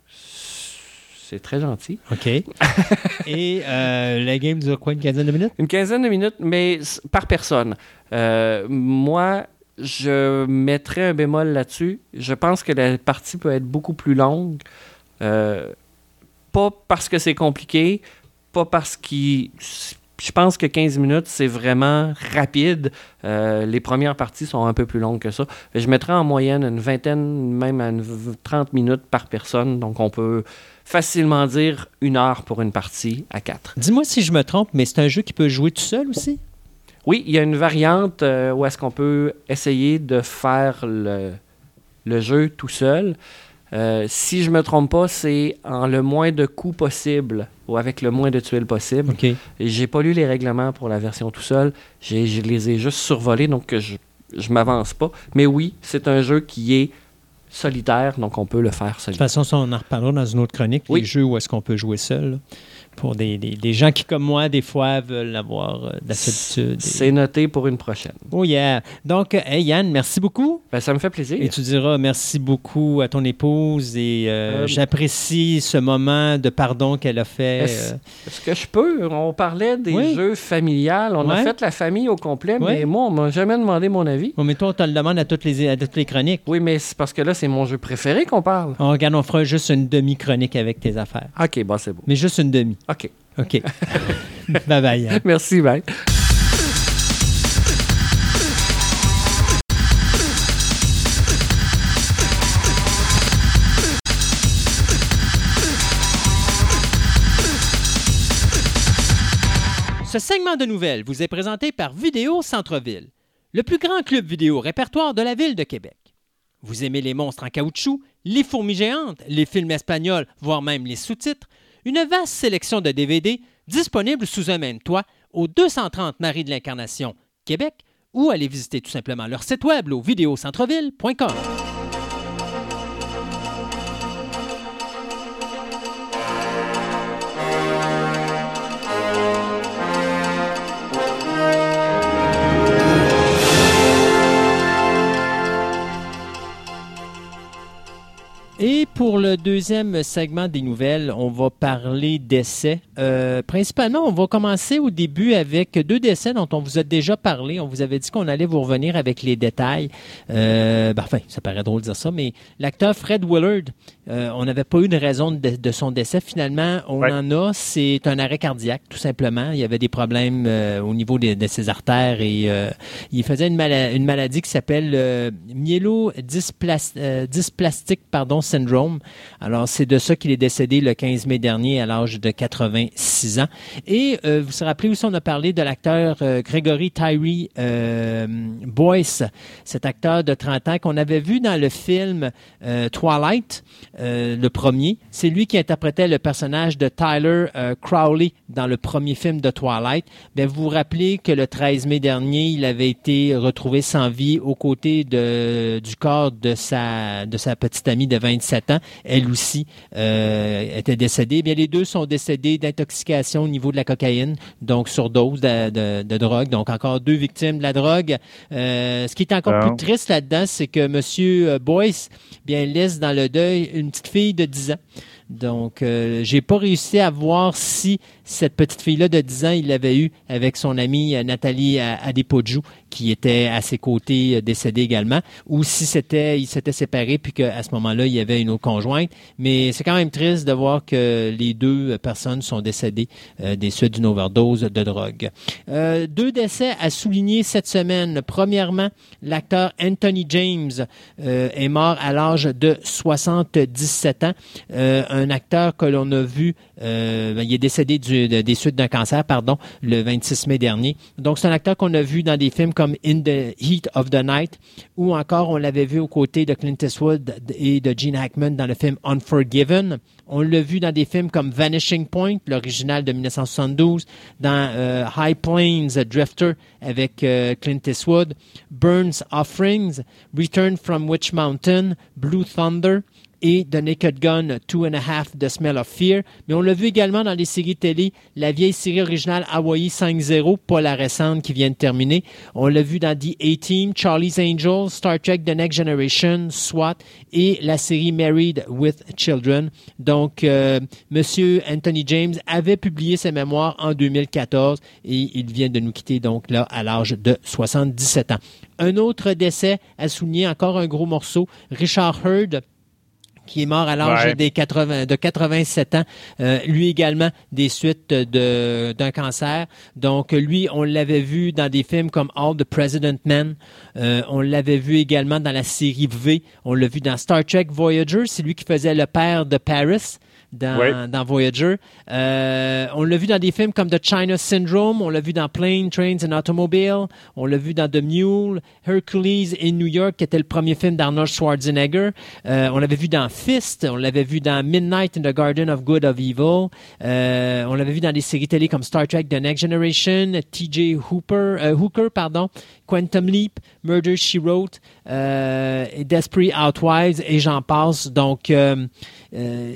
C'est très gentil. OK. et euh, la game dure quoi, une quinzaine de minutes? Une quinzaine de minutes, mais par personne. Euh, moi, je mettrais un bémol là-dessus. Je pense que la partie peut être beaucoup plus longue. Euh, pas parce que c'est compliqué, pas parce qu'il. Je pense que 15 minutes, c'est vraiment rapide. Euh, les premières parties sont un peu plus longues que ça. Je mettrais en moyenne une vingtaine, même à une v- 30 minutes par personne. Donc, on peut facilement dire une heure pour une partie à 4. Dis-moi si je me trompe, mais c'est un jeu qui peut jouer tout seul aussi? Oui, il y a une variante euh, où est-ce qu'on peut essayer de faire le, le jeu tout seul. Euh, si je me trompe pas, c'est en le moins de coups possible ou avec le moins de tuiles possible. OK. Et J'ai pas lu les règlements pour la version tout seul. J'ai- Je les ai juste survolés, donc je, je m'avance pas. Mais oui, c'est un jeu qui est solitaire, donc on peut le faire De toute solitaire. façon, ça, on en reparlera dans une autre chronique. Oui. Les jeux où est-ce qu'on peut jouer seul. Pour des, des- des gens qui, comme moi, des fois, veulent avoir euh, de la solitude. et- C'est noté pour une prochaine. Oh yeah. Donc, euh, hey Yann, merci beaucoup. Ben, ça me fait plaisir. Et tu diras merci beaucoup à ton épouse et euh, Euh, j'apprécie ce moment de pardon qu'elle a fait. Est-ce que je peux? On parlait des Oui. jeux familiales. On a fait la famille au complet, Ouais. mais moi, on m'a jamais demandé mon avis. Mais toi, on te le demande à toutes les, à toutes les chroniques. Oui, mais c'est parce que là, c'est mon jeu préféré qu'on parle. On regarde, on fera juste une demi-chronique avec tes affaires. OK, bon, c'est beau. Mais juste une demi. OK. OK. bye bye. Merci, bye. Ce segment de nouvelles vous est présenté par Vidéo Centre-Ville, le plus grand club vidéo répertoire de la ville de Québec. Vous aimez les monstres en caoutchouc, les fourmis géantes, les films espagnols, voire même les sous-titres? Une vaste sélection de DVD disponible sous un même toit au 230 Marie de l'Incarnation, Québec, ou allez visiter tout simplement leur site web au vidéocentreville.com. Et pour le deuxième segment des nouvelles, on va parler d'essais. Euh, principalement, on va commencer au début avec deux décès dont on vous a déjà parlé. On vous avait dit qu'on allait vous revenir avec les détails. Euh, ben, enfin, ça paraît drôle de dire ça, mais l'acteur Fred Willard, euh, on n'avait pas eu de raison de, de son décès. Finalement, on Ouais. en a. C'est un arrêt cardiaque, tout simplement. Il y avait des problèmes euh, au niveau de, ses artères et il faisait une, mala- une maladie qui s'appelle euh, dysplastic pardon, syndrome. Alors, c'est de ça qu'il est décédé le 15 mai dernier à l'âge de 86 ans. Et vous vous rappelez aussi, on a parlé de l'acteur Gregory Tyree Boyce, cet acteur de 30 ans qu'on avait vu dans le film Twilight, le premier. C'est lui qui interprétait le personnage de Tyler Crowley dans le premier film de Twilight. Bien, vous vous rappelez que le 13 mai dernier, il avait été retrouvé sans vie aux côtés de, du corps de sa, de sa petite amie de 27 Elle aussi euh, était décédée. Bien, les deux sont décédés d'intoxication au niveau de la cocaïne, donc surdose de, de, de drogue. Donc, encore deux victimes de la drogue. Euh, ce qui est encore plus triste là-dedans, c'est que M. Boyce bien, laisse dans le deuil une petite fille de 10 ans. Donc, euh, j'ai pas réussi à voir si cette petite fille-là de 10 ans, il l'avait eu avec son amie euh, Nathalie Adepodjou, qui était à ses côtés euh, décédée également, ou si c'était, il s'était séparé puis qu'à ce moment-là, il y avait une autre conjointe. Mais c'est quand même triste de voir que les deux personnes sont décédées des suites d'une overdose de drogue. deux décès à souligner cette semaine. Premièrement, l'acteur Anthony James est mort à l'âge de 77 ans. un acteur que l'on a vu, ben, il est décédé des suites d'un cancer, pardon, le 26 mai dernier. Donc, c'est un acteur qu'on a vu dans des films comme In the Heat of the Night, ou encore on l'avait vu aux côtés de Clint Eastwood et de Gene Hackman dans le film Unforgiven. On l'a vu dans des films comme Vanishing Point, l'original de 1972, dans euh, High Plains Drifter avec euh, Clint Eastwood, Burns Offerings, Return from Witch Mountain, Blue Thunder, et The Naked Gun Two and a Half The Smell of Fear. Mais on l'a vu également dans les séries télé, la vieille série originale Hawaii 5-0, pas la récente qui vient de terminer. On l'a vu dans The A-Team, Charlie's Angels, Star Trek The Next Generation, SWAT et la série Married with Children. Donc, euh, Monsieur Anthony James avait publié ses mémoires en 2014 et il vient de nous quitter donc là à l'âge de 77 ans. Un autre décès a souligné encore un gros morceau, Richard Hurd, qui est mort à l'âge des 80, de 87 ans, euh, lui également des suites de, d'un cancer. Donc lui, on l'avait vu dans des films comme All the President Men. Euh, on l'avait vu également dans la série V. On l'a vu dans Star Trek Voyager. C'est lui qui faisait le père de Paris dans, dans Voyager. Euh, on l'a vu dans des films comme The China Syndrome, on l'a vu dans Plane, Trains and Automobile, on l'a vu dans The Mule, Hercules in New York, qui était le premier film d'Arnold Schwarzenegger. Euh, on l'avait vu dans Fist, on l'avait vu dans Midnight in the Garden of Good of Evil. Euh, on l'avait vu dans des séries télé comme Star Trek The Next Generation, T.J. Hooper, euh, Hooker, pardon, Quantum Leap, Murder She Wrote, euh, Desperate Outwives et j'en passe. Donc, euh, euh,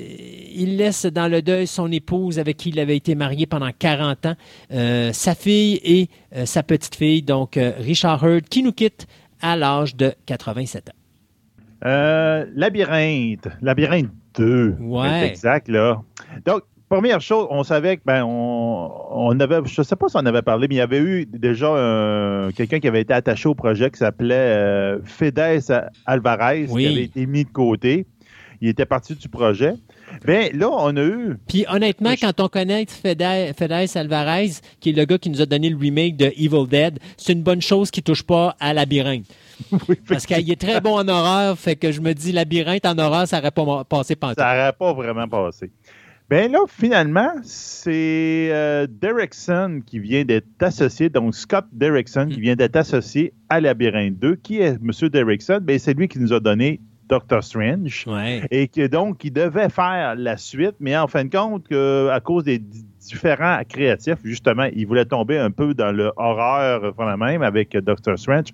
il laisse dans le deuil son épouse avec qui il avait été marié pendant 40 ans, euh, sa fille et sa petite fille, donc Richard Hurd, qui nous quitte à l'âge de 87 ans. labyrinthe, labyrinthe 2. Ouais. Exact, là. Donc, première chose, on savait que, ben, on, on avait, je ne sais pas si on avait parlé, mais il y avait eu déjà quelqu'un qui avait été attaché au projet qui s'appelait Fedez Alvarez, qui avait été mis de côté il était parti du projet. Bien, là, on a eu. Puis honnêtement, quand on connaît Fedez Alvarez, qui est le gars qui nous a donné le remake de Evil Dead, c'est une bonne chose qui touche pas à Labyrinthe. Parce qu'il est très bon en horreur, fait que je me dis Labyrinthe en horreur, ça n'aurait pas passé Ça n'aurait pas vraiment passé. Bien là, finalement, c'est euh, Derrickson qui vient d'être associé, donc Scott Derrickson qui mm. vient d'être associé à Labyrinthe 2. Qui est M. Derrickson? Bien, c'est lui qui nous a donné Doctor Strange. Et que donc, il devait faire la suite, mais en fin de compte, que, à cause des différents créatifs, justement, il voulait tomber un peu dans le horreur même avec Doctor Strange.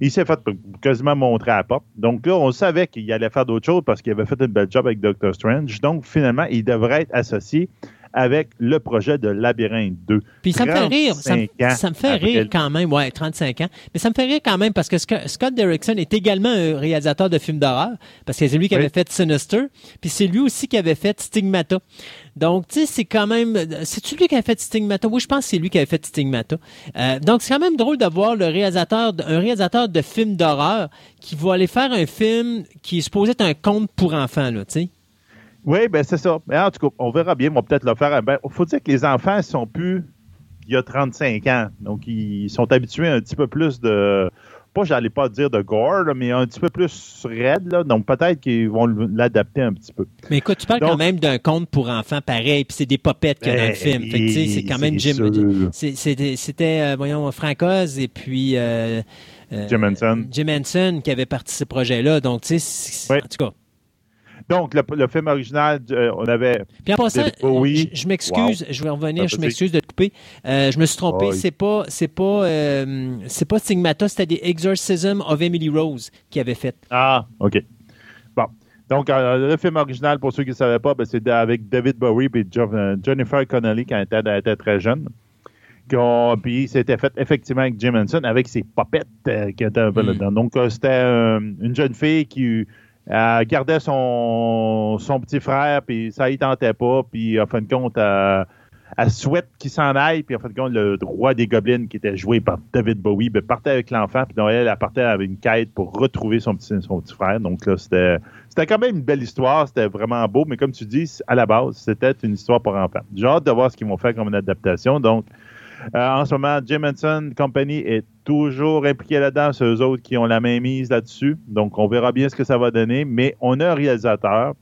Il s'est fait quasiment montrer à la porte. Donc là, on savait qu'il allait faire d'autres choses parce qu'il avait fait un bel job avec Doctor Strange. Donc finalement, il devrait être associé avec le projet de Labyrinthe 2. Puis ça me fait rire. Ça, me fait rire quand même, ouais, 35 ans. Mais ça me fait rire quand même parce que Scott Derrickson est également un réalisateur de films d'horreur parce que c'est lui qui avait fait Sinister, puis c'est lui aussi qui avait fait Stigmata. Donc, tu sais, c'est quand même... C'est-tu lui qui a fait Stigmata? Oui, je pense que c'est lui qui avait fait Stigmata. Euh, donc, c'est quand même drôle d'avoir le réalisateur, un réalisateur de films d'horreur qui va aller faire un film qui est supposé être un conte pour enfants, là, tu sais. Oui, ben c'est ça. Mais en tout cas, on verra bien. On va peut-être le faire. Il faut dire que les enfants sont plus il y a 35 ans. Donc, ils sont habitués un petit peu plus de pas, j'allais pas dire de gore, là, mais un petit peu plus raide. Là, donc peut-être qu'ils vont l'adapter un petit peu. Mais écoute, tu parles Donc- quand même d'un conte pour enfants pareil, puis c'est des popettes qu'il y a dans le Ben, film. C'est quand même Jim. C'était, euh, voyons, Frank Oz et puis. euh, euh, Jim Henson. Jim Henson qui avait parti de ce projet-là. Donc, tu sais, en tout cas. Donc, le, le film original, euh, on avait. Puis en passant, Bowie. je, je m'excuse, je vais revenir, je m'excuse de te couper. Euh, je me suis trompé, oui. c'est pas, c'est pas, euh, c'est pas Stigmata, c'était des Exorcism of Emily Rose qui avait fait. Ah, OK. Bon. Donc, le film original, pour ceux qui ne savaient pas, ben, c'est avec David Bowie et Jo- Jennifer Connelly quand elle était, elle était très jeune. Puis c'était fait effectivement avec Jim Henson, avec ses popettes euh, qui étaient un peu Mm. là-dedans. Donc, euh, c'était euh, une jeune fille qui euh, gardait son, son petit frère, puis ça y tentait pas. Puis, en fin de compte, elle souhaite qu'il s'en aille. Puis, en fin de compte, le roi des gobelins, qui était joué par David Bowie, ben, partait avec l'enfant. Puis, donc, elle, elle partait avec une quête pour retrouver son petit, son petit frère. Donc, là, c'était, c'était quand même une belle histoire. C'était vraiment beau. Mais comme tu dis, à la base, c'était une histoire pour enfants. J'ai hâte de voir ce qu'ils vont faire comme une adaptation. Donc, euh, en ce moment, Jim Henson Company est toujours impliqué là-dedans. C'est eux autres qui ont la main mise là-dessus. Donc, on verra bien ce que ça va donner. Mais on a un réalisateur.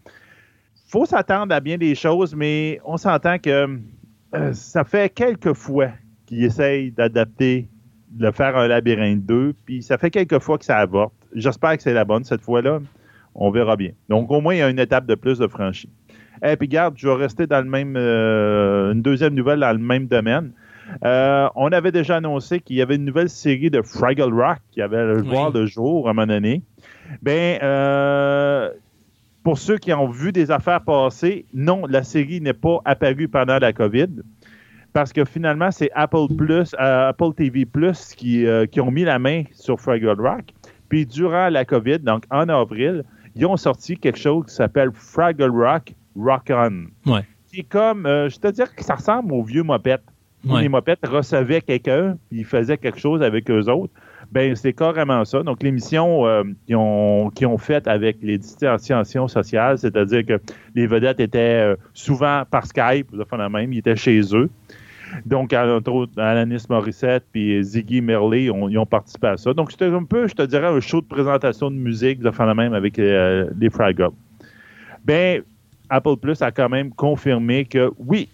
faut s'attendre à bien des choses, mais on s'entend que euh, ça fait quelques fois qu'il essaye d'adapter, de faire un labyrinthe 2, puis ça fait quelques fois que ça avorte. J'espère que c'est la bonne cette fois-là. On verra bien. Donc, au moins, il y a une étape de plus de franchie. Et puis, garde, je vais rester dans le même, euh, une deuxième nouvelle dans le même domaine. Euh, on avait déjà annoncé qu'il y avait une nouvelle série de Fraggle Rock qui avait le Oui. voir le jour à un moment donné. Ben, euh, pour ceux qui ont vu des affaires passer, non, la série n'est pas apparue pendant la COVID. Parce que finalement, c'est Apple Plus, euh, Apple TV Plus qui, euh, qui ont mis la main sur Fraggle Rock. Puis durant la COVID, donc en avril, ils ont sorti quelque chose qui s'appelle Fraggle Rock Rock On. Ouais. Qui est comme, euh, je te dire que ça ressemble aux vieux mopettes. Où Ouais. Les mopettes recevaient quelqu'un, puis ils faisaient quelque chose avec eux autres. Ben, c'est carrément ça. Donc, l'émission euh, qu'ils ont, ont faite avec les distanciations sociales, c'est-à-dire que les vedettes étaient euh, souvent par Skype, de la même, ils étaient chez eux. Donc, entre autres, Alanis Morissette puis Ziggy Merle, ont, ils ont participé à ça. Donc, c'était un peu, je te dirais, un show de présentation de musique, de fond la même, avec euh, les Fraggle. Ben, Apple Plus a quand même confirmé que oui,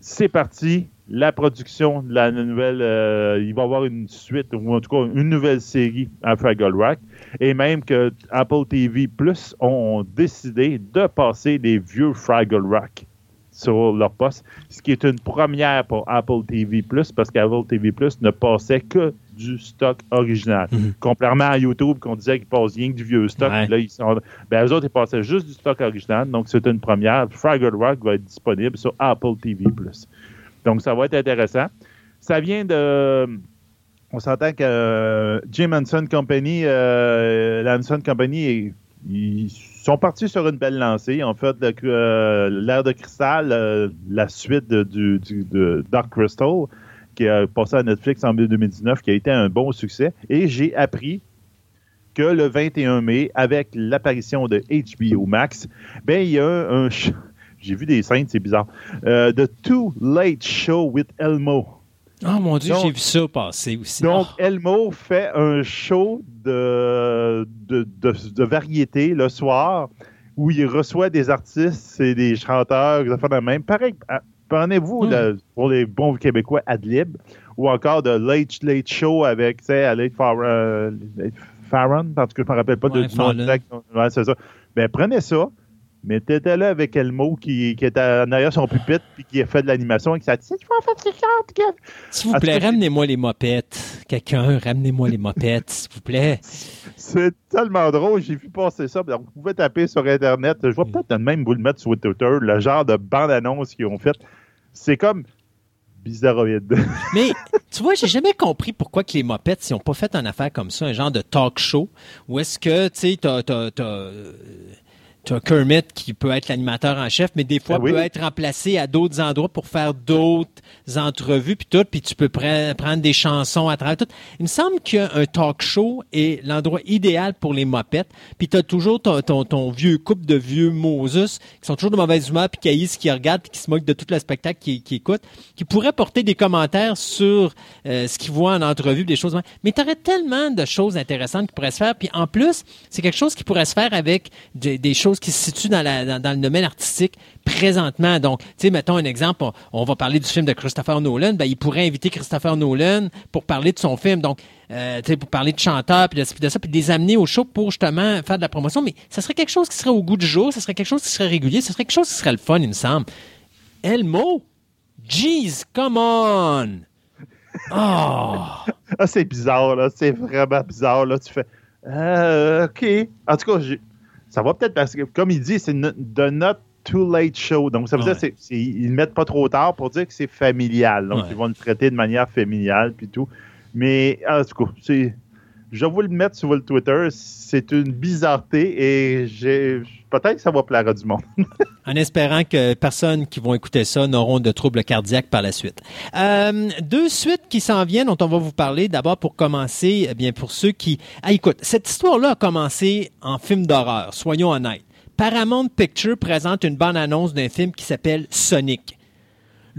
c'est parti. La production de la nouvelle, euh, il va y avoir une suite, ou en tout cas une nouvelle série à Fraggle Rock. Et même que Apple TV Plus ont décidé de passer les vieux Fraggle Rock sur leur poste, ce qui est une première pour Apple TV Plus, parce qu'Apple TV Plus ne passait que du stock original. Mhm. Contrairement à YouTube, qu'on disait qu'ils passent rien que du vieux stock, Ouais. là, ils sont, ben, eux autres, ils passaient juste du stock original, donc c'est une première. Fraggle Rock va être disponible sur Apple TV Plus. Donc, ça va être intéressant. Ça vient de. On s'entend que euh, Jim Henson Company, euh, Company, ils sont partis sur une belle lancée. Ont fait euh, l'ère de cristal, euh, la suite de, du, Dark Crystal, qui a passé à Netflix en 2019, qui a été un bon succès. Et j'ai appris que le 21 mai, avec l'apparition de HBO Max, ben, il y a un, un j'ai vu des scènes, c'est bizarre. Euh, The Too Late Show with Elmo. Oh mon Dieu, j'ai vu ça passer aussi. Donc, Oh. Elmo fait un show de, de, de- de variété le soir où il reçoit des artistes et des chanteurs, des affaires de même. Pareil, à- prenez-vous, Mm. le- pour les bons Québécois, Adlib, ou encore de Late Late Show avec, tu sais, Late Farron, euh, Farron, tout cas, je ne me rappelle pas de du nom Fallon. exact. Ouais, c'est ça. Ben, prenez ça, mettez-le là avec Elmo qui, qui est en arrière son pupitre puis qui a fait de l'animation avec sa petite voix fatigante, que- S'il vous plaît, ramenez-moi les mopettes. Quelqu'un, ramenez-moi les mopettes, s'il vous plaît. C'est tellement drôle, j'ai vu passer ça. Donc, vous pouvez taper sur Internet. Je vais Mm. peut-être même vous le mettre sur Twitter, le genre de bande-annonce qu'ils ont fait. C'est comme bizarroïde. Mais tu vois, j'ai jamais compris pourquoi que les mopettes, ils n'ont pas fait une affaire comme ça, un genre de talk show, où est-ce que, tu sais, t'as, euh, tu as Kermit qui peut être l'animateur en chef, mais des fois Ah oui. peut être remplacé à d'autres endroits pour faire d'autres entrevues, puis tout, puis tu peux pre- prendre des chansons à travers tout. Il me semble qu'un talk show est l'endroit idéal pour les mopettes, puis tu as toujours ton, ton, ton vieux couple de vieux Moses qui sont toujours de mauvaise humeur, puis qui haïssent, qui regardent, puis qui se moquent de tout le spectacle qu'ils qui écoutent, qui pourraient porter des commentaires sur euh, ce qu'ils voient en entrevue, des choses. Mais tu aurais tellement de choses intéressantes qui pourraient se faire, puis en plus, c'est quelque chose qui pourrait se faire avec des, des choses qui se situent dans, le domaine artistique présentement. Donc, tu sais, mettons un exemple, on, va parler du film de Christopher Nolan, ben, il pourrait inviter Christopher Nolan pour parler de son film. Donc, euh, tu sais, pour parler de chanteurs, puis de, de ça, puis de les amener au show pour justement faire de la promotion. Mais ça serait quelque chose qui serait au goût du jour, ça serait quelque chose qui serait régulier, ça serait quelque chose qui serait le fun, il me semble. Elmo? Jeez, come on! Oh! Ah, c'est bizarre, là. C'est vraiment bizarre, là. Tu fais. Euh, OK. En tout cas, j'ai- ça va peut-être parce que, comme il dit, c'est no- The Not Too Late Show. Donc, ça veut Ouais. dire c'est, c'est- ils le mettent pas trop tard pour dire que c'est familial. Donc, Ouais. ils vont le traiter de manière familiale, puis tout. Mais, en tout cas, c'est. Je vais vous le mettre sur le Twitter. C'est une bizarreté et j'ai. Peut-être que ça va plaire à du monde. en espérant que personne qui vont écouter ça n'auront de troubles cardiaques par la suite. Euh, deux suites qui s'en viennent dont on va vous parler. D'abord, pour commencer, eh bien pour ceux qui... Ah, écoute, cette histoire-là a commencé en film d'horreur, soyons honnêtes. Paramount Pictures présente une bande-annonce d'un film qui s'appelle Sonic.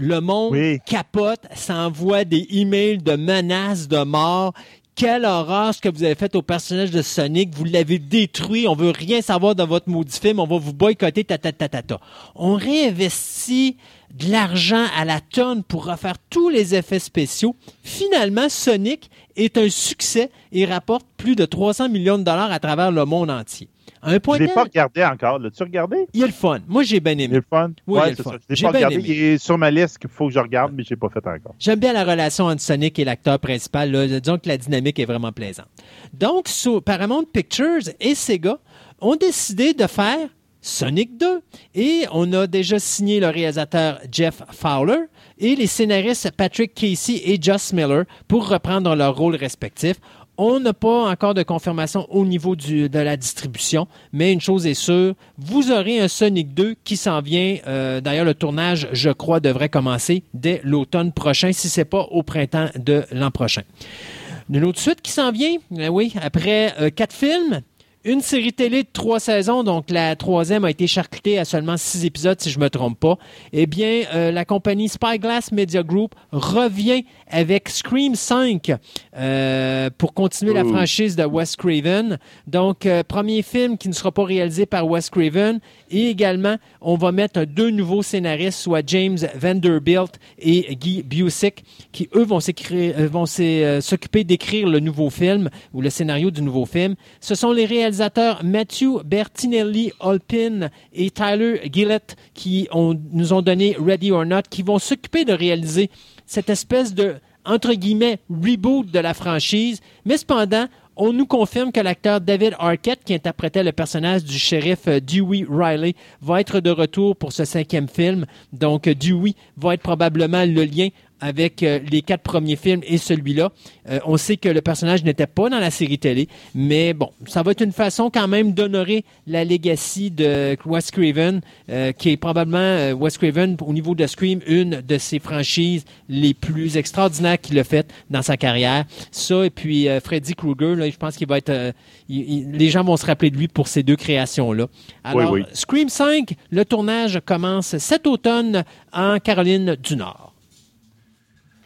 Le monde Oui. capote, s'envoie des emails de menaces de mort. Quelle horreur ce que vous avez fait au personnage de Sonic. Vous l'avez détruit. On veut rien savoir de votre maudit film. On va vous boycotter, ta, ta, ta, ta, ta. On réinvestit de l'argent à la tonne pour refaire tous les effets spéciaux. Finalement, Sonic est un succès et rapporte plus de 300 millions de dollars à travers le monde entier. À un point Je l'ai tel, pas regardé encore. L'as-tu regardé? il a le fun. Moi, j'ai bien Il est aimé. le fun? Oui, il est le c'est fun. ça. Je l'ai pas regardé. aimé. Il est sur ma liste qu'il faut que je regarde, mais je l'ai pas fait encore. J'aime bien la relation entre Sonic et l'acteur principal. Là. Disons que la dynamique est vraiment plaisante. Donc, sur Paramount Pictures et Sega ont décidé de faire Sonic 2. Et on a déjà signé le réalisateur Jeff Fowler et les scénaristes Patrick Casey et Joss Miller pour reprendre leurs rôles respectifs. On n'a pas encore de confirmation au niveau de la distribution, mais une chose est sûre, vous aurez un Sonic 2 qui s'en vient. Euh, D'ailleurs, le tournage, je crois, devrait commencer dès l'automne prochain, si c'est pas au printemps de l'an prochain. Une autre suite qui s'en vient, euh, oui, après euh, quatre films, une série télé de trois saisons, donc la troisième a été charcutée à seulement six épisodes, si je me trompe pas. Eh bien, euh, la compagnie Spyglass Media Group revient avec Scream 5 euh, pour continuer la franchise de Wes Craven. Donc, euh, premier film qui ne sera pas réalisé par Wes Craven. Et également, on va mettre deux nouveaux scénaristes, soit James Vanderbilt et Guy Busick, qui, eux, vont s'occuper d'écrire le nouveau film ou le scénario du nouveau film. Ce sont les réalisateurs Matthew Bertinelli Olpin et Tyler Gillett qui nous ont donné Ready or Not, qui vont s'occuper de réaliser cette espèce de, entre guillemets, reboot de la franchise. Mais cependant, on nous confirme que l'acteur David Arquette, qui interprétait le personnage du shérif euh, Dewey Riley, va être de retour pour ce cinquième film. Donc, euh, Dewey va être probablement le lien avec euh, les quatre premiers films et celui-là. Euh, on sait que le personnage n'était pas dans la série télé, mais bon, ça va être une façon quand même d'honorer la legacy de Wes Craven, euh, qui est probablement euh, Wes Craven au niveau de Scream, une de ses franchises les plus extraordinaires qu'il a faites dans sa carrière. Ça et puis euh, Freddy Krueger, là, je pense qu'il va être, euh, il- il- les gens vont se rappeler de lui pour ces deux créations-là. Alors, oui. Scream 5, le tournage commence cet automne en Caroline du Nord.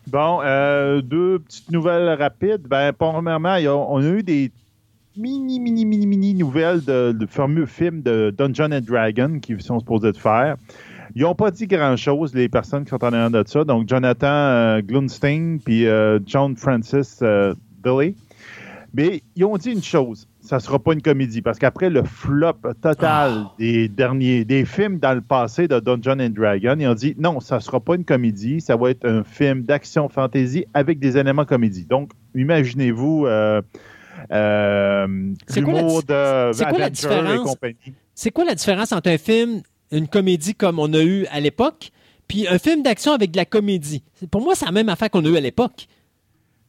Bon, euh, deux petites nouvelles rapides. Ben, premièrement, on a eu des mini, mini, mini, mini nouvelles de, de fameux film de Dungeon and Dragon qui sont supposés de faire. Ils n'ont pas dit grand-chose, les personnes qui sont en arrière de ça. Donc, Jonathan euh, Glunstein puis euh, John Francis euh, Billy. Mais ils ont dit une chose, ça sera pas une comédie, parce qu'après le flop total des derniers, des films dans le passé de Dungeon and Dragon, ils ont dit non, ça sera pas une comédie, ça va être un film d'action fantasy avec des éléments comédie. Donc, imaginez-vous euh, euh, C'est quoi la l'humour di- de c'est quoi la différence? compagnie. C'est quoi la différence entre un film, une comédie comme on a eu à l'époque, puis un film d'action avec de la comédie? Pour moi, c'est la même affaire qu'on a eu à l'époque.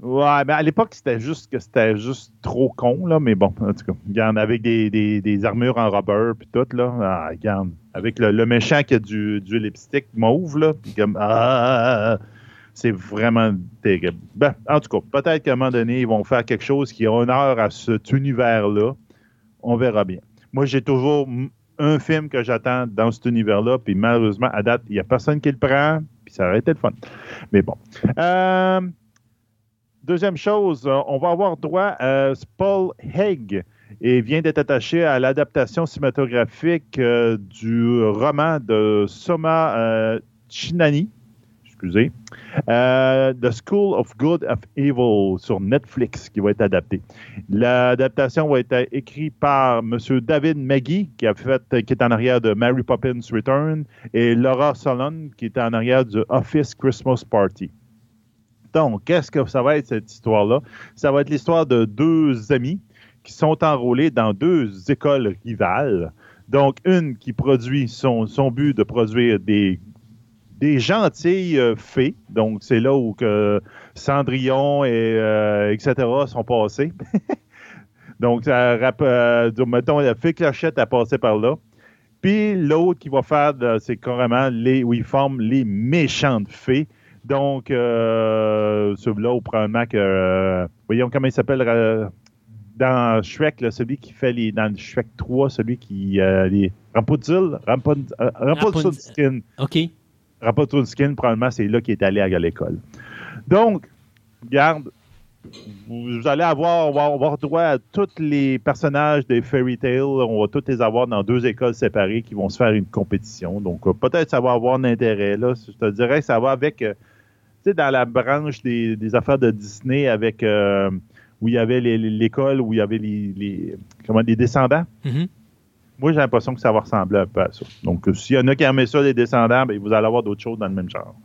Ouais, mais à l'époque, c'était juste que c'était juste trop con, là. Mais bon, en tout cas, regarde, avec des, des, des armures en rubber puis tout, là. Ah, regarde. Avec le, le méchant qui a du, du lipstick mauve, là. Comme, ah, c'est vraiment terrible. Ben, en tout cas, peut-être qu'à un moment donné, ils vont faire quelque chose qui honneur à cet univers-là. On verra bien. Moi, j'ai toujours un film que j'attends dans cet univers-là, puis malheureusement, à date, il n'y a personne qui le prend, puis ça aurait été le fun. Mais bon. Euh, Deuxième chose, euh, on va avoir droit à Paul Haig et vient d'être attaché à l'adaptation cinématographique euh, du roman de Soma euh, Chinani, excusez, The School of Good of Evil sur Netflix qui va être adapté. L'adaptation va être écrite par M. David Maggie qui a fait, qui est en arrière de Mary Poppins Return et Laura Solon qui est en arrière du Office Christmas Party. Donc, qu'est-ce que ça va être cette histoire-là? Ça va être l'histoire de deux amis qui sont enrôlés dans deux écoles rivales. Donc, une qui produit son, but de produire des, des gentilles euh, fées. Donc, c'est là où Cendrillon et euh, etc. sont passés. Donc, ça, euh, mettons, la fée Clochette a passé par là. Puis l'autre qui va faire, c'est carrément les, où ils forment les méchantes fées. Donc, euh, celui-là, ou probablement que. euh, voyons comment il s'appelle euh, dans Shrek, là, celui qui fait les. Dans Shrek 3, celui qui. Euh, les euh, Ramputzelskind. OK. Ramputzelskind, probablement, c'est là qu'il est allé à l'école. Donc, regarde, vous, allez avoir, on va avoir droit à tous les personnages des Fairy Tail. On va tous les avoir dans deux écoles séparées qui vont se faire une compétition. Donc, peut-être ça va avoir un intérêt. Là. Je te dirais que ça va avec, sais, dans la branche des, des affaires de Disney, avec euh, où il y avait l'école, où il y avait les, les- comment, les descendants. Mhm. Moi, j'ai l'impression que ça va ressembler un peu à ça. Donc, euh, s'il y en a qui aiment ça, les descendants, ben, vous allez avoir d'autres choses dans le même genre.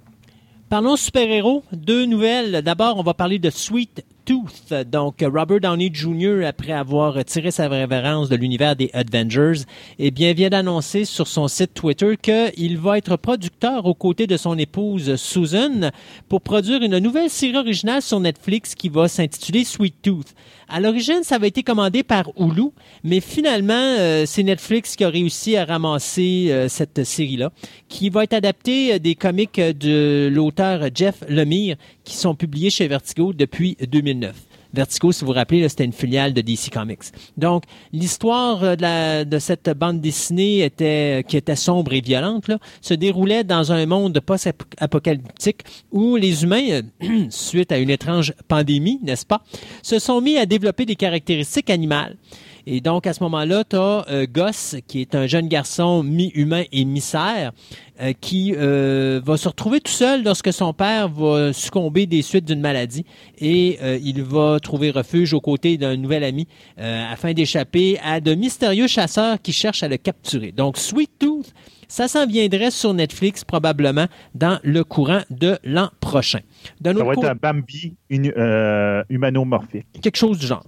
Parlons super-héros. Deux nouvelles. D'abord, on va parler de Sweet Tooth. Donc, Robert Downey Jr., après avoir tiré sa révérence de l'univers des Avengers, eh bien, vient d'annoncer sur son site Twitter qu'il va être producteur aux côtés de son épouse Susan pour produire une nouvelle série originale sur Netflix qui va s'intituler Sweet Tooth. À l'origine, ça avait été commandé par Hulu, mais finalement, euh, c'est Netflix qui a réussi à ramasser euh, cette série-là, qui va être adaptée euh, des comics de l'auteur Jeff Lemire, qui sont publiés chez Vertigo depuis 2009. Vertigo, si vous vous rappelez, c'était une filiale de DC Comics. Donc, l'histoire euh, de, cette bande dessinée était, qui était sombre et violente, se déroulait dans un monde post-apocalyptique où les humains, euh, suite à une étrange pandémie, n'est-ce pas, se sont mis à développer des caractéristiques animales. Et donc, à ce moment-là, tu as Goss, qui est un jeune garçon mi-humain et mi-cerf, euh, qui euh, va se retrouver tout seul lorsque son père va succomber des suites d'une maladie et euh, il va trouver refuge aux côtés d'un nouvel ami euh, afin d'échapper à de mystérieux chasseurs qui cherchent à le capturer. Donc, Sweet Tooth, ça s'en viendrait sur Netflix probablement dans le courant de l'an prochain. Ça va être un Bambi uni- euh, humanomorphique. quelque chose du genre.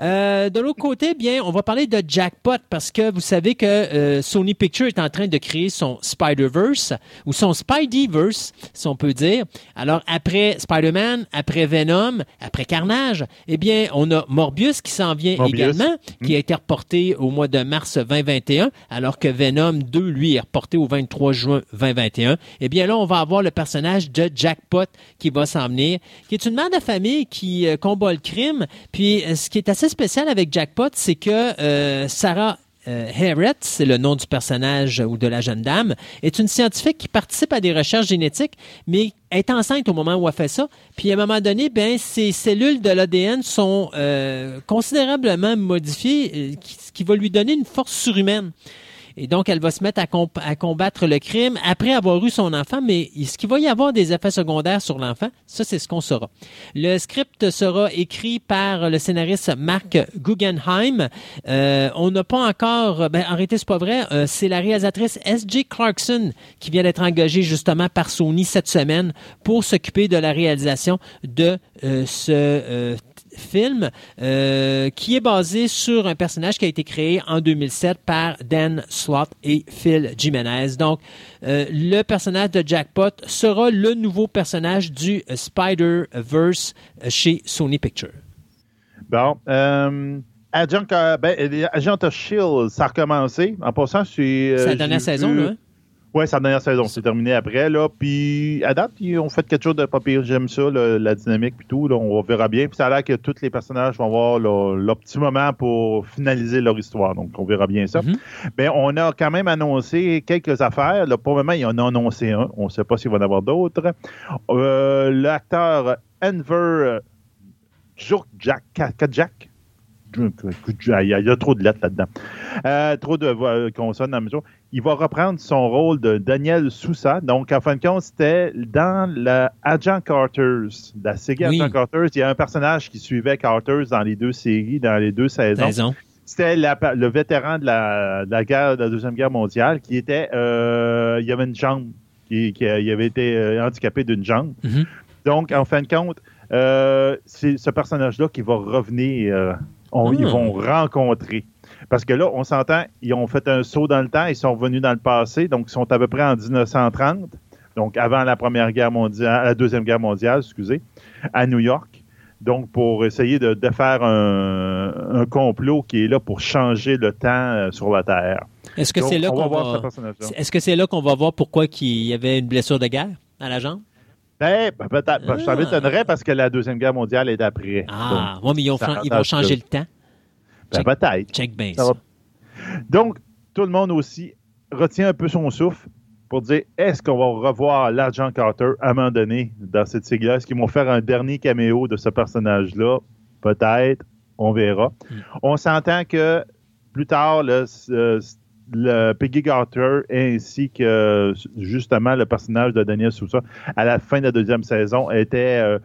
Euh, de l'autre côté, bien, on va parler de Jackpot parce que vous savez que euh, Sony Pictures est en train de créer son Spider-Verse ou son Spideyverse, si on peut dire. Alors, après Spider-Man, après Venom, après Carnage, eh bien, on a Morbius qui s'en vient Morbius. également, qui a été reporté au mois de mars 2021, alors que Venom 2, lui, est reporté au 23 juin 2021. Eh bien, là, on va avoir le personnage de Jackpot qui va s'en venir, qui est une mère de famille qui euh, combat le crime. Puis, euh, ce qui est assez spécial avec Jackpot, c'est que euh, Sarah Harriet, c'est le nom du personnage ou de la jeune dame, est une scientifique qui participe à des recherches génétiques, mais est enceinte au moment où elle fait ça. Puis à un moment donné, ben ses cellules de l'ADN sont considérablement modifiées, ce qui va lui donner une force surhumaine. Et donc, elle va se mettre à, combattre le crime après avoir eu son enfant, mais est-ce qu'il va y avoir des effets secondaires sur l'enfant? Ça, c'est ce qu'on saura. Le script sera écrit par le scénariste Mark Guggenheim. Euh, on n'a pas encore... Ben, en réalité, c'est pas vrai. Euh, c'est la réalisatrice S.J. Clarkson qui vient d'être engagée justement par Sony cette semaine pour s'occuper de la réalisation de euh, ce... euh, film euh, qui est basé sur un personnage qui a été créé en 2007 par Dan Slott et Phil Jimenez. Donc, euh, le personnage de Jackpot sera le nouveau personnage du Spider-Verse chez Sony Pictures. Bon, euh, Agent, ben, Agent of Shield, ça a recommencé. En passant, c'est. C'est la dernière saison, là. Oui, la dernière saison. C'est terminé après. Là. Puis, à date, ils ont fait quelque chose de pas pire. J'aime ça, la dynamique et tout. Là, on verra bien. Puis, ça a l'air que tous les personnages vont avoir petit moment pour finaliser leur histoire. Donc, on verra bien ça. Mhm. Ben, on a quand même annoncé quelques affaires. Là, pour le moment, il y en a annoncé un. On ne sait pas s'il va y en avoir d'autres. Euh, L'acteur Enver Jack. Il y a- trop de lettres là-dedans. Euh, trop de voix- consonnes dans la maison. Il va reprendre son rôle de Daniel Sousa. Donc, en fin de compte, c'était dans la Agent Carters, la série Oui. Agent Carters. Il y a un personnage qui suivait Carters dans les deux séries, dans les deux saisons. Saison. C'était le vétéran de la, de la guerre, de la Deuxième Guerre mondiale qui était. euh, il y avait une jambe. Qui, qui- il avait été euh, handicapé d'une jambe. Mhm. Donc, en fin de compte, euh, c'est ce personnage-là qui va revenir. Ils Hmm. vont rencontrer. Parce que là, on s'entend, ils ont fait un saut dans le temps, ils sont revenus dans le passé, donc ils sont à peu près en 1930, donc avant la Première Guerre mondiale, la Deuxième Guerre mondiale, excusez, à New York. Donc, pour essayer de, de faire un, un complot qui est là pour changer le temps euh, sur la Terre. Est-ce que c'est là va qu'on va... Est-ce que c'est là qu'on va voir pourquoi il y avait une blessure de guerre à la jambe? Ben, ben, peut-être. Ben, ça Ah. parce que la Deuxième Guerre mondiale est après. Ah, ouais, mais ils, ont ça fran- ils vont changer le temps. Ben, peut-être. Check bien Ça. Donc, tout le monde aussi retient un peu son souffle pour dire est-ce qu'on va revoir l'agent Carter à un moment donné dans cette série-là? Est-ce qu'ils vont faire un dernier caméo de ce personnage-là? Peut-être. On verra. Mm. On s'entend que plus tard, le, ce- le Peggy Carter ainsi que justement le personnage de Daniel Sousa à la fin de la deuxième saison était. euh,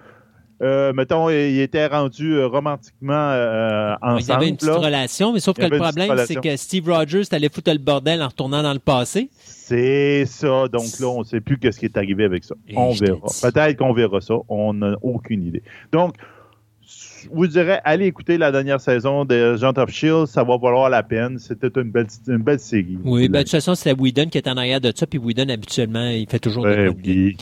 euh, mettons, il était rendu euh, romantiquement euh, Il y ensemble. avait une petite là. relation, mais sauf que le problème, c'est que Steve Rogers allait foutre le bordel en retournant dans le passé. C'est ça. Donc là, on ne sait plus qu'est-ce qui est arrivé avec ça. Et on verra. Peut-être qu'on verra ça. On n'a aucune idée. Donc, vous dirais, allez écouter la dernière saison de Agent of Shield. Ça va valoir la peine. C'était une belle, une belle série. Oui, ben, de toute façon, c'est Whedon qui est en arrière de ça, puis Whedon, habituellement, il fait toujours des Ben.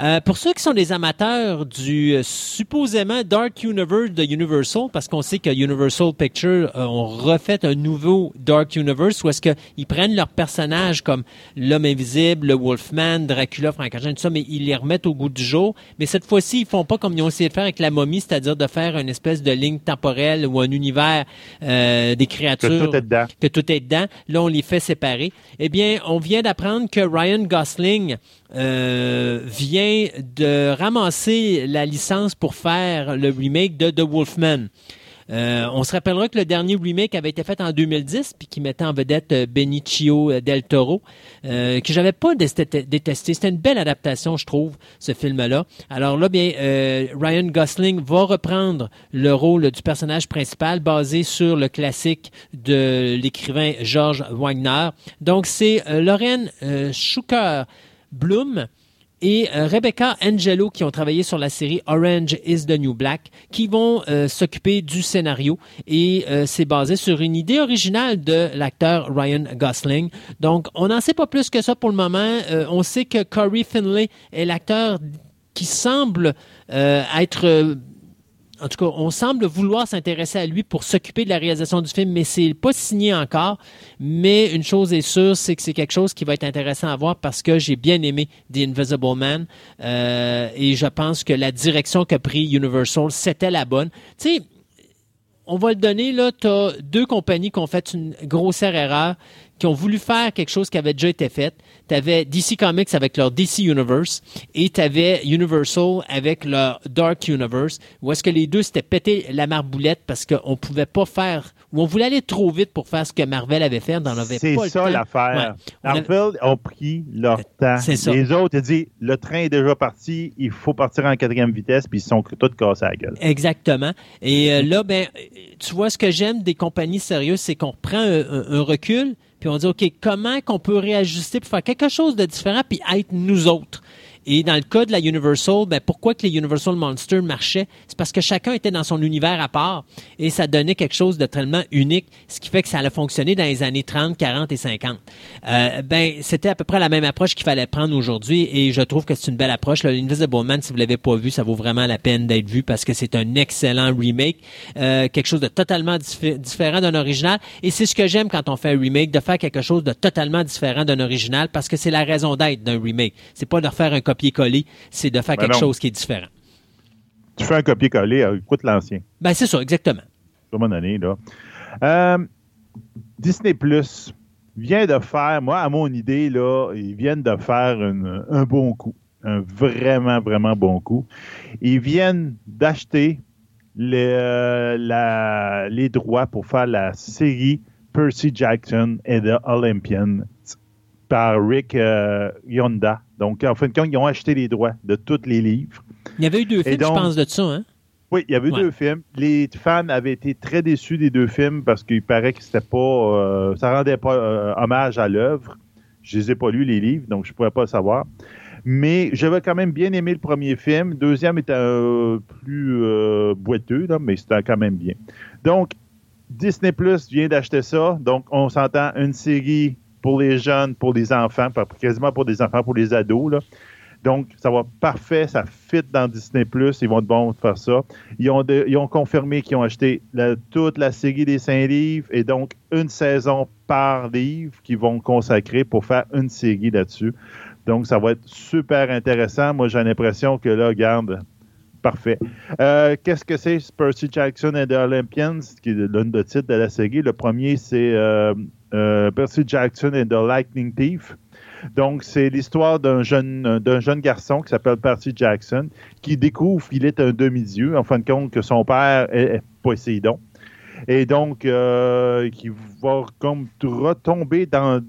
Euh, pour ceux qui sont des amateurs du euh, supposément Dark Universe de Universal, parce qu'on sait que Universal Pictures euh, ont refait un nouveau Dark Universe, où est-ce qu'ils prennent leurs personnages comme l'homme invisible, le Wolfman, Dracula, Frankenstein, tout ça, mais ils les remettent au goût du jour. Mais cette fois-ci, ils font pas comme ils ont essayé de faire avec la momie, c'est-à-dire de faire une espèce de ligne temporelle ou un univers euh, des Que créatures tout est dedans. que tout est dedans. Là, on les fait séparer. Eh bien, on vient d'apprendre que Ryan Gosling euh, vient de ramasser la licence pour faire le remake de The Wolfman. Euh, on se rappellera que le dernier remake avait été fait en 2010 puis qui mettait en vedette euh, Benicio del Toro, euh, que j'avais pas dé- détesté. C'était une belle adaptation, je trouve, ce film-là. Alors là, bien, euh, Ryan Gosling va reprendre le rôle du personnage principal basé sur le classique de l'écrivain George Wagner. Donc c'est euh, Lorraine Schucker Bloom et euh, Rebecca Angelo qui ont travaillé sur la série Orange is the New Black qui vont euh, s'occuper du scénario et euh, c'est basé sur une idée originale de l'acteur Ryan Gosling. Donc on n'en sait pas plus que ça pour le moment. On sait que Corey Finlay est l'acteur qui semble être en tout cas, on semble vouloir s'intéresser à lui pour s'occuper de la réalisation du film, mais c'est pas signé encore. Mais une chose est sûre, c'est que c'est quelque chose qui va être intéressant à voir parce que j'ai bien aimé The Invisible Man euh, et je pense que la direction qu'a pris Universal, c'était la bonne. Tu sais, on va le donner, là, tu deux compagnies qui ont fait une grossière erreur, qui ont voulu faire quelque chose qui avait déjà été fait. Tu DC Comics avec leur DC Universe et tu Universal avec leur Dark Universe, où est-ce que les deux s'étaient pété la marboulette parce qu'on pouvait pas faire, on voulait aller trop vite pour faire ce que Marvel avait fait, on avait C'est pas le ça temps. l'affaire. Ouais. On a- Marvel ont pris leur temps. C'est ça. Les autres, ils disent le train est déjà parti, il faut partir en quatrième vitesse, puis ils sont tous cassés à la gueule. Exactement. Et euh, là, ben, tu vois, ce que j'aime des compagnies sérieuses, c'est qu'on prend un, un- un recul, puis on dit, OK, comment qu'on peut réajuster pour faire quelque chose de différent, puis être nous autres? Et dans le cas de la Universal, ben, pourquoi que les Universal Monsters marchaient? C'est parce que chacun était dans son univers à part et ça donnait quelque chose de tellement unique, ce qui fait que ça allait fonctionner dans les années 30, 40 et 50. Euh, ben, c'était à peu près la même approche qu'il fallait prendre aujourd'hui et je trouve que c'est une belle approche. L'Invisible Man, si vous l'avez pas vu, ça vaut vraiment la peine d'être vu parce que c'est un excellent remake, euh, quelque chose de totalement diffé- différent d'un original. Et c'est ce que j'aime quand on fait un remake, de faire quelque chose de totalement différent d'un original parce que c'est la raison d'être d'un remake. C'est pas de refaire un copier-coller, c'est de faire Ben quelque non. chose qui est différent. Tu fais un copier-coller, euh, écoute l'ancien. Ben, c'est ça, exactement. à un moment donné, là. Euh, Disney Plus vient de faire, moi, à mon idée, là, ils viennent de faire une- un bon coup. Un vraiment, vraiment bon coup. Ils viennent d'acheter les, euh, la- les droits pour faire la série Percy Jackson et The Olympians par Rick euh, Yonda. Donc, en fin de compte, ils ont acheté les droits de tous les livres. Il y avait eu deux films, donc- je pense, de ça, hein? Oui, il y avait eu Ouais. deux films. Les fans avaient été très déçus des deux films parce qu'il paraît que c'était pas, euh, ça rendait pas euh, hommage à l'œuvre. Je les ai pas lus les livres, donc je ne pourrais pas le savoir. Mais j'avais quand même bien aimé le premier film. Le deuxième était plus euh, boiteux, là, mais c'était quand même bien. Donc, Disney Plus vient d'acheter ça. Donc, on s'entend une série pour les jeunes, pour les enfants, quasiment pour des enfants, pour les ados. Donc, ça va parfait, ça fit dans Disney. Ils vont être bons de faire ça. Ils ont, confirmé qu'ils ont acheté toute la série des cinq livres et donc une saison par livre qu'ils vont consacrer pour faire une série là-dessus. Donc, ça va être super intéressant. Moi, j'ai l'impression que là, regarde, parfait. Euh, Qu'est-ce que c'est? Percy Jackson and the Olympians, qui est l'un des titres de la série? Le premier, c'est euh, euh, Percy Jackson and the Lightning Thief. Donc, c'est l'histoire d'un jeune, garçon qui s'appelle Percy Jackson, qui découvre qu'il est un demi-dieu, en fin de compte que son père est, Poséidon. Et donc, euh, qui va comme retomber dans,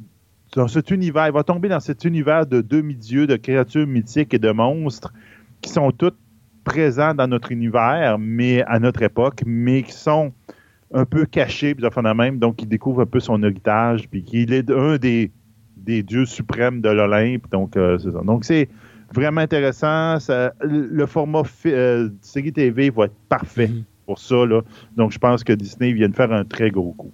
dans cet univers, il va tomber dans cet univers de demi-dieux, de créatures mythiques et de monstres qui sont toutes présents dans notre univers, mais à notre époque, mais qui sont un peu cachés, puis de même, donc il découvre un peu son héritage, puis qu'il est un des, des dieux suprêmes de l'Olympe, donc euh, c'est ça. Donc c'est vraiment intéressant, ça- le format euh, série TV va être parfait Mhm. pour ça, là. donc je pense que Disney vient de faire un très gros coup.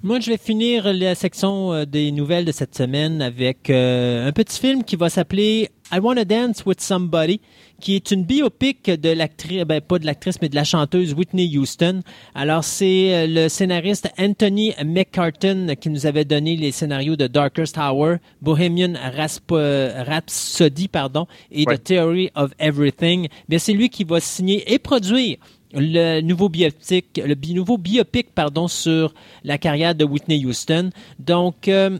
Moi, je vais finir la section euh, des nouvelles de cette semaine avec euh, un petit film qui va s'appeler I Wanna Dance with Somebody, qui est une biopic de l'actrice, ben pas de l'actrice, mais de la chanteuse Whitney Houston. Alors, c'est euh, le scénariste Anthony McCartan qui nous avait donné les scénarios de Darkest Hour, Bohemian Rasp- Rhapsody, pardon, et Ouais. The Theory of Everything. Bien, c'est lui qui va signer et produire le nouveau biopic, le bi- nouveau biopic pardon sur la carrière de Whitney Houston. Donc euh,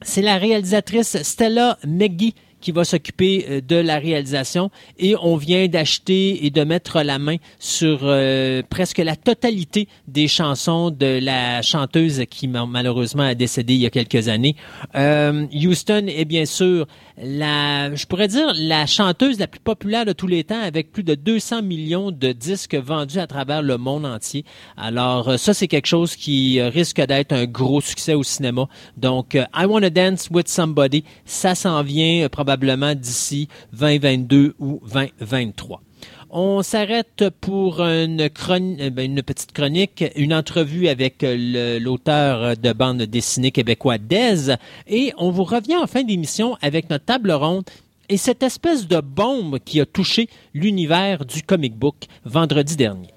c'est la réalisatrice Stella McGee qui va s'occuper euh, de la réalisation et on vient d'acheter et de mettre la main sur euh, presque la totalité des chansons de la chanteuse qui ma- malheureusement a décédé il y a quelques années. Euh, Houston est bien sûr la, je pourrais dire la chanteuse la plus populaire de tous les temps avec plus de 200 millions de disques vendus à travers le monde entier. Alors euh, ça c'est quelque chose qui euh, risque d'être un gros succès au cinéma. Donc euh, I Wanna Dance with Somebody, ça s'en vient probablement d'ici 2022 ou 2023. On s'arrête pour euh, ben, une petite chronique, une entrevue avec euh, l'auteur de bande dessinée québécois Dez, et on vous revient en fin d'émission avec notre table ronde et cette espèce de bombe qui a touché l'univers du comic book vendredi dernier.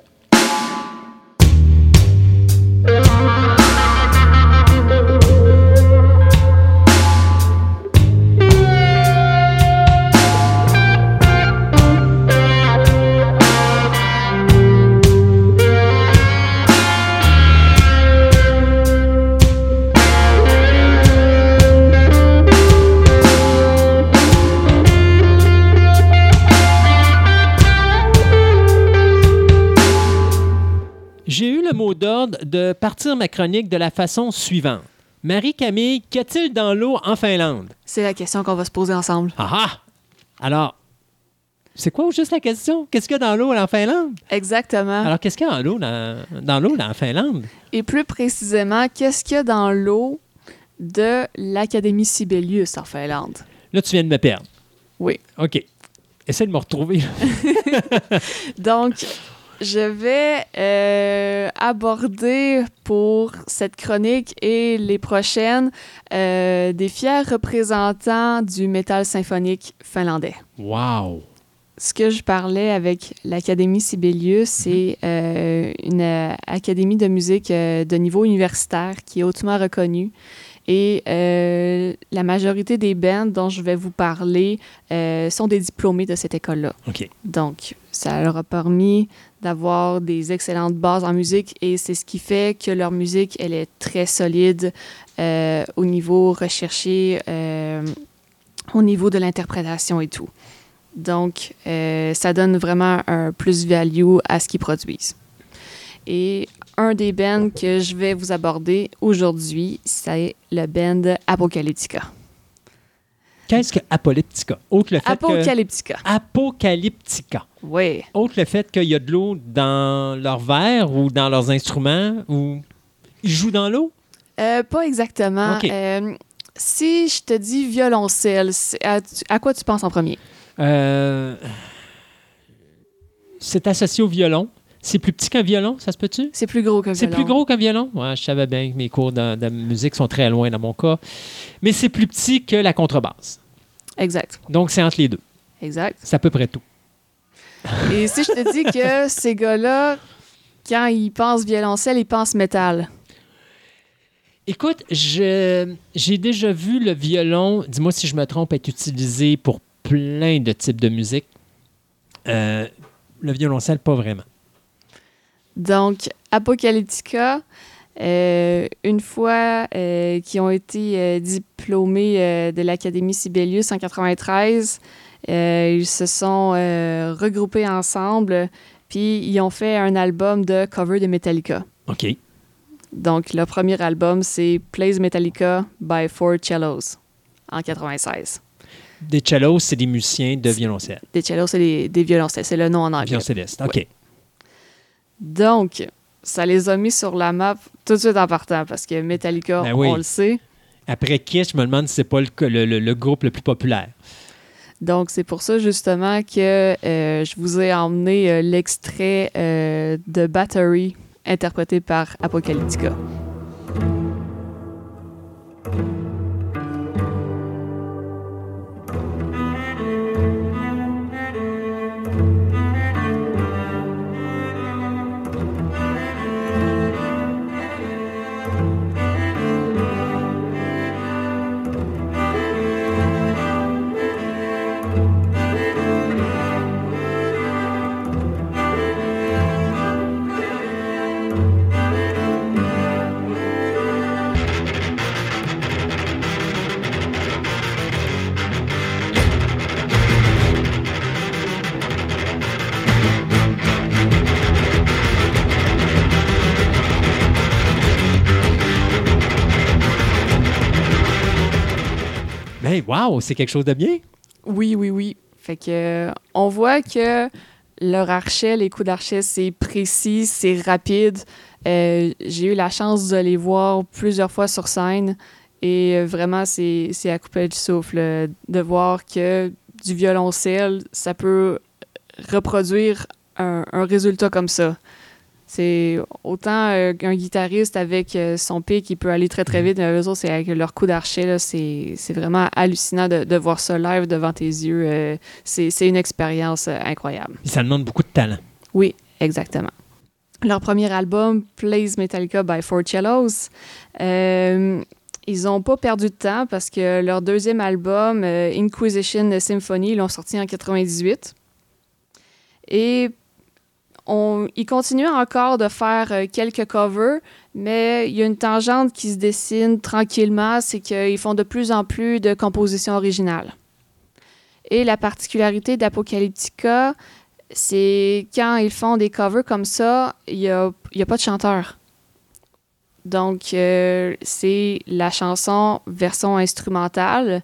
Le mot d'ordre de partir ma chronique de la façon suivante. Marie-Camille, qu'y a-t-il dans l'eau en Finlande? C'est la question qu'on va se poser ensemble. Ah ah! Alors, c'est quoi juste la question? Qu'est-ce qu'il y a dans l'eau en Finlande? Exactement. Alors, qu'est-ce qu'il y a dans l'eau dans, dans l'eau en Finlande? Et plus précisément, qu'est-ce qu'il y a dans l'eau de l'Académie Sibelius en Finlande? Là, tu viens de me perdre. Oui. OK. Essaye de me retrouver. Donc, je vais euh, aborder pour cette chronique et les prochaines euh, des fiers représentants du métal symphonique finlandais. Wow. Ce que je parlais avec l'Académie Sibelius, c'est euh, une académie de musique de niveau universitaire qui est hautement reconnue. Et euh, la majorité des bands dont je vais vous parler euh, sont des diplômés de cette école-là. Donc, ça leur a permis d'avoir des excellentes bases en musique et c'est ce qui fait que leur musique, elle est très solide euh, au niveau recherché, au niveau de l'interprétation et tout. Donc, ça donne vraiment un plus-value à ce qu'ils produisent. Et un des bands que je vais vous aborder aujourd'hui, c'est le band Apocalyptica. Qu'est-ce que Apocalyptica? Autre le fait que... Apocalyptica. Apocalyptica. Oui. Autre le fait qu'il y a de l'eau dans leur verre ou dans leurs instruments ou ils jouent dans l'eau? Euh, pas exactement. Euh, si je te dis violoncelle, à quoi tu penses en premier? Euh, C'est associé au violon. C'est plus petit qu'un violon, ça se peut-tu? C'est plus gros qu'un C'est violon. plus gros qu'un violon? Ouais, je savais bien que mes cours de, de musique sont très loin dans mon cas. Mais c'est plus petit que la contrebasse. Exact. Donc, c'est entre les deux. Exact. C'est à peu près tout. Et si je te dis que ces gars-là, quand ils pensent violoncelle, ils pensent métal. Écoute, j'ai déjà vu le violon, dis-moi si je me trompe, être utilisé pour plein de types de musique. Euh, le violoncelle, pas vraiment. Donc, Apocalyptica, euh, une fois euh, qu'ils ont été euh, diplômés de l'Académie Sibelius en 93, euh, ils se sont regroupés ensemble, puis ils ont fait un album de cover de Metallica. OK. Donc, le premier album, c'est Plays Metallica by Four Cellos en 96. Des cellos, c'est des musiciens de violoncelle. Des cellos, c'est des, des violoncelles, c'est le nom en anglais. Violoncelliste. OK. Ouais. Donc, ça les a mis sur la map tout de suite en partant parce que Metallica, Ben oui. on le sait. Après Kiss, je me demande si c'est pas le, le- le- le groupe le plus populaire. Donc, c'est pour ça justement que euh, je vous ai emmené euh, l'extrait euh, de Battery interprété par Apocalyptica. Ben, wow, c'est quelque chose de bien. Oui, oui, oui. Fait que euh, on voit que leur archet, les coups d'archet, c'est précis, c'est rapide. Euh, J'ai eu la chance de les voir plusieurs fois sur scène et euh, vraiment, c'est à couper du souffle de voir que du violoncelle, ça peut reproduire un résultat comme ça. C'est autant euh, qu'un guitariste avec euh, son pic, il peut aller très très vite, mais eux autres, c'est avec leur coup d'archet, c'est vraiment hallucinant de, de voir ça live devant tes yeux. euh, c'est une expérience euh, incroyable. Ça demande beaucoup de talent. Oui, exactement. Leur premier album, Plays Metallica by Four Cellos, euh, ils n'ont pas perdu de temps parce que leur deuxième album, Inquisition Symphony, l'ont sorti en 98. Et on, ils continuent encore de faire euh, quelques covers, mais il y a une tangente qui se dessine tranquillement, c'est qu'ils font de plus en plus de compositions originales. Et la particularité d'Apocalyptica, c'est quand ils font des covers comme ça, il n'y il a pas de chanteur. Donc, euh, c'est la chanson version instrumentale.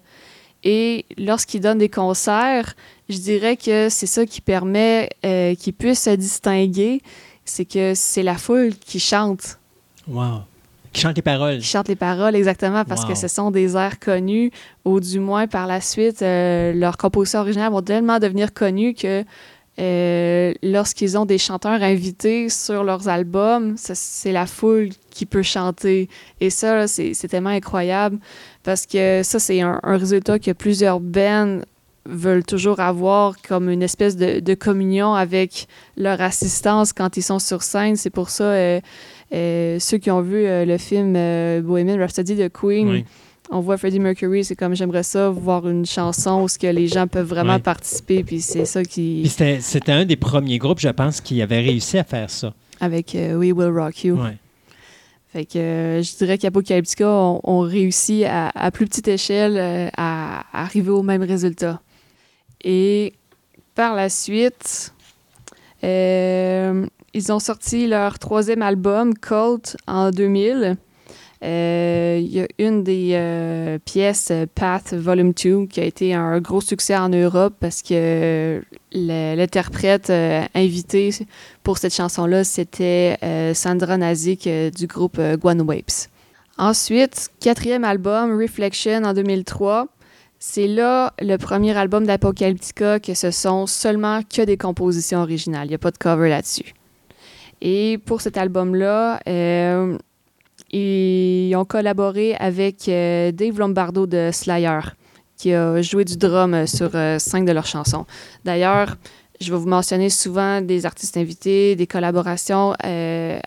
Et lorsqu'ils donnent des concerts, je dirais que c'est ça qui permet euh, qu'ils puissent se distinguer. C'est que c'est la foule qui chante. Wow. Qui chante les paroles. qui chantent les paroles exactement parce Wow. que ce sont des airs connus, ou du moins par la suite, euh, leurs compositions originales vont tellement devenir connues que euh, lorsqu'ils ont des chanteurs invités sur leurs albums, c'est la foule qui peut chanter. Et ça, c'est tellement incroyable parce que ça, c'est un, un résultat que plusieurs bands veulent toujours avoir comme une espèce de, de communion avec leur assistance quand ils sont sur scène. C'est pour ça, euh, euh, ceux qui ont vu euh, le film Bohemian Rhapsody de Queen, Oui. on voit Freddie Mercury, c'est comme j'aimerais ça, voir une chanson où ce que les gens peuvent vraiment participer, puis c'est ça qui... c'était c'était un des premiers groupes, je pense, qui avait réussi à faire ça. avec We Will Rock You. Ouais. Fait que euh, je dirais qu'Apocalyptica ont, ont réussi à, à plus petite échelle euh, à, à arriver au même résultat. Et par la suite, euh, ils ont sorti leur troisième album, Cult, en 2000. Euh, Il y a une des euh, pièces, Path Volume 2, qui a été un gros succès en Europe parce que l'interprète euh, invité pour cette chanson-là, c'était Sandra Nazik du groupe Guan Wapes. Ensuite, quatrième album, Reflection en 2003. C'est là le premier album d'Apocalyptica que ce sont seulement que des compositions originales. Il n'y a pas de cover là-dessus. Et pour cet album-là, euh, ils ont collaboré avec euh, Dave Lombardo de Slayer, qui a joué du drum euh, sur cinq de leurs chansons. D'ailleurs, je vais vous mentionner souvent des artistes invités, des collaborations.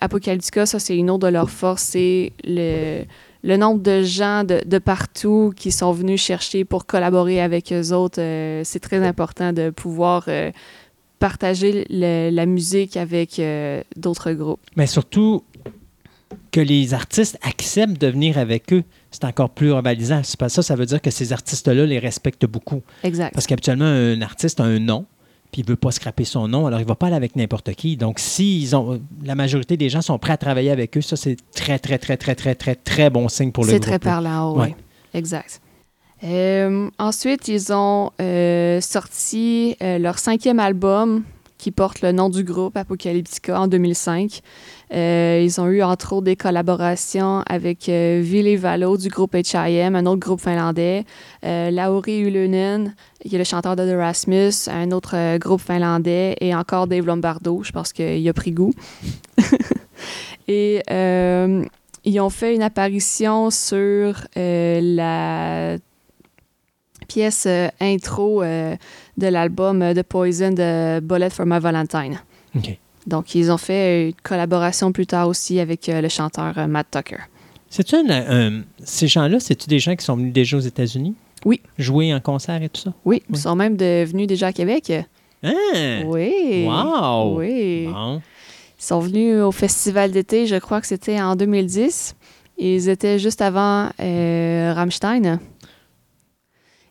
Apocalyptica, ça, c'est une autre de leurs forces. C'est le, le nombre de gens de, de partout qui sont venus chercher pour collaborer avec eux autres. euh, c'est très important de pouvoir euh, partager le- la musique avec euh, d'autres groupes. Mais surtout que les artistes acceptent de venir avec eux, c'est encore plus rivalisant. Ça, ça veut dire que ces artistes-là les respectent beaucoup. Exact. Parce qu'habituellement, un artiste a un nom, puis il veut pas scraper son nom, alors il va pas aller avec n'importe qui. Donc, si ils ont, la majorité des gens sont prêts à travailler avec eux, ça, c'est très, très, très, très, très, très, très bon signe pour le C'est groupe. très parlant, oui. Ouais. Exact. Euh, ensuite, ils ont euh, sorti euh, leur cinquième album qui porte le nom du groupe Apocalyptica en 2005. Euh, ils ont eu entre autres des collaborations avec euh, Ville Valo du groupe H.I.M., un autre groupe finlandais, euh, Lauri Ylönen, qui est le chanteur de The Rasmus, un autre groupe finlandais, et encore Dave Lombardo, je pense qu'il a pris goût. et ils ont fait une apparition sur la pièce intro de l'album The Poison de Bullet for My Valentine. OK. Donc, ils ont fait une collaboration plus tard aussi avec euh, le chanteur euh, Matt Tucker. C'est-tu un- ces gens-là, c'est-tu des gens qui sont venus déjà aux États-Unis? Oui. Jouer en concert et tout ça? Oui, ils sont même devenus déjà à Québec. Hein? Oui. Wow! Oui. Bon. Ils sont venus au festival d'été, je crois que c'était en 2010. Ils étaient juste avant euh, Rammstein.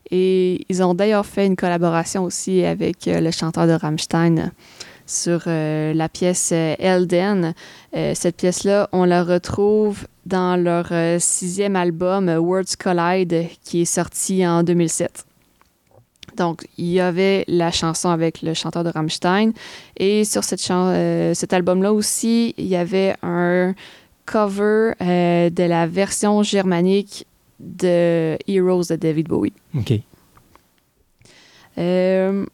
Et ils ont d'ailleurs fait une collaboration aussi avec euh, le chanteur de Rammstein sur euh, la pièce euh, Elden. Euh, cette pièce-là, on la retrouve dans leur sixième album Words Collide qui est sorti en 2007. Donc, il y avait la chanson avec le chanteur de Rammstein. Et sur cette euh, cet album-là aussi, il y avait un cover euh, de la version germanique de Heroes de David Bowie. OK. Euh,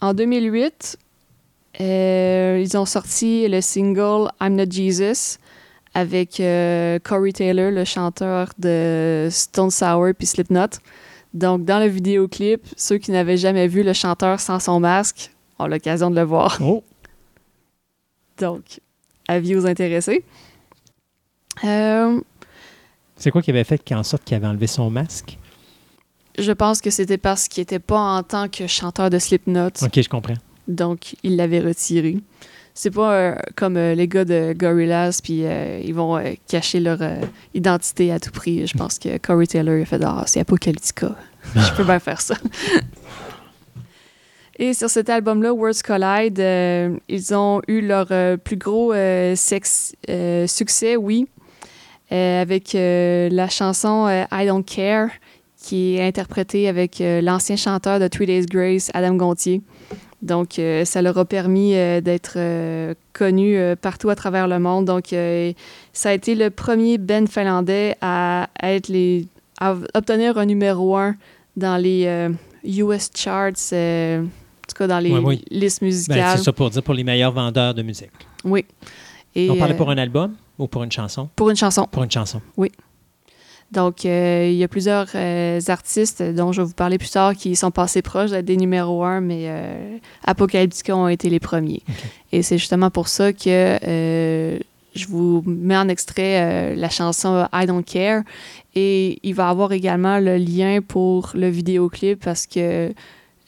en 2008, euh, ils ont sorti le single I'm Not Jesus avec euh, Corey Taylor, le chanteur de Stone Sour puis Slipknot. Donc, dans le vidéoclip, ceux qui n'avaient jamais vu le chanteur sans son masque ont l'occasion de le voir. Oh! Donc, avis aux intéressés. Euh, C'est quoi qui avait fait en sorte qu'il avait enlevé son masque? je pense que c'était parce qu'il n'était pas en tant que chanteur de Slipknot. OK, je comprends. Donc, il l'avait retiré. C'est pas euh, comme euh, les gars de Gorillaz, puis euh, ils vont cacher leur identité à tout prix. Je pense que Corey Taylor a fait Ah, c'est Apocalyptica. Je peux bien faire ça. Et sur cet album-là, Words Collide, euh, ils ont eu leur euh, plus gros euh, sex- succès, oui, avec la chanson I Don't Care, qui est interprétée avec euh, l'ancien chanteur de Three Days Grace, Adam Gontier. Donc, euh, ça leur a permis euh, d'être euh, connus partout à travers le monde. Donc, ça a été le premier band finlandais à, être les, à obtenir un numéro un dans les US charts, en tout cas dans les oui. listes Ben, musicales. c'est ça pour dire pour les meilleurs vendeurs de musique. oui. Et, On parlait pour un album ou pour une chanson? pour une chanson. Pour une chanson. Donc, euh, il y a plusieurs euh, artistes dont je vais vous parler plus tard qui sont passés proches des numéros un, mais euh, Apocalyptica ont été les premiers. Et c'est justement pour ça que euh, je vous mets en extrait la chanson I Don't Care. Et il va avoir également le lien pour le vidéoclip parce que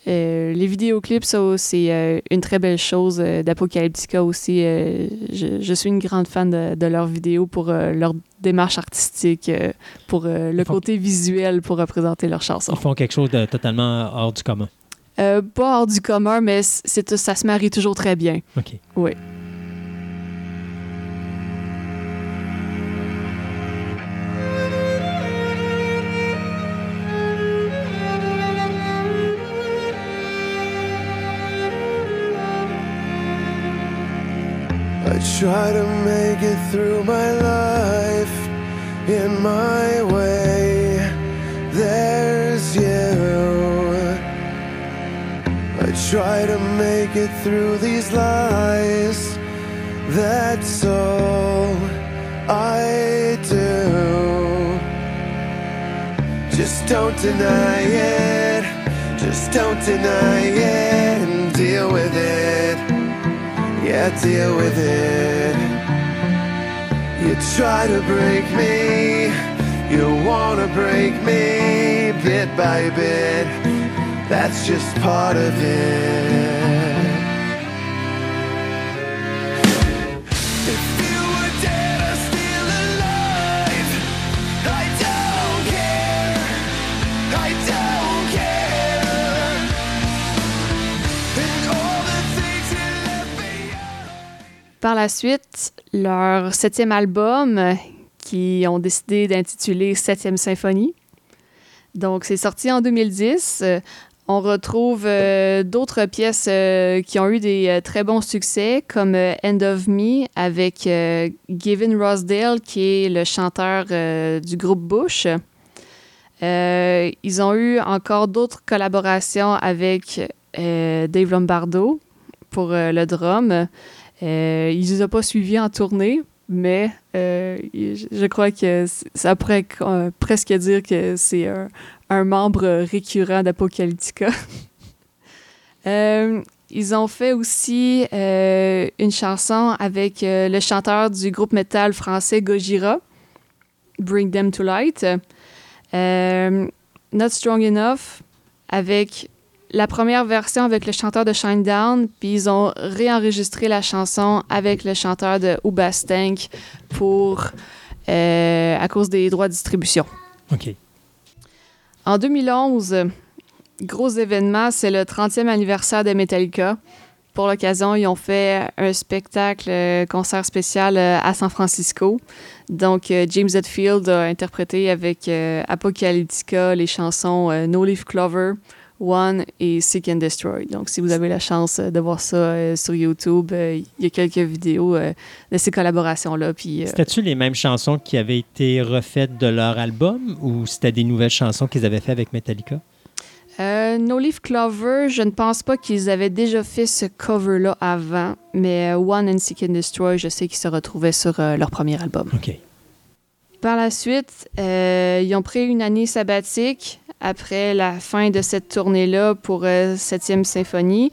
euh, les vidéoclips, ça, c'est euh, une très belle chose euh, d'Apocalyptica aussi. Euh, je, je suis une grande fan de, de leurs vidéos pour leur démarche artistique, pour le font- côté visuel pour représenter leurs chansons. Ils font quelque chose de totalement hors du commun. Pas hors du commun, mais ça se marie toujours très bien. OK. Oui. Try to make it through my life in my way. There's you. I try to make it through these lies. That's all I do. Just don't deny it. Just don't deny it and deal with it. Yeah, deal with it. You try to break me, you wanna break me bit by bit. That's just part of it. Par la suite, leur septième album, qui ont décidé d'intituler Septième Symphonie. Donc, c'est sorti en 2010. Euh, On retrouve euh, d'autres pièces euh, qui ont eu des euh, très bons succès, comme End of Me avec Gavin Rossdale, qui est le chanteur du groupe Bush. Ils ont eu encore d'autres collaborations avec Dave Lombardo pour le drum. Euh, il ne les a pas suivis en tournée, mais euh, je crois que ça pourrait euh, presque dire que c'est un, membre récurrent d'Apocalyptica. Euh, ils ont fait aussi euh, une chanson avec le chanteur du groupe metal français Gojira, Bring Them to Light. Not Strong Enough, avec la première version avec le chanteur de Shinedown, puis ils ont réenregistré la chanson avec le chanteur de Ubastank pour euh, à cause des droits de distribution. OK. En 2011, gros événement, c'est le 30e anniversaire de Metallica. Pour l'occasion, ils ont fait un spectacle, euh, concert spécial euh, à San Francisco. Donc, euh, James Hetfield a interprété avec Apocalyptica les chansons No Leaf Clover, One et Seek and Destroy. Donc, si vous avez la chance euh, de voir ça euh, sur YouTube, euh, il y a quelques vidéos euh, de ces collaborations-là. Puis, C'était-tu les mêmes chansons qui avaient été refaites de leur album ou c'était des nouvelles chansons qu'ils avaient fait avec Metallica? No Leaf Clover, je ne pense pas qu'ils avaient déjà fait ce cover-là avant, mais One and Seek and Destroy, je sais qu'ils se retrouvaient sur leur premier album. OK. Par la suite, euh, ils ont pris une année sabbatique après la fin de cette tournée-là pour euh, Septième Symphonie.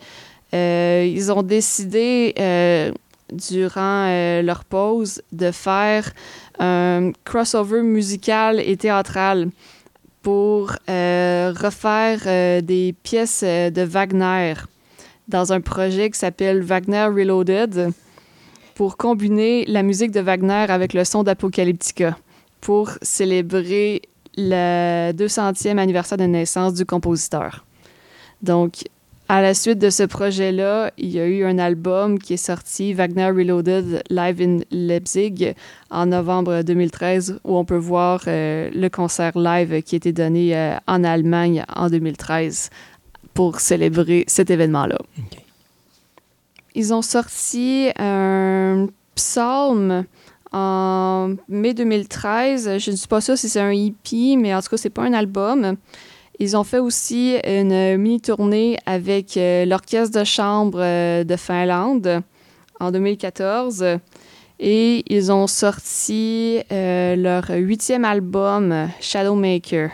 Euh, ils ont décidé, euh, durant euh, leur pause, de faire un crossover musical et théâtral pour euh, refaire euh, des pièces euh, de Wagner dans un projet qui s'appelle Wagner Reloaded pour combiner la musique de Wagner avec le son d'Apocalyptica pour célébrer le 200e anniversaire de naissance du compositeur. Donc, à la suite de ce projet-là, il y a eu un album qui est sorti, Wagner Reloaded Live in Leipzig, en novembre 2013, où on peut voir euh, le concert live qui a été donné euh, en Allemagne en 2013 pour célébrer cet événement-là. ils ont sorti un psalm en mai 2013. Je ne suis pas sûre si c'est un EP, mais en tout cas, c'est pas un album. Ils ont fait aussi une mini-tournée avec euh, l'Orchestre de chambre euh, de Finlande en 2014. Et ils ont sorti euh, leur huitième album, Shadowmaker.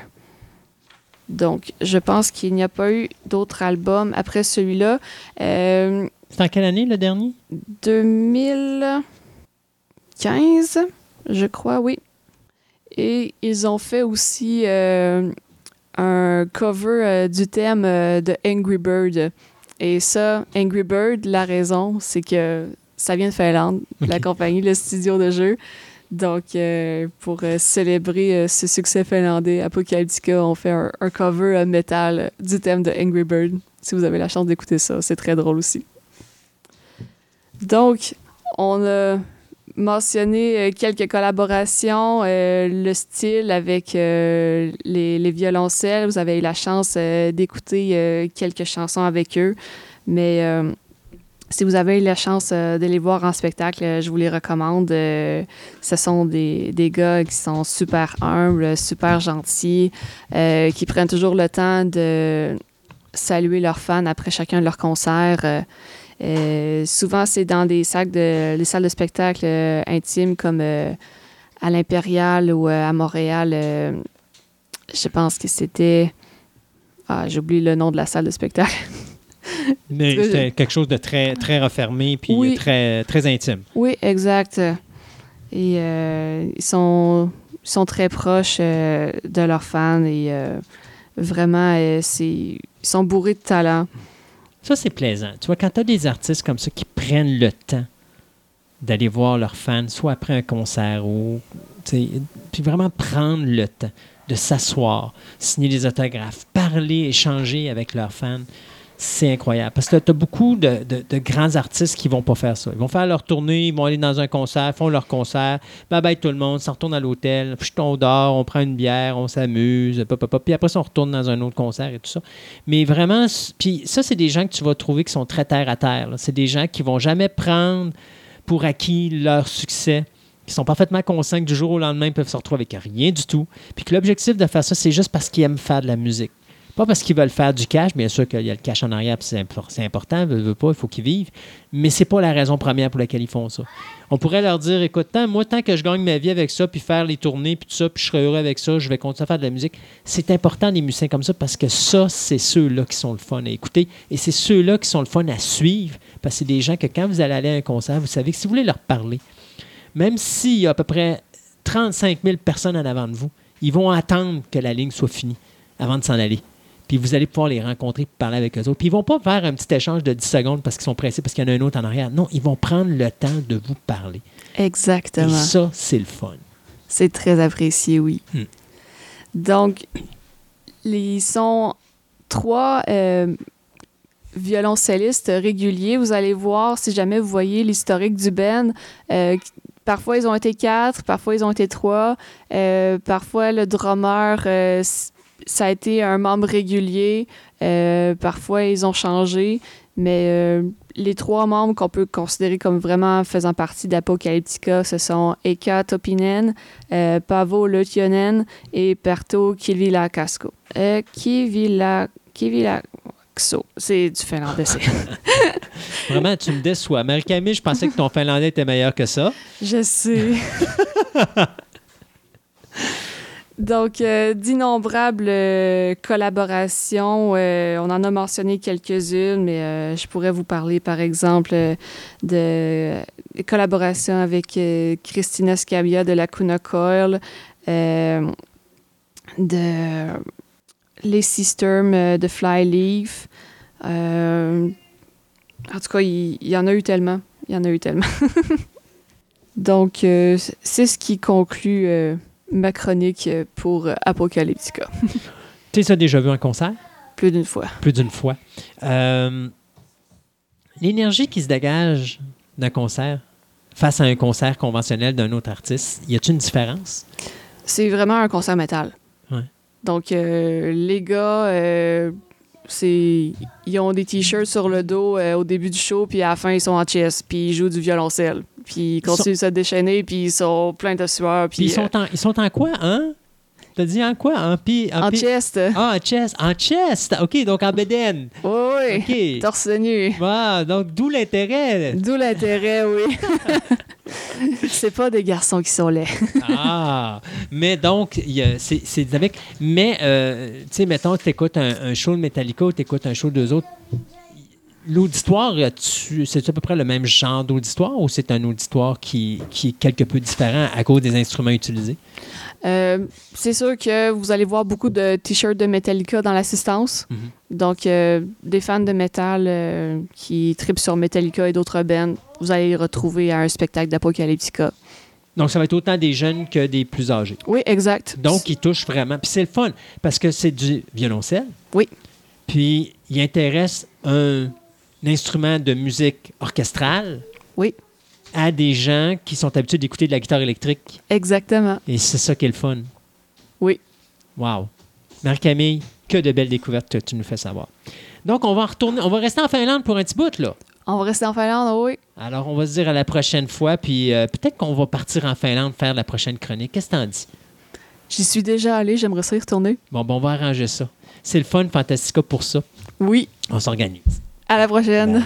Donc, je pense qu'il n'y a pas eu d'autres albums après celui-là. Euh, C'est en quelle année le dernier? 2015, je crois, oui. Et ils ont fait aussi euh, un cover euh, du thème euh, de Angry Bird. Et ça, Angry Bird, la raison, c'est que ça vient de Finlande, la compagnie, le studio de jeu. Donc, pour célébrer ce succès finlandais, Apocalyptica ont fait un, un cover métal du thème de Angry Bird. Si vous avez la chance d'écouter ça, c'est très drôle aussi. Donc, on a mentionné euh, quelques collaborations, euh, le style avec euh, les, les violoncelles. Vous avez eu la chance d'écouter quelques chansons avec eux. Mais si vous avez eu la chance de les voir en spectacle, je vous les recommande. Ce sont des, des gars qui sont super humbles, super gentils, qui prennent toujours le temps de saluer leurs fans après chacun de leurs concerts. Euh, souvent, c'est dans des salles de, salles de spectacle euh, intimes comme euh, à l'Impérial ou à Montréal. je pense que c'était. Ah, j'oublie le nom de la salle de spectacle. Mais C'était quelque chose de très, très refermé puis Oui. très, très intime. Oui, exact. Et ils, sont, ils sont très proches de leurs fans et vraiment, c'est, ils sont bourrés de talent. Ça, c'est plaisant. Tu vois, quand tu as des artistes comme ça qui prennent le temps d'aller voir leurs fans, soit après un concert ou. Puis vraiment prendre le temps de s'asseoir, signer des autographes, parler, échanger avec leurs fans. C'est incroyable. Parce que tu as beaucoup de, grands artistes qui vont pas faire ça. Ils vont faire leur tournée, ils vont aller dans un concert, font leur concert, bye bye tout le monde, s'en retourne à l'hôtel, puis on dort, on prend une bière, on s'amuse, puis après ça, on retourne dans un autre concert et tout ça. Mais vraiment, puis ça, c'est des gens que tu vas trouver qui sont très terre à terre. C'est des gens qui vont jamais prendre pour acquis leur succès, qui sont parfaitement conscients que du jour au lendemain, ils peuvent se retrouver avec rien du tout. Puis que l'objectif de faire ça, c'est juste parce qu'ils aiment faire de la musique. Pas parce qu'ils veulent faire du cash, bien sûr qu'il y a le cash en arrière, c'est impor- c'est important, veut, veut pas, il faut qu'ils vivent, mais c'est pas la raison première pour laquelle ils font ça. On pourrait leur dire, écoute, moi, tant que je gagne ma vie avec ça, puis faire les tournées, puis tout ça, puis je serai heureux avec ça, je vais continuer à faire de la musique. C'est important, des musiciens comme ça, parce que ça, c'est ceux-là qui sont le fun à écouter, et c'est ceux-là qui sont le fun à suivre, parce que c'est des gens que quand vous allez aller à un concert, vous savez que si vous voulez leur parler, même s'il y a à peu près 35 000 personnes en avant de vous, ils vont attendre que la ligne soit finie avant de s'en aller. Puis vous allez pouvoir les rencontrer et parler avec eux autres. Puis ils vont pas faire un petit échange de 10 secondes parce qu'ils sont pressés, parce qu'il y en a un autre en arrière. Non, ils vont prendre le temps de vous parler. Et Exactement. ça, c'est le fun. C'est très apprécié, oui. Hmm. Donc, ils sont trois euh, violoncellistes réguliers. Vous allez voir, si jamais vous voyez l'historique du band, euh, parfois ils ont été quatre, parfois ils ont été trois, euh, parfois le drummer, ça a été un membre régulier, euh, parfois ils ont changé, mais euh, les trois membres qu'on peut considérer comme vraiment faisant partie d'Apocalyptica, ce sont Eka Topinen, euh, Pavo Lötjönen et Perto Kivilakasko. Euh, Kivila... Kivilakso. C'est du finlandais, c'est... Vraiment, tu me déçois. Marie-Camille, je pensais que ton finlandais était meilleur que ça. Je sais. Donc, euh, d'innombrables euh, collaborations, euh, on en a mentionné quelques-unes, mais je pourrais vous parler, par exemple, de collaborations avec Christina Scabia de la Kuna Coil, de les Sisters euh, de Flyleaf. En tout cas, il y, en a eu tellement. Il y en a eu tellement. Donc, c'est ce qui conclut ma chronique pour Apocalyptica. Tu ça déjà vu en concert? Plus d'une fois. Plus d'une fois. Euh, L'énergie qui se dégage d'un concert face à un concert conventionnel d'un autre artiste, y a-t-il une différence? C'est vraiment un concert métal. Ouais. Donc, euh, les gars euh, c'est ils ont des t-shirts sur le dos au début du show, puis à la fin ils sont en chess, puis ils jouent du violoncelle, puis ils continuent de se déchaîner, puis ils sont pleins de sueur, Puis ils sont, euh, en, ils sont en quoi, hein? T'as dit en quoi? En, pi, en pi- chest. Ah, en chest. En chest. OK, donc en bedaine. Oui, oui. OK. Torse nu. Wow, donc d'où l'intérêt? D'où l'intérêt, oui. c'est pas des garçons qui sont laids. Ah, mais donc, c'est avec. Mais, euh, tu sais, mettons, tu écoutes un, un show de Metallica ou tu écoutes un show d'eux autres. L'auditoire, c'est à peu près le même genre d'auditoire ou c'est un auditoire qui, qui est quelque peu différent à cause des instruments utilisés? Euh, c'est sûr que vous allez voir beaucoup de t-shirts de Metallica dans l'assistance. Mhm. Donc, euh, des fans de métal euh, qui tripent sur Metallica et d'autres bands, vous allez les retrouver à un spectacle d'Apocalyptica. Donc, ça va être autant des jeunes que des plus âgés. Oui, exact. Donc, ils touchent vraiment. Puis c'est le fun parce que c'est du violoncelle. Oui. Puis, il intéresse un instrument de musique orchestrale. Oui. À des gens qui sont habitués d'écouter de la guitare électrique. Exactement. Et c'est ça qui est le fun. Oui. Wow. Marie-Camille, que de belles découvertes que tu nous fais savoir. Donc, on va retourner, on va rester en Finlande pour un petit bout, là. On va rester en Finlande, oui. Alors, on va se dire à la prochaine fois, puis euh, peut-être qu'on va partir en Finlande faire la prochaine chronique. Qu'est-ce que t'en dis? J'y suis déjà allé, j'aimerais ça y retourner. Bon, ben, on va arranger ça. C'est le fun, Fantastica, pour ça. Oui. On s'organise. À la prochaine.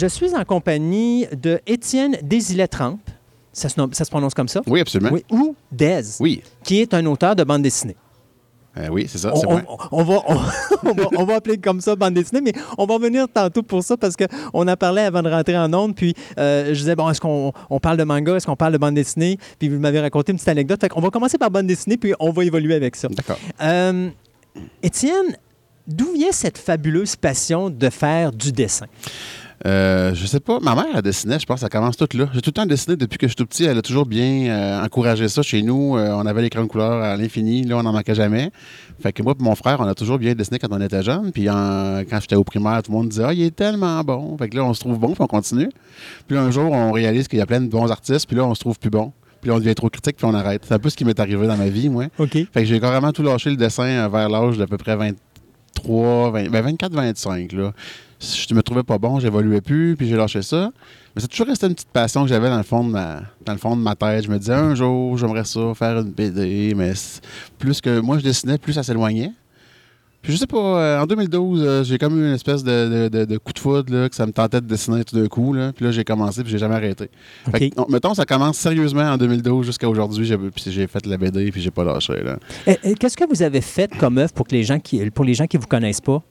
Je suis en compagnie de Étienne Désilet-Trempe. Ça se, nomme- ça se prononce comme ça? Oui, absolument. Oui, ou Dez, Oui, qui est un auteur de bande dessinée. Euh, oui c'est ça. On, on- on va, on, on va, on va appeler comme ça bande dessinée, mais on va revenir tantôt pour ça parce qu'on a parlé avant de rentrer en onde. Puis euh, je disais, bon, est-ce qu'on on parle de manga, est-ce qu'on parle de bande dessinée? Puis vous m'avez raconté une petite anecdote. Fait qu'on va commencer par bande dessinée, puis on va évoluer avec ça. D'accord. Euh, Étienne, d'où vient cette fabuleuse passion de faire du dessin? Euh, je sais pas. Ma mère, elle dessinait, je pense, ça commence tout là. J'ai tout le temps dessiné depuis que je suis tout petit. Elle a toujours bien euh, encouragé ça chez nous. Euh, on avait les crayons de couleur à l'infini. Là, on n'en manquait jamais. Fait que moi et mon frère, on a toujours bien dessiné quand on était jeune. Puis en- quand j'étais au primaire, tout le monde disait Ah, il est tellement bon. Fait que là, on se trouve bon, puis on continue. Puis là, un jour, on réalise qu'il y a plein de bons artistes. Puis là, on se trouve plus bon. Puis là, on devient trop critique, puis on arrête. C'est un peu ce qui m'est arrivé dans ma vie, moi. OK. Fait que j'ai carrément tout lâché le dessin vers l'âge d'à peu près 23, 20, ben 24, 25. Là. Je me trouvais pas bon, j'évoluais plus, puis j'ai lâché ça. Mais c'est toujours resté une petite passion que j'avais dans le fond de ma dans le fond de ma tête. Je me disais un jour, j'aimerais ça, faire une BD, mais plus que moi je dessinais, plus ça s'éloignait. Puis je sais pas, euh, en 2012, euh, j'ai comme eu une espèce de, de- de- de coup de foudre, là, que ça me tentait de dessiner tout d'un coup. Là. Puis là, j'ai commencé, puis j'ai jamais arrêté. Fait que, mettons, ça commence sérieusement en 2012 jusqu'à aujourd'hui. J'ai, puis j'ai fait la BD, puis j'ai pas lâché. Là. Et Qu'est-ce que vous avez fait comme œuvre pour, que les gens qui, pour les gens qui ne vous connaissent pas?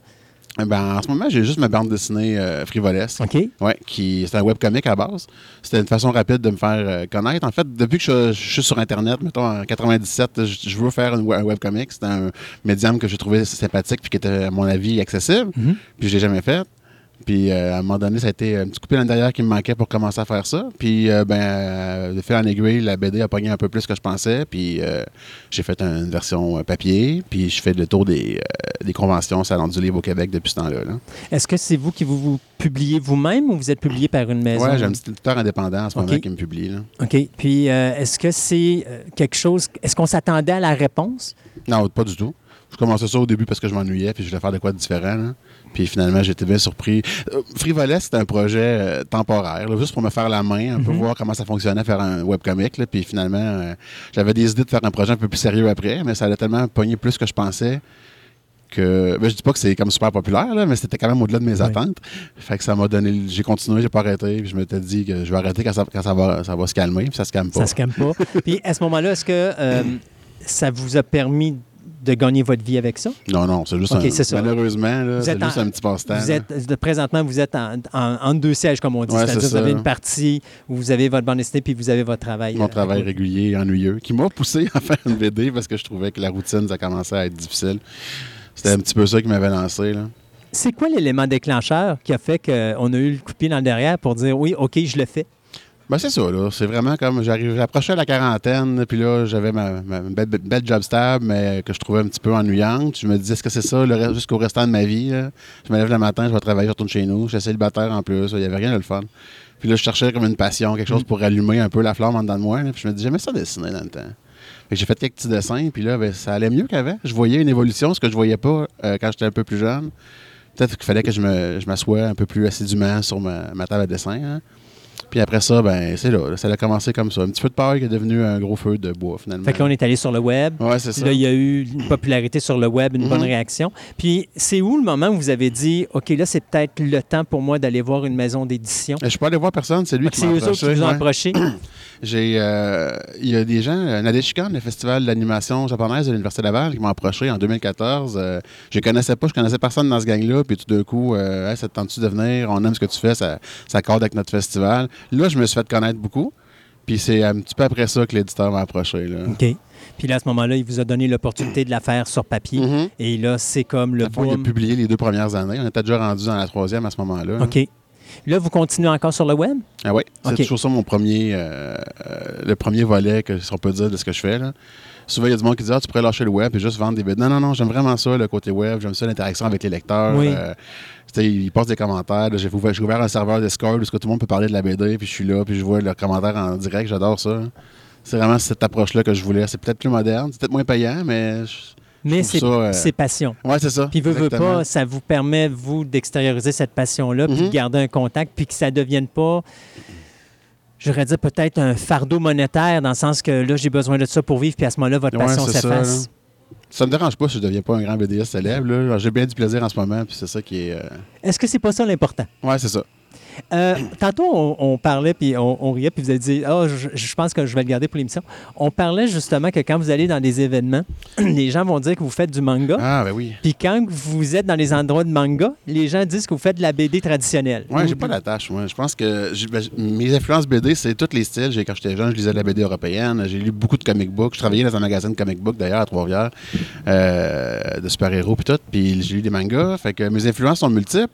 Eh Ben, en ce moment, j'ai juste ma bande dessinée euh, frivolesque. OK? Ouais, qui c'est un webcomic à la base. C'était une façon rapide de me faire euh, connaître. En fait, depuis que je, je suis sur Internet, mettons en 97, je, je veux faire une, un webcomic. C'était un médium que j'ai trouvé sympathique puis qui était, à mon avis, accessible. Mhm. Puis je l'ai jamais fait. Puis euh, à un moment donné, ça a été un petit coupé le derrière qui me manquait pour commencer à faire ça. Puis euh, ben, euh, de fil en aiguille, la BD a pogné un peu plus que je pensais. Puis euh, j'ai fait une version papier. Puis je fais le tour des, des conventions Salon du Livre au Québec depuis ce temps-là. là. Est-ce que c'est vous qui vous, vous publiez vous-même ou vous êtes publié par une maison? Ouais, j'ai un petit éditeur indépendant en ce OK. moment qui me publie. Là. OK. Puis, est-ce que c'est quelque chose. Est-ce qu'on s'attendait à la réponse? Non, pas du tout. Je commençais ça au début parce que je m'ennuyais puis je voulais faire de quoi de différent. là. Puis finalement, j'étais bien surpris. Euh, Frivolette, c'était un projet euh, temporaire, là, juste pour me faire la main, un peu Mhm. voir comment ça fonctionnait, faire un webcomic. Là, puis finalement, euh, j'avais des idées de faire un projet un peu plus sérieux après, mais ça allait tellement pogné plus que je pensais que. Ben, je dis pas que c'est comme super populaire, là, mais c'était quand même au-delà de mes Oui. attentes. Fait que ça m'a donné. J'ai continué, j'ai pas arrêté, puis je m'étais dit que je vais arrêter quand ça, quand ça, va, ça va se calmer, puis ça se calme pas. Ça se calme pas. Puis, à ce moment-là, est-ce que euh, ça vous a permis de gagner votre vie avec ça? Non, non, c'est juste OK, un. ça. Malheureusement, c'est juste en- un petit passe-temps. Vous êtes, présentement, vous êtes en, deux sièges, comme on dit. Ouais, C'est-à-dire c'est vous avez une partie où vous avez votre bande dessinée puis vous avez votre travail. Mon euh, travail régulier ennuyeux, qui m'a poussé à faire une BD parce que je trouvais que la routine, ça commençait à être difficile. C'était un petit peu ça qui m'avait lancé. Là. C'est quoi l'élément déclencheur qui a fait qu'on a eu le coup de pied dans le derrière pour dire oui, OK, je le fais? Ben, c'est ça, là. C'est vraiment comme j'arrive, j'approchais la quarantaine, puis là, j'avais ma, ma belle, belle job stable, mais que je trouvais un petit peu ennuyante. Je me disais, est-ce que c'est ça le reste- jusqu'au restant de ma vie? là? Je me lève le matin, je vais travailler, je retourne chez nous. Je suis célibataire en plus, il n'y avait rien de le fun. Puis là, je cherchais comme une passion, quelque chose pour rallumer un peu la flamme en dedans de moi. là. Puis je me disais, j'aimais ça dessiner dans le temps. Fait que j'ai fait quelques petits dessins, puis là, ben, ça allait mieux qu'avant. Je voyais une évolution, ce que je voyais pas euh, quand j'étais un peu plus jeune. Peut-être qu'il fallait que je me- je m'assoie un peu plus assidûment sur ma, ma table à dessin. hein. Puis après ça, ben c'est là, ça a commencé comme ça. Un petit peu de paille qui est devenu un gros feu de bois, finalement. Fait que là, on est allé sur le web. Ouais, c'est ça. Là, il y a eu une popularité sur le web, une Mhm. bonne réaction. Puis, c'est où le moment où vous avez dit, OK, là, c'est peut-être le temps pour moi d'aller voir une maison d'édition? Je peux aller voir personne, c'est lui Fait que qui C'est m'a eux autres qui vous ont approché, J'ai, euh, il y a des gens, euh, Nadeshikon, le festival d'animation japonaise de l'Université Laval, qui m'ont approché en 2014. Euh, je connaissais pas, je connaissais personne dans ce gang-là, puis tout d'un coup, euh, Hey, ça te tente-tu de venir? On aime ce que tu fais, ça, ça accorde avec notre festival. Là, je me suis fait connaître beaucoup. Puis c'est un petit peu après ça que l'éditeur m'a approché. Là. OK. Puis là, à ce moment-là, il vous a donné l'opportunité de la faire sur papier. Mhm. Et là, c'est comme le le fond, il a boom. publié les deux premières années. On était déjà rendu dans la troisième à ce moment-là. OK. Là, vous continuez encore sur le web? Ah oui, c'est toujours ça mon premier, euh, euh, le premier volet, que, si on peut dire, de ce que je fais. Là. Souvent, il y a du monde qui dit Ah, tu pourrais lâcher le web et juste vendre des BD. Non, non, non, j'aime vraiment ça, le côté web. J'aime ça, l'interaction avec les lecteurs. Oui. Euh, ils passent des commentaires. J'ai ouvert, un serveur Discord où tout le monde peut parler de la BD, puis je suis là, puis je vois leurs commentaires en direct. J'adore ça. C'est vraiment cette approche-là que je voulais. C'est peut-être plus moderne, c'est peut-être moins payant, mais. je- Mais c'est ça, euh, c'est passion. Ouais, c'est ça. Puis, veut, veut pas, ça vous permet, vous, d'extérioriser cette passion-là, puis de Mhm. garder un contact, puis que ça ne devienne pas, j'aurais dit peut-être un fardeau monétaire, dans le sens que là, j'ai besoin de ça pour vivre, puis à ce moment-là, votre Ouais, passion ça, s'efface. là. Ça me dérange pas si je deviens pas un grand BDS célèbre. J'ai bien du plaisir en ce moment, puis c'est ça qui est. euh, Est-ce que c'est pas ça l'important? Ouais, c'est ça. Euh, tantôt, on, on parlait, puis on, on riait, puis vous avez dit, oh, je, je pense que je vais le garder pour l'émission. On parlait justement que quand vous allez dans des événements, les gens vont dire que vous faites du manga. Ah, ben oui. Puis quand vous êtes dans les endroits de manga, les gens disent que vous faites de la BD traditionnelle. Ouais, Ou- j'ai pas la tâche, moi. Je pense que ben, mes influences BD, c'est tous les styles. J'ai- Quand j'étais jeune, je lisais de la BD européenne. J'ai lu beaucoup de comic books. Je travaillais dans un magazine de comic book, d'ailleurs, à Trois-Rivières, euh, de super-héros, puis tout. Puis j'ai lu des mangas. Fait que mes influences sont multiples.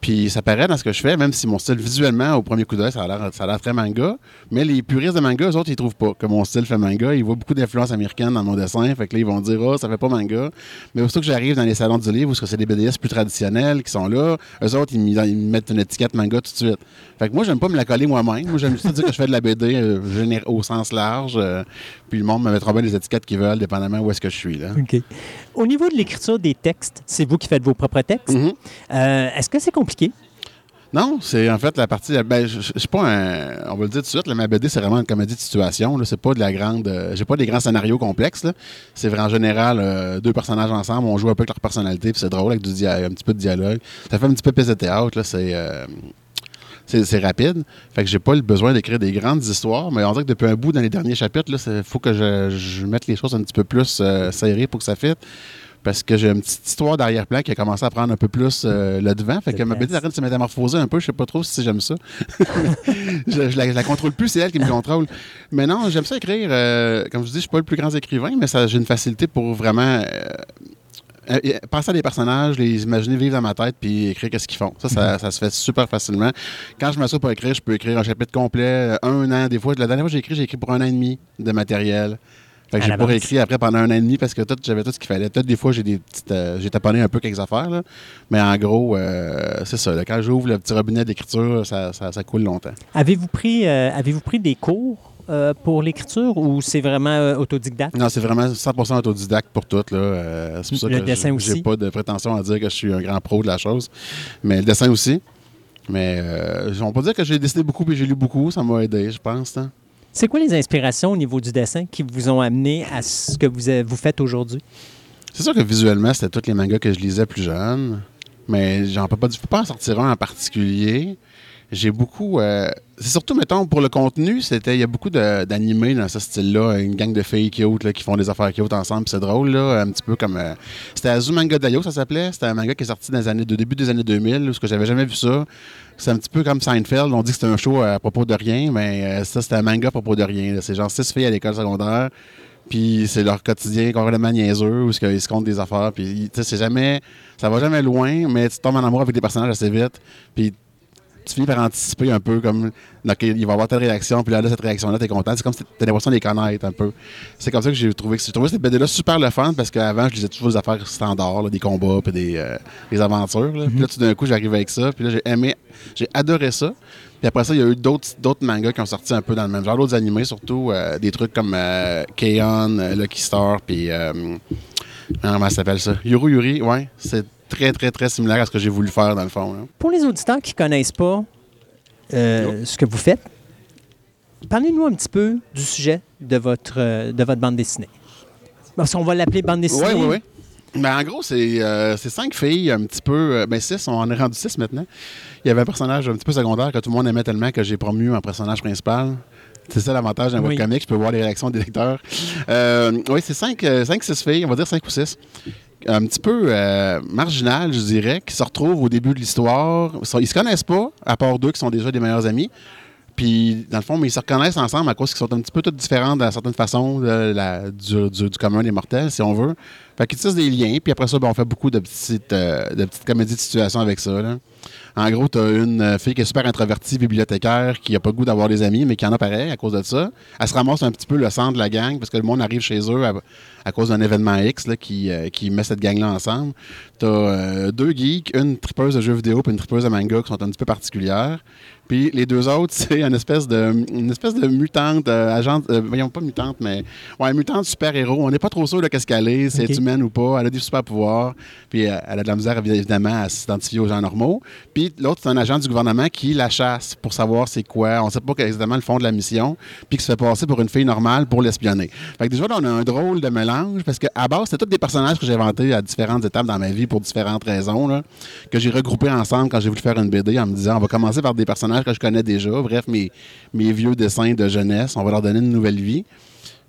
Puis ça paraît dans ce que je fais, même si mon style visuellement, au premier coup d'œil, ça a l'air très manga. Mais les puristes de manga, eux autres, ils trouvent pas que mon style fait manga. Ils voient beaucoup d'influences américaines dans mon dessin. Fait que là, ils vont dire, oh, ça fait pas manga. Mais aussitôt que j'arrive dans les salons du livre, où c'est des BDS plus traditionnels qui sont là, eux autres, ils, me- ils me mettent une étiquette manga tout de suite. Fait que moi, j'aime pas me la coller moi-même. Moi, j'aime juste dire que je fais de la BD euh, au sens large. euh, puis le monde me mettra bien les étiquettes qu'ils veulent, dépendamment où est-ce que je suis. Là. OK. Au niveau de l'écriture des textes, c'est vous qui faites vos propres textes. Mhm. Euh, Est-ce que c'est compliqué? Non, c'est en fait la partie. Ben, je pas un. On va le dire tout de suite, là, ma BD, c'est vraiment une comédie de situation. Là. C'est pas de la grande. euh, J'ai pas des grands scénarios complexes. C'est vraiment en général euh, deux personnages ensemble, on joue un peu avec leur personnalité, puis c'est drôle avec du un petit peu de dialogue. Ça fait un petit peu pièce de théâtre. Là. C'est. euh, c'est c'est rapide. Fait que j'ai pas le besoin d'écrire des grandes histoires, mais on dirait que depuis un bout dans les derniers chapitres, il faut que je, je mette les choses un petit peu plus serrées pour que ça fitte. Parce que j'ai une petite histoire d'arrière-plan qui a commencé à prendre un peu plus euh, le devant. Fait que ma. BD arrête de se métamorphoser un peu. Je sais pas trop si j'aime ça. je, je la, je la contrôle plus, c'est elle qui me contrôle. Mais non, j'aime ça écrire. euh, comme je dis, je suis pas le plus grand écrivain, mais j'ai une facilité pour vraiment euh, euh, penser à des personnages, les imaginer vivre dans ma tête, puis écrire qu'est-ce qu'ils font. Ça, ça, ça se fait super facilement. Quand je m'assois pour écrire, je peux écrire un chapitre complet, un an. Des fois, la dernière fois que j'ai écrit, j'ai écrit pour un an et demi de matériel. Fait que À j'ai pas réécrit après pendant un an et demi parce que tout, j'avais tout ce qu'il fallait. Peut-être des fois, j'ai des petites, euh, j'ai taponné un peu quelques affaires, là. mais en gros, euh, c'est ça. là. Quand j'ouvre le petit robinet d'écriture, ça, ça, ça coule longtemps. Avez-vous pris, euh, avez-vous pris des cours pour l'écriture ou c'est vraiment autodidacte? Non, c'est vraiment 100% autodidacte pour tout. Là. C'est pour ça Le que dessin aussi? j'ai pas de prétention à dire que je suis un grand pro de la chose. Mais le dessin aussi. Mais on peut dire que j'ai dessiné beaucoup et j'ai lu beaucoup. Ça m'a aidé, je pense. hein. C'est quoi les inspirations au niveau du dessin qui vous ont amené à ce que vous, vous faites aujourd'hui? C'est sûr que visuellement, c'était tous les mangas que je lisais plus jeune. Mais j'en peux peux pas en sortir un en particulier. J'ai beaucoup. euh, c'est surtout, mettons, pour le contenu, c'était. Il y a beaucoup d'animés dans ce style-là. Une gang de filles là, qui font des affaires cute ensemble. C'est drôle, là. Un petit peu comme. euh, c'était Azumanga Daioh, ça s'appelait. C'était un manga qui est sorti dans les années, de début des années 2000, où ce que j'avais jamais vu ça. C'est un petit peu comme Seinfeld. On dit que c'était un show à propos de rien, mais euh, ça, c'était un manga à propos de rien. C'est genre six filles à l'école secondaire. Puis c'est leur quotidien complètement niaiseux où ils se comptent des affaires. Puis c'est jamais. Ça va jamais loin, mais tu tombes en amour avec des personnages assez vite. Puis tu finis par anticiper un peu comme il va y avoir telle réaction, puis là, là, cette réaction-là, t'es content. C'est comme si t'as l'impression de les connaître un peu. C'est comme ça que j'ai trouvé que j'ai trouvé cette BD-là super le fun parce qu'avant, je lisais toujours des affaires standards, là, des combats, puis des, euh, des aventures. là. Puis là, tout d'un coup, j'arrive avec ça, puis là, j'ai aimé, j'ai adoré ça. Puis après ça, il y a eu d'autres, d'autres mangas qui ont sorti un peu dans le même genre, d'autres animés, surtout euh, des trucs comme euh, K-On, euh, Lucky Star, puis comment ça s'appelle ça? Yuru Yuri, ouais. C'est très, très, très similaire à ce que j'ai voulu faire dans le fond. là. Pour les auditeurs qui ne connaissent pas euh, ce que vous faites, parlez-nous un petit peu du sujet de votre, euh, de votre bande dessinée. Parce qu'on va l'appeler bande dessinée. Oui, oui, oui. Ben, en gros, c'est euh, c'est cinq filles, un petit peu. ben, six, on en est rendu six maintenant. Il y avait un personnage un petit peu secondaire que tout le monde aimait tellement que j'ai promu en personnage principal. C'est ça l'avantage d'un Oui. webcomic, je peux voir les réactions des lecteurs. Euh, oui, c'est cinq, cinq, six filles, on va dire cinq ou six. Un petit peu euh, marginales, je dirais, qui se retrouvent au début de l'histoire. Ils se connaissent pas, à part deux qui sont déjà des meilleurs amis. Puis, dans le fond, mais ils se reconnaissent ensemble à cause qu'ils sont un petit peu toutes différentes d'une certaine façon de du, commun des mortels, si on veut. Fait qu'ils tissent des liens, puis après ça, ben, on fait beaucoup de petites, euh, de petites comédies de situation avec ça. En gros, tu as une euh, fille qui est super introvertie, bibliothécaire, qui a pas le goût d'avoir des amis, mais qui en a pareil à cause de ça. Elle se ramasse un petit peu le centre de la gang, parce que le monde arrive chez eux à, cause d'un événement X là, qui, euh, qui met cette gang-là ensemble. Tu as deux geeks, une tripeuse de jeux vidéo puis une tripeuse de manga qui sont un petit peu particulières. Puis les deux autres, c'est une espèce de, une espèce de mutante, euh, agente, euh, voyons pas mutante, mais ouais, mutante super-héros. On n'est pas trop sûr de qu'est-ce qu'elle est. C'est Ok. une X-Men ou pas. Elle a des super pouvoirs. Puis euh, elle a de la misère, évidemment, à s'identifier aux gens normaux. Puis l'autre, c'est un agent du gouvernement qui la chasse pour savoir c'est quoi. On ne sait pas exactement le fond de la mission. Puis qui se fait passer pour une fille normale pour l'espionner. Fait que déjà, là, on a un drôle de mélange parce qu'à base, c'était tous des personnages que j'ai inventés à différentes étapes dans ma vie pour différentes raisons, là, que j'ai regroupés ensemble quand j'ai voulu faire une BD en me disant on va commencer par des personnages que je connais déjà. Bref, mes, vieux dessins de jeunesse. On va leur donner une nouvelle vie.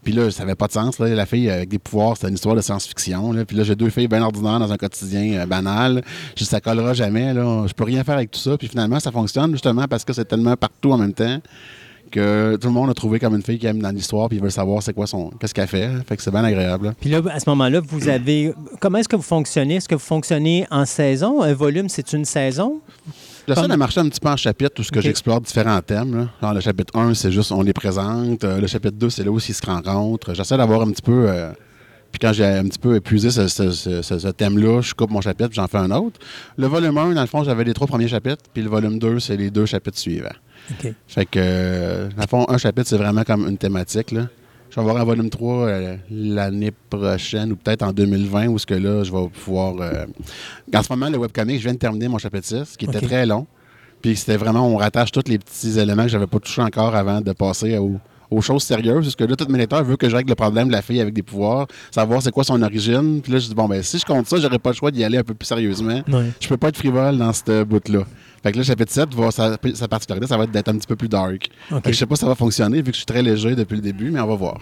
Puis là, ça n'avait pas de sens. La fille avec des pouvoirs, c'était une histoire de science-fiction. Puis là, j'ai deux filles bien ordinaires dans un quotidien euh, banal. Je dis, ça collera jamais. Là. Je peux rien faire avec tout ça. Puis finalement, ça fonctionne justement parce que c'est tellement partout en même temps que tout le monde a trouvé comme une fille qui aime dans l'histoire puis ils veulent savoir c'est quoi son qu'est-ce qu'elle fait. Fait que c'est bien agréable. Puis là, à ce moment-là, vous avez. Comment est-ce que vous fonctionnez? Est-ce que vous fonctionnez en saison? Un volume, c'est une saison? J'essaie Comme- de marcher un petit peu en chapitre où ce que j'explore différents thèmes. là. Genre, le chapitre 1, c'est juste on les présente. Euh, le chapitre 2, c'est là où ils se rencontrent. J'essaie d'avoir un petit peu. euh, puis quand j'ai un petit peu épuisé ce, ce- ce- ce- ce thème-là, je coupe mon chapitre puis j'en fais un autre. Le volume 1, dans le fond, j'avais les trois premiers chapitres. Puis le volume 2, c'est les deux chapitres suivants. OK. Fait que, euh, dans le fond, un chapitre, c'est vraiment comme une thématique. Là. Je vais avoir un volume 3 euh, l'année prochaine ou peut-être en 2020 où ce que là, je vais pouvoir... euh, En ce moment, le webcomic, je viens de terminer mon chapitre 6, qui était très long. Puis c'était vraiment, on rattache tous les petits éléments que j'avais pas touchés encore avant de passer au- aux choses sérieuses. Parce que là, tous mes lecteurs veulent que je règle le problème de la fille avec des pouvoirs, savoir c'est quoi son origine. Puis là, je dis, bon, ben si je compte ça, j'aurais pas le choix d'y aller un peu plus sérieusement Ouais. je peux pas être frivole dans ce bout-là. Fait que là, chapitre 7, va, sa, sa particularité, ça va être d'être un petit peu plus dark. OK. Fait que je sais pas si ça va fonctionner, vu que je suis très léger depuis le début, mais on va voir.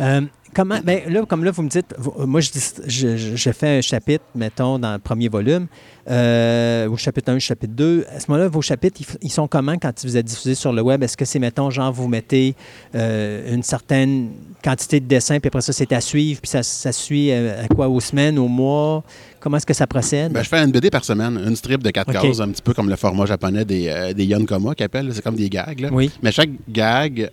Euh, comment, ben, là, comme là, vous me dites, vous- moi, je, dis- je, fais un chapitre, mettons, dans le premier volume, euh, au chapitre 1, chapitre 2. À ce moment-là, vos chapitres, ils, sont comment quand ils vous êtes diffusés sur le web? Est-ce que c'est, mettons, genre, vous mettez euh, une certaine quantité de dessins, puis après ça, c'est à suivre, puis ça, ça suit euh, à quoi, aux semaines, aux mois? Comment est-ce que ça procède? Ben, je fais une BD par semaine, une strip de quatre OK. cases, un petit peu comme le format japonais des, euh, des Yonkoma qu'ils appellent. C'est comme des gags. là. Oui. Mais chaque gag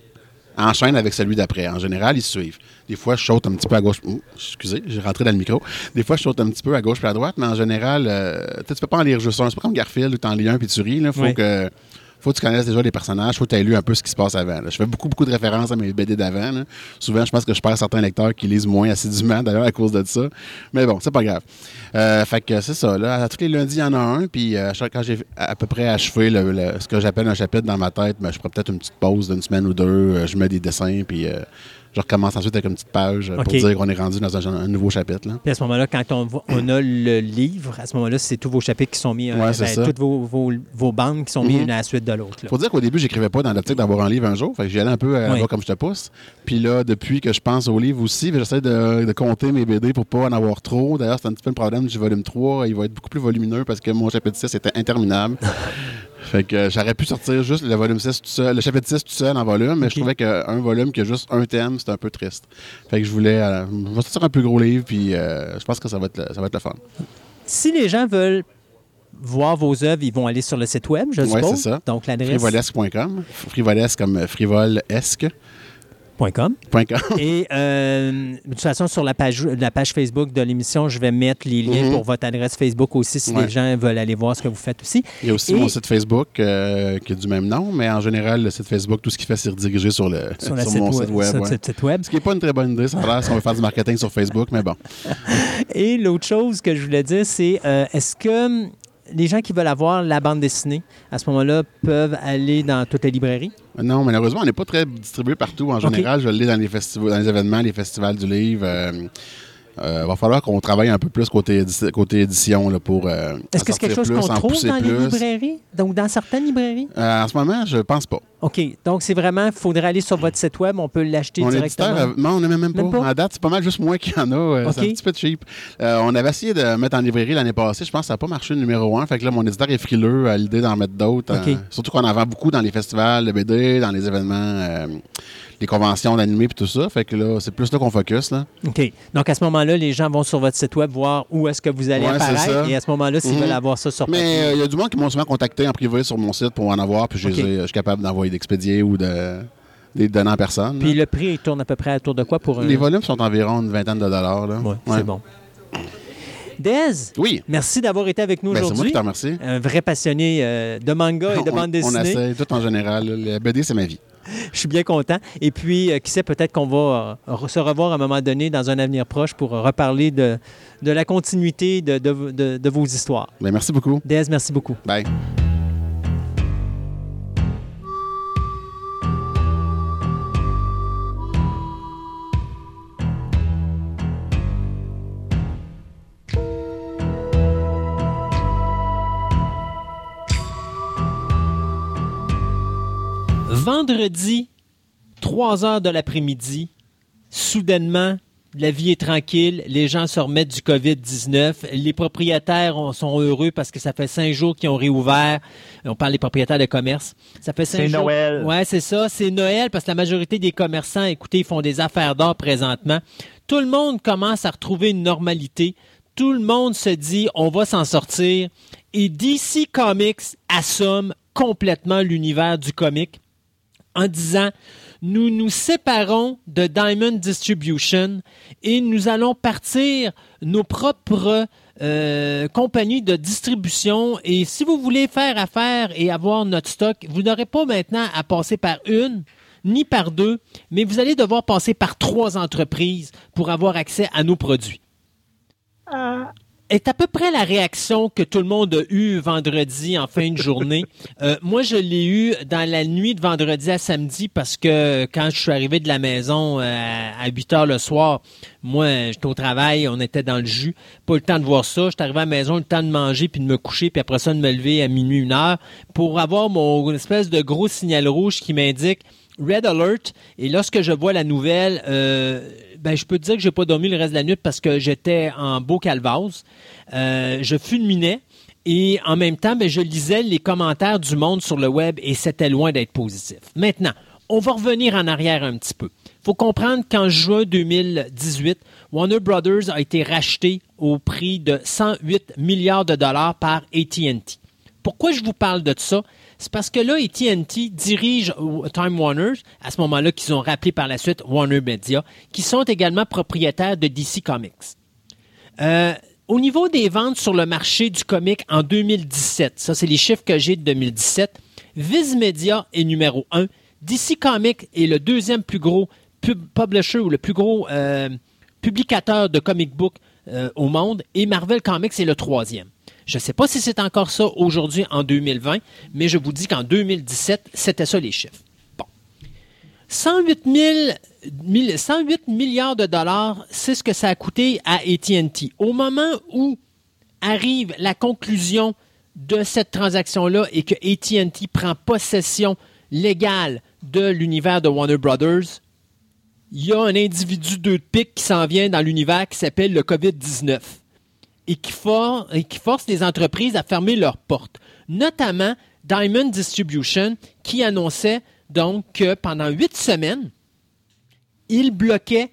enchaîne avec celui d'après. En général, ils se suivent. Des fois, je saute un petit peu à gauche. Ouh, excusez, j'ai rentré dans le micro. Des fois, je saute un petit peu à gauche puis à droite, mais en général, euh, tu peux pas en lire juste un. C'est pas comme Garfield où tu en lis un puis tu ris. Il faut Oui. que. Faut que tu connaisses déjà les personnages, faut que tu aies lu un peu ce qui se passe avant. Je fais beaucoup, beaucoup de références à mes BD d'avant. Souvent, je pense que je perds certains lecteurs qui lisent moins assidûment, d'ailleurs, à cause de ça. Mais bon, c'est pas grave. Euh, fait que c'est ça. Là, tous les lundis, il y en a un. Puis euh, quand j'ai à peu près achevé ce que j'appelle un chapitre dans ma tête, ben, je ferai peut-être une petite pause d'une semaine ou deux. Euh, je mets des dessins, puis je recommence ensuite avec une petite page euh, pour dire qu'on est rendu dans un, un nouveau chapitre. Là. Puis à ce moment-là, quand on, voit- on a le livre, à ce moment-là, c'est tous vos chapitres qui sont mis, euh, Ouais, ça. toutes vos, vos, vos bandes qui sont mises Mhm. une à la suite de l'autre. là. Faut dire qu'au début, j'écrivais pas dans l'optique d'avoir un livre un jour. Fait que j'y allais un peu à la Oui. comme je te pousse. Puis là, depuis que je pense au livre aussi, j'essaie de, de compter mes BD pour pas en avoir trop. D'ailleurs, c'est un petit peu le problème du volume 3. Il va être beaucoup plus volumineux parce que mon chapitre 6 était interminable. fait que euh, j'aurais pu sortir juste le volume 6 tout seul, le chapitre 6 tout seul en volume, mais je trouvais qu'un volume qui a juste un thème, c'était un peu triste. Fait que je voulais euh, je vais sortir un plus gros livre, puis euh, je pense que ça va être le, ça va être le fun. Si les gens veulent voir vos œuvres, ils vont aller sur le site web, je suppose. c'est ça. Donc l'adresse? Frivolesque.com. Frivolesque comme frivolesque.com. .com. Et euh, de toute façon, sur la page, la page Facebook de l'émission, je vais mettre les liens Mhm. pour votre adresse Facebook aussi si Ouais. les gens veulent aller voir ce que vous faites aussi. Il y a aussi Et- mon site Facebook euh, qui est du même nom, mais en général, le site Facebook, tout ce qu'il fait, c'est rediriger sur, le, Sur, sur, le mon site, site web, web. sur ouais. le site web. Ce qui n'est pas une très bonne idée, ça a l'air si on veut faire du marketing sur Facebook, mais bon. Et l'autre chose que je voulais dire, c'est euh, est-ce que les gens qui veulent avoir la bande dessinée, à ce moment-là, peuvent aller dans toutes les librairies? Non, malheureusement, on n'est pas très distribué partout. En général, je l'ai dans les festivals, dans les événements, les festivals du livre. euh, euh, va falloir qu'on travaille un peu plus côté, côté édition là, pour. euh, Est-ce que c'est quelque chose qu'on trouve dans les librairies? Donc, dans certaines librairies? Euh, en ce moment, je pense pas. OK. Donc, c'est vraiment, il faudrait aller sur votre site web, on peut l'acheter directement. éditeur, non, on n'a même, Même pas. En date, c'est pas mal juste moi qui en a. C'est un petit peu cheap. On avait essayé de mettre en librairie l'année passée. Je pense que ça n'a pas marché le numéro un. Fait que là, mon éditeur est frileux à l'idée d'en mettre d'autres. Surtout qu'on en vend beaucoup dans les festivals de BD, dans les événements, les conventions d'animés et tout ça. Fait que là, c'est plus là qu'on focus. Là. OK. Donc, à ce moment-là, les gens vont sur votre site web voir où est-ce que vous allez Ouais, apparaître. Et à ce moment-là, s'ils Mhm. veulent avoir ça sur Mais euh, il y a du monde qui m'ont souvent contacté en privé sur mon site pour en avoir. Puis je, les suis capable d'envoyer d'expédier ou de, des donner en personne. Puis là. le prix, il tourne à peu près autour de quoi pour un... Les volumes sont environ une vingtaine de dollars. Ouais, Ouais. c'est bon. Dez, Oui. merci d'avoir été avec nous Ben, c'est moi aujourd'hui. qui te remercie. Un vrai passionné euh, de manga et de On- bande On dessinée. essaie tout en général. Le BD, c'est ma vie. Je suis bien content. Et puis, euh, qui sait, peut-être qu'on va euh, se revoir à un moment donné dans un avenir proche pour euh, reparler de, de la continuité de, de- de- de vos histoires. Ben, merci beaucoup. Dez, merci beaucoup. Bye. Vendredi, 3 heures de l'après-midi, soudainement, la vie est tranquille, les gens se remettent du COVID-19, les propriétaires ont- sont heureux parce que ça fait cinq jours qu'ils ont réouvert. On parle des propriétaires de commerce. Ça fait cinq C'est jours. Noël. Ouais, c'est ça, c'est Noël parce que la majorité des commerçants, écoutez, ils font des affaires d'or présentement. Tout le monde commence à retrouver une normalité. Tout le monde se dit, on va s'en sortir. Et DC Comics assomme complètement l'univers du comic en disant nous nous séparons de Diamond Distribution et nous allons partir nos propres euh, compagnies de distribution. Et si vous voulez faire affaire et avoir notre stock, vous n'aurez pas maintenant à passer par une ni par deux, mais vous allez devoir passer par trois entreprises pour avoir accès à nos produits est à peu près la réaction que tout le monde a eue vendredi en fin de journée. Euh, moi, je l'ai eu dans la nuit de vendredi à samedi parce que quand je suis arrivé de la maison euh, à 8 heures le soir, moi, j'étais au travail, on était dans le jus. Pas le temps de voir ça. J'étais arrivé à la maison, le temps de manger puis de me coucher, puis après ça, de me lever à minuit, une heure pour avoir mon espèce de gros signal rouge qui m'indique Red Alert. Et lorsque je vois la nouvelle, euh, ben, je peux te dire que j'ai pas dormi le reste de la nuit parce que j'étais en beau calvase. Euh, je fulminais. Et en même temps, ben, je lisais les commentaires du monde sur le web et c'était loin d'être positif. Maintenant, on va revenir en arrière un petit peu. Il faut comprendre qu'en juin 2018, Warner Brothers a été racheté au prix de 108 milliards de dollars par AT&T. Pourquoi je vous parle de ça? C'est parce que là, AT&T dirige euh, Time Warner, à ce moment-là qu'ils ont rappelé par la suite Warner Media, qui sont également propriétaires de DC Comics. Euh, au niveau des ventes sur le marché du comic en 2017, ça c'est les chiffres que j'ai de 2017, Viz Media est numéro 1, DC Comics est le deuxième plus gros pub- publisher ou le plus gros euh, publicateur de comic book au monde et Marvel Comics est le troisième. Je ne sais pas si c'est encore ça aujourd'hui en 2020, mais je vous dis qu'en 2017, c'était ça les chiffres. Bon. 108, 000 mille- 108 milliards de dollars, c'est ce que ça a coûté à AT&T. Au moment où arrive la conclusion de cette transaction-là et que AT&T prend possession légale de l'univers de Warner Brothers, il y a un individu de pique qui s'en vient dans l'univers qui s'appelle le COVID-19 et qui, force les entreprises à fermer leurs portes, notamment Diamond Distribution qui annonçait donc que pendant huit semaines, il bloquait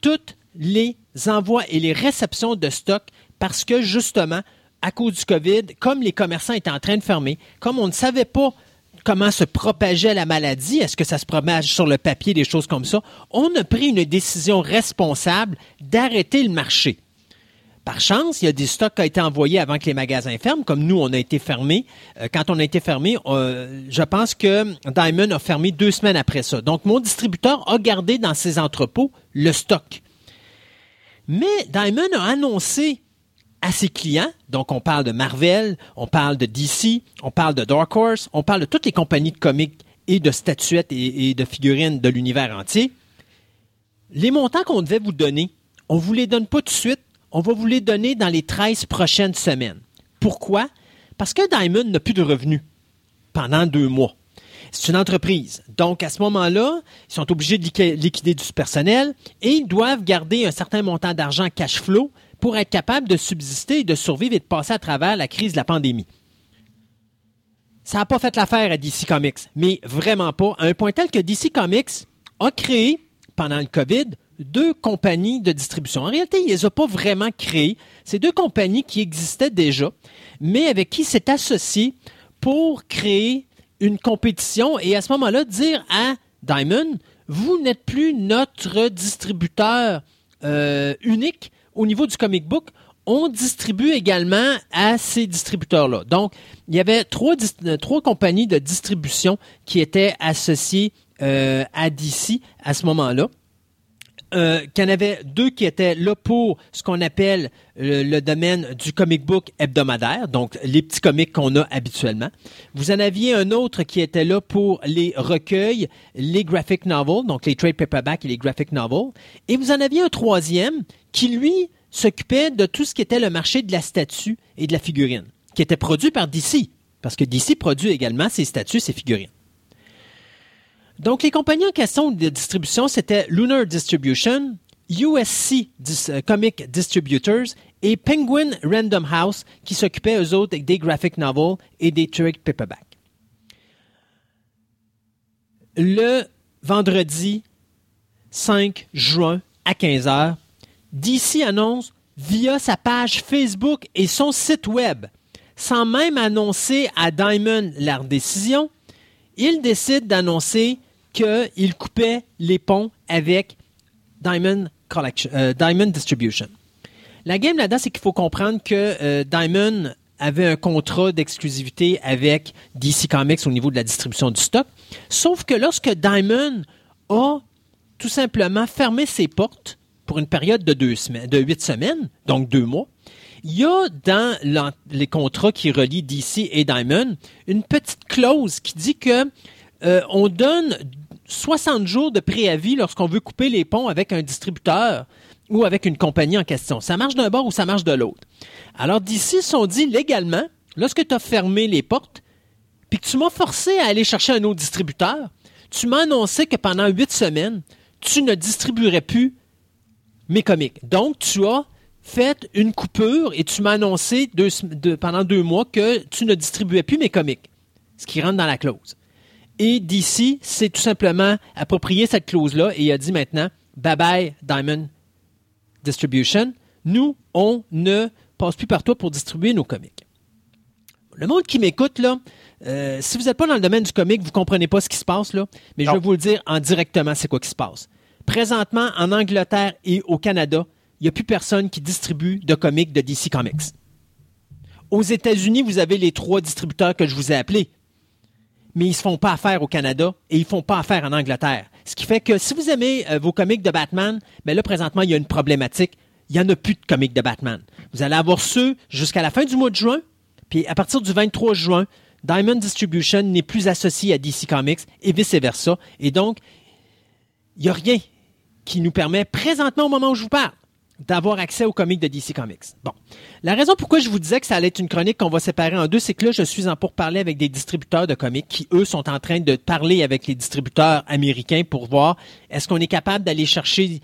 tous les envois et les réceptions de stock parce que justement, à cause du COVID, comme les commerçants étaient en train de fermer, comme on ne savait pas comment se propageait la maladie, est-ce que ça se propage sur le papier, des choses comme ça, on a pris une décision responsable d'arrêter le marché. Par chance, il y a des stocks qui ont été envoyés avant que les magasins ferment, comme nous, on a été fermés. Euh, quand on a été fermé, euh, je pense que Diamond a fermé deux semaines après ça. Donc, mon distributeur a gardé dans ses entrepôts le stock. Mais Diamond a annoncé à ses clients, donc on parle de Marvel, on parle de DC, on parle de Dark Horse, on parle de toutes les compagnies de comics et de statuettes et, et de figurines de l'univers entier, les montants qu'on devait vous donner, on ne vous les donne pas tout de suite, on va vous les donner dans les 13 prochaines semaines. Pourquoi? Parce que Diamond n'a plus de revenus pendant deux mois. C'est une entreprise. Donc, à ce moment-là, ils sont obligés de liqui- liquider du personnel et ils doivent garder un certain montant d'argent cash flow pour être capables de subsister de survivre et de passer à travers la crise de la pandémie. Ça n'a pas fait l'affaire à DC Comics, mais vraiment pas, à un point tel que DC Comics a créé, pendant le COVID, deux compagnies de distribution. En réalité, il ne les a pas vraiment créées. C'est deux compagnies qui existaient déjà, mais avec qui s'est associé pour créer une compétition et à ce moment-là dire à Diamond, vous n'êtes plus notre distributeur euh, unique au niveau du comic book. On distribue également à ces distributeurs-là. Donc, il y avait trois, euh, trois compagnies de distribution qui étaient associées euh, à DC à ce moment-là. Euh, qu'il y en avait deux qui étaient là pour ce qu'on appelle le domaine du comic book hebdomadaire, donc les petits comics qu'on a habituellement. Vous en aviez un autre qui était là pour les recueils, les graphic novels, donc les trade paperback et les graphic novels. Et vous en aviez un troisième qui, lui, s'occupait de tout ce qui était le marché de la statue et de la figurine, qui était produit par DC, parce que DC produit également ses statues, ses figurines. Donc, les compagnies en question de distribution, c'était Lunar Distribution, USC euh, Comic Distributors et Penguin Random House, qui s'occupaient, eux autres, des graphic novels et des trade paperback. Le vendredi 5 juin à 15h, DC annonce via sa page Facebook et son site web, sans même annoncer à Diamond leur décision, il décide d'annoncer qu'il coupait les ponts avec euh, Diamond Distribution. La game là-dedans, c'est qu'il faut comprendre que euh, Diamond avait un contrat d'exclusivité avec DC Comics au niveau de la distribution du stock. Sauf que lorsque Diamond a tout simplement fermé ses portes pour une période de deux semaines, de huit semaines, donc deux mois, il y a dans les contrats qui relient DC et Diamond une petite clause qui dit que euh, on donne 60 jours de préavis lorsqu'on veut couper les ponts avec un distributeur ou avec une compagnie en question. Ça marche d'un bord ou ça marche de l'autre. Alors d'ici, sont dit légalement, lorsque tu as fermé les portes, puis que tu m'as forcé à aller chercher un autre distributeur, tu m'as annoncé que pendant huit semaines, tu ne distribuerais plus mes comics. Donc, tu as fait une coupure et tu m'as annoncé deux pendant deux mois que tu ne distribuais plus mes comics, ce qui rentre dans la clause. Et DC s'est tout simplement approprié cette clause-là et il a dit maintenant, bye bye Diamond Distribution, nous, on ne passe plus par toi pour distribuer nos comics. Le monde qui m'écoute, là, euh, si vous n'êtes pas dans le domaine du comic, vous ne comprenez pas ce qui se passe, là, mais je vais vous le dire en directement, c'est quoi qui se passe. Présentement, en Angleterre et au Canada, il n'y a plus personne qui distribue de comics de DC Comics. Aux États-Unis, vous avez les trois distributeurs que je vous ai appelés. Mais ils ne se font pas affaire au Canada et ils ne font pas affaire en Angleterre. Ce qui fait que si vous aimez euh, vos comics de Batman, ben là, présentement, il y a une problématique. Il n'y en a plus de comics de Batman. Vous allez avoir ceux jusqu'à la fin du mois de juin, puis à partir du 23 juin, Diamond Distribution n'est plus associé à DC Comics et vice-versa. Et donc, il n'y a rien qui nous permet, présentement au moment où je vous parle, d'avoir accès aux comics de DC Comics. Bon. La raison pourquoi je vous disais que ça allait être une chronique qu'on va séparer en deux, c'est que là, je suis en pourparler avec des distributeurs de comics qui, eux, sont en train de parler avec les distributeurs américains pour voir est-ce qu'on est capable d'aller chercher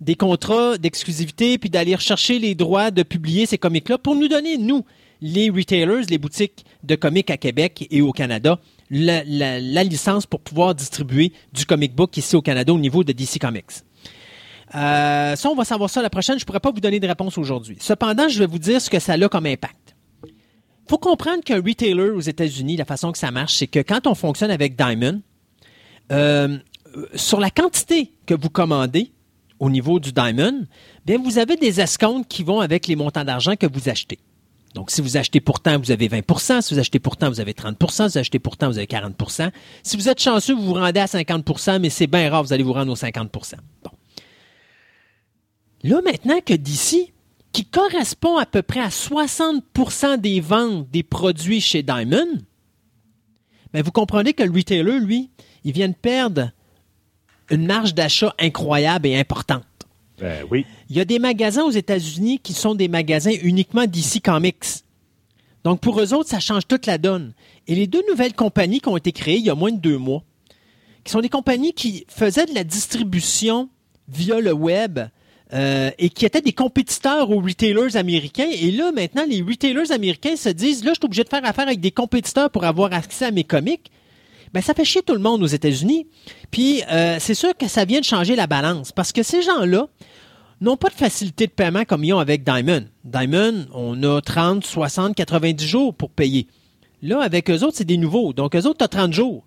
des contrats d'exclusivité puis d'aller rechercher les droits de publier ces comics-là pour nous donner, nous, les retailers, les boutiques de comics à Québec et au Canada, la- la licence pour pouvoir distribuer du comic book ici au Canada au niveau de DC Comics. Euh, ça, on va savoir ça la prochaine. Je ne pourrais pas vous donner de réponse aujourd'hui. Cependant, je vais vous dire ce que ça a comme impact. faut comprendre qu'un retailer aux États-Unis, la façon que ça marche, c'est que quand on fonctionne avec Diamond, euh, sur la quantité que vous commandez au niveau du Diamond, bien, vous avez des escomptes qui vont avec les montants d'argent que vous achetez. Donc, si vous achetez pourtant, vous avez 20% Si vous achetez pourtant, vous avez 30% Si vous achetez pourtant, vous avez 40% Si vous êtes chanceux, vous vous rendez à 50% mais c'est bien rare, vous allez vous rendre aux 50% Bon. Là, maintenant que d'ici, qui correspond à peu près à 60% des ventes des produits chez Diamond, ben vous comprenez que le retailer, lui, il vient de perdre une marge d'achat incroyable et importante. Ben oui. Il y a des magasins aux États-Unis qui sont des magasins uniquement DC Comics. Donc, pour eux autres, ça change toute la donne. Et les deux nouvelles compagnies qui ont été créées il y a moins de deux mois, qui sont des compagnies qui faisaient de la distribution via le web euh, et qui étaient des compétiteurs aux retailers américains. Et là, maintenant, les retailers américains se disent, là, je suis obligé de faire affaire avec des compétiteurs pour avoir accès à mes comics. Ben, ça fait chier tout le monde aux États-Unis. Puis, euh, c'est sûr que ça vient de changer la balance parce que ces gens-là n'ont pas de facilité de paiement comme ils ont avec Diamond. Diamond, on a 30, 60, 90 jours pour payer. Là, avec eux autres, c'est des nouveaux. Donc, eux autres, tu as 30 jours.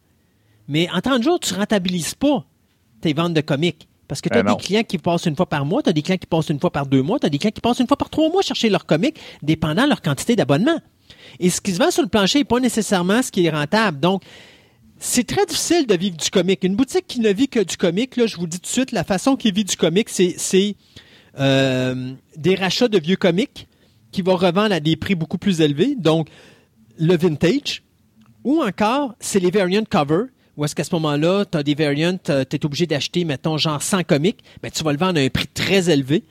Mais en 30 jours, tu rentabilises pas tes ventes de comics. Parce que tu as Ben non. des clients qui passent une fois par mois, tu as des clients qui passent une fois par deux mois, tu as des clients qui passent une fois par trois mois chercher leurs comics, dépendant de leur quantité d'abonnement. Et ce qui se vend sur le plancher n'est pas nécessairement ce qui est rentable. Donc, c'est très difficile de vivre du comic. Une boutique qui ne vit que du comic, là, je vous dis tout de suite, la façon qu'il vit du comic, c'est, c'est euh, des rachats de vieux comics qui vont revendre à des prix beaucoup plus élevés, donc le vintage, ou encore, c'est les variant cover, où est-ce qu'à ce moment-là, tu as des variants, tu es obligé d'acheter, mettons, genre 100 comics, mais tu vas le vendre à un prix très élevé.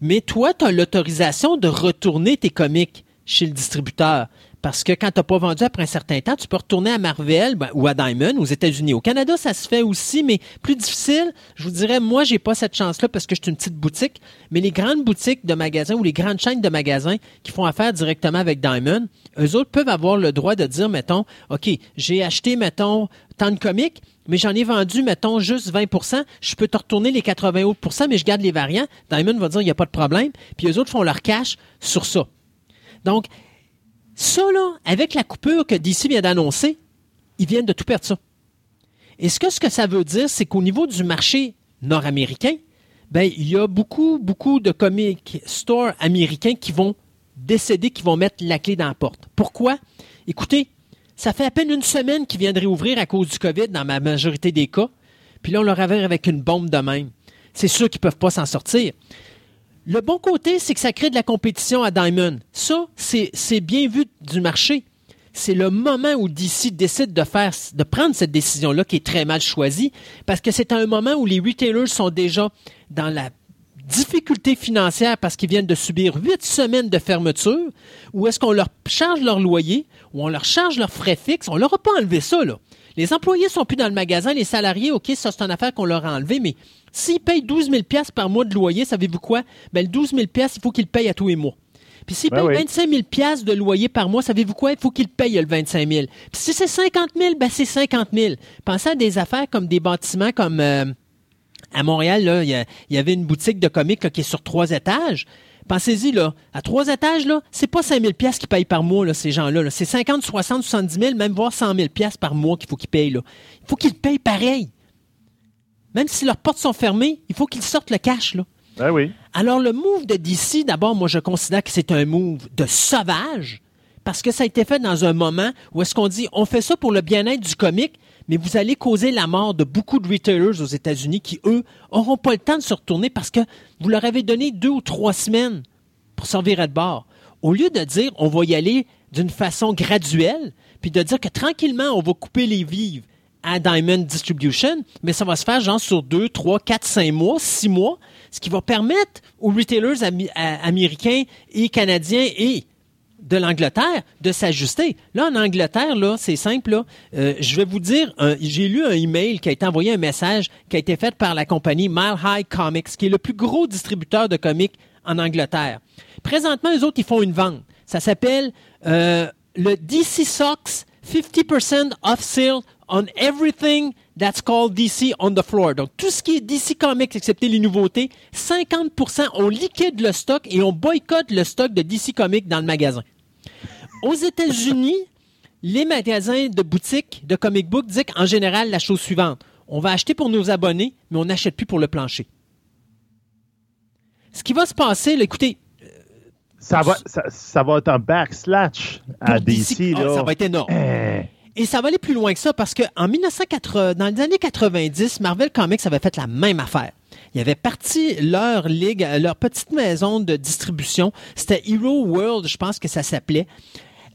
Mais toi, tu as l'autorisation de retourner tes comics chez le distributeur. Parce que quand tu n'as pas vendu après un certain temps, tu peux retourner à Marvel ben, ou à Diamond aux États-Unis. Au Canada, ça se fait aussi, mais plus difficile. Je vous dirais, moi, j'ai pas cette chance-là parce que je suis une petite boutique. Mais les grandes boutiques de magasins ou les grandes chaînes de magasins qui font affaire directement avec Diamond, eux autres peuvent avoir le droit de dire, mettons, OK, j'ai acheté, mettons, tant de comics, mais j'en ai vendu, mettons, juste 20% Je peux te retourner les 80 autres mais je garde les variants. Diamond va dire, il n'y a pas de problème. Puis eux autres font leur cash sur ça. Donc, ça, là, avec la coupure que DC vient d'annoncer, ils viennent de tout perdre ça. Et ce que, ce que ça veut dire, c'est qu'au niveau du marché nord-américain, ben, il y a beaucoup, beaucoup de comic stores américains qui vont décéder, qui vont mettre la clé dans la porte. Pourquoi? Écoutez, ça fait à peine une semaine qu'ils viennent de réouvrir à cause du COVID dans ma majorité des cas. Puis là, on leur avait avec une bombe de même. C'est sûr qu'ils ne peuvent pas s'en sortir. Le bon côté, c'est que ça crée de la compétition à Diamond. Ça, c'est bien vu du marché. C'est le moment où DC décide de faire, de prendre cette décision-là qui est très mal choisie, parce que c'est un moment où les retailers sont déjà dans la difficulté financière parce qu'ils viennent de subir huit semaines de fermeture, ou est-ce qu'on leur charge leur loyer, ou on leur charge leurs frais fixes, on leur a pas enlevé ça, là. Les employés sont plus dans le magasin, les salariés, OK, ça c'est une affaire qu'on leur a enlevé, mais S'ils payent 12 000 par mois de loyer, savez-vous quoi? Ben, le 12 000 il faut qu'ils payent à tous les mois. Puis s'ils Ben payent oui. 25 000 de loyer par mois, savez-vous quoi? Il faut qu'ils payent le 25 000. Puis si c'est 50 000, ben c'est 50 000. Pensez à des affaires comme des bâtiments comme... euh, à Montréal, là, il y, avait une boutique de comics là, qui est sur trois étages. Pensez-y, là, à trois étages, là, c'est pas 5 000 qu'ils payent par mois, là, ces gens-là. là. C'est 50, 60, 70 000, même voire 100 000 par mois qu'il faut qu'ils payent. Là. Il faut qu'ils payent pareil. Même si leurs portes sont fermées, il faut qu'ils sortent le cash. Là. Ben oui. Alors, le move de DC, d'abord, moi, je considère que c'est un move de sauvage parce que ça a été fait dans un moment où est-ce qu'on dit on fait ça pour le bien-être du comique, mais vous allez causer la mort de beaucoup de retailers aux États-Unis qui, eux, auront pas le temps de se retourner parce que vous leur avez donné deux ou trois semaines pour servir de bord. Au lieu de dire on va y aller d'une façon graduelle, puis de dire que tranquillement on va couper les vives à Diamond Distribution, mais ça va se faire genre sur deux, trois, quatre, cinq mois, six mois, ce qui va permettre aux retailers américains et canadiens et de l'Angleterre de s'ajuster. Là, en Angleterre, là, c'est simple. Euh, je vais vous dire, j'ai lu un email qui a été envoyé, un message qui a été fait par la compagnie Mile High Comics, qui est le plus gros distributeur de comics en Angleterre. Présentement, les autres, ils font une vente. Ça s'appelle euh, le DC Socks 50% off sale on everything that's called DC on the floor. Donc, tout ce qui est DC Comics, excepté les nouveautés, 50%, on liquide le stock et on boycotte le stock de DC Comics dans le magasin. Aux États-Unis, les magasins de boutiques de comic book disent en général la chose suivante. On va acheter pour nos abonnés, mais on n'achète plus pour le plancher. Ce qui va se passer, là, écoutez, Ça va, ça, ça va être un backslash à DC. ah, là. ça va être énorme. Et ça va aller plus loin que ça parce que en 1980, dans les années 90, Marvel Comics avait fait la même affaire. Ils avaient parti leur ligue, leur petite maison de distribution. C'était Hero World, je pense que ça s'appelait.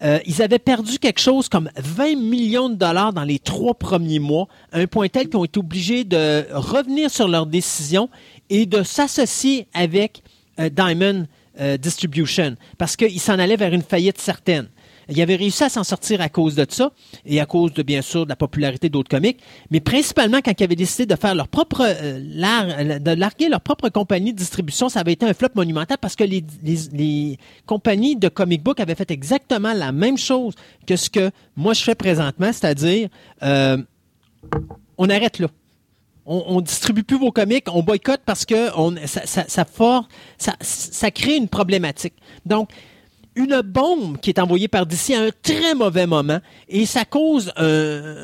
Euh, ils avaient perdu quelque chose comme 20 millions de dollars dans les trois premiers mois, à un point tel qu'ils ont été obligés de revenir sur leur décision et de s'associer avec euh, Diamond euh, Distribution parce qu'ils s'en allaient vers une faillite certaine. Ils avaient réussi à s'en sortir à cause de ça et à cause de, bien sûr, de la popularité d'autres comics, mais principalement quand ils avaient décidé de faire leur propre, euh, de larguer leur propre compagnie de distribution, ça avait été un flop monumental parce que les, compagnies de comic book avaient fait exactement la même chose que ce que moi je fais présentement, c'est-à-dire euh, on arrête là. On, distribue plus vos comics, on boycotte parce que ça, ça crée une problématique. Donc, une bombe qui est envoyée par DC à un très mauvais moment et ça cause un,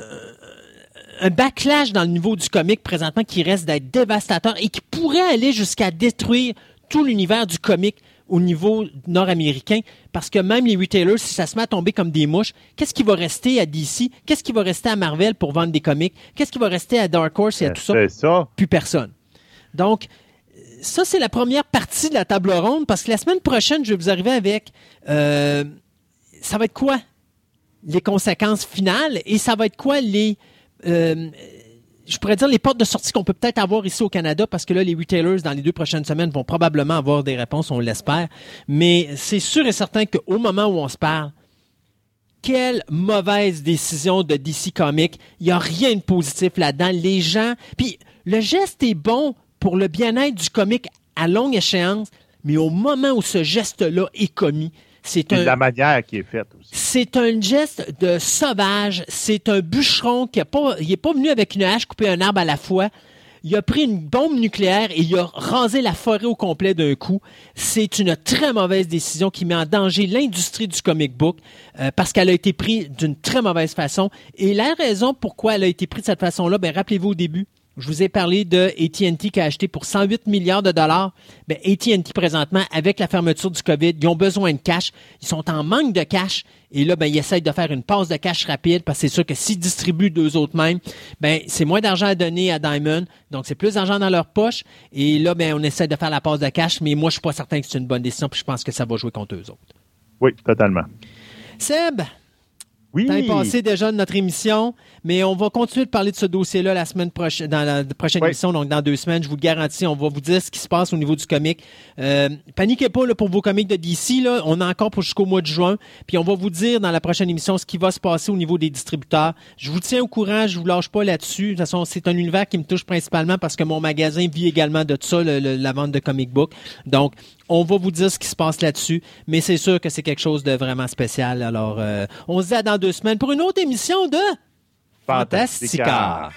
un backlash dans le niveau du comic présentement qui reste d'être dévastateur et qui pourrait aller jusqu'à détruire tout l'univers du comic au niveau nord-américain, parce que même les retailers, si ça se met à tomber comme des mouches, qu'est-ce qui va rester à DC? Qu'est-ce qui va rester à Marvel pour vendre des comics? Qu'est-ce qui va rester à Dark Horse et à tout ça? C'est ça. Plus personne. Donc, ça, c'est la première partie de la table ronde, parce que la semaine prochaine, je vais vous arriver avec... euh, ça va être quoi les conséquences finales et ça va être quoi les... euh, je pourrais dire les portes de sortie qu'on peut peut-être avoir ici au Canada parce que là, les retailers, dans les deux prochaines semaines, vont probablement avoir des réponses, on l'espère. Mais c'est sûr et certain qu'au moment où on se parle, quelle mauvaise décision de DC Comics. Il n'y a rien de positif là-dedans. Les gens. Puis le geste est bon pour le bien-être du comic à longue échéance, mais au moment où ce geste-là est commis, c'est un. la manière qui est faite aussi. C'est un geste de sauvage. C'est un bûcheron qui a pas, il est pas venu avec une hache couper un arbre à la fois. Il a pris une bombe nucléaire et il a rasé la forêt au complet d'un coup. C'est une très mauvaise décision qui met en danger l'industrie du comic book euh, parce qu'elle a été prise d'une très mauvaise façon. Et la raison pourquoi elle a été prise de cette façon-là, ben rappelez-vous au début, je vous ai parlé de AT&T qui a acheté pour 108 milliards de dollars. Ben, AT&T présentement, avec la fermeture du COVID, ils ont besoin de cash. Ils sont en manque de cash. Et là, ben, ils essayent de faire une passe de cash rapide parce que c'est sûr que s'ils distribuent deux autres mêmes, ben, c'est moins d'argent à donner à Diamond. Donc, c'est plus d'argent dans leur poche. Et là, ben, on essaie de faire la passe de cash. Mais moi, je suis pas certain que c'est une bonne décision. Puis je pense que ça va jouer contre eux autres. Oui, totalement. Seb, Oui. Temps est passé déjà de notre émission, mais on va continuer de parler de ce dossier-là la semaine prochaine, dans la prochaine Oui. émission, donc dans deux semaines. Je vous le garantis, on va vous dire ce qui se passe au niveau du comic. Euh, paniquez pas là, pour vos comics de DC. Là, on a encore pour jusqu'au mois de juin, puis on va vous dire dans la prochaine émission ce qui va se passer au niveau des distributeurs. Je vous tiens au courant, je vous lâche pas là-dessus. De toute façon, c'est un univers qui me touche principalement parce que mon magasin vit également de ça, le- le- la vente de comic book. Donc, on va vous dire ce qui se passe là-dessus, mais c'est sûr que c'est quelque chose de vraiment spécial. Alors, euh, on se dit à dans deux semaines pour une autre émission de Fantástica!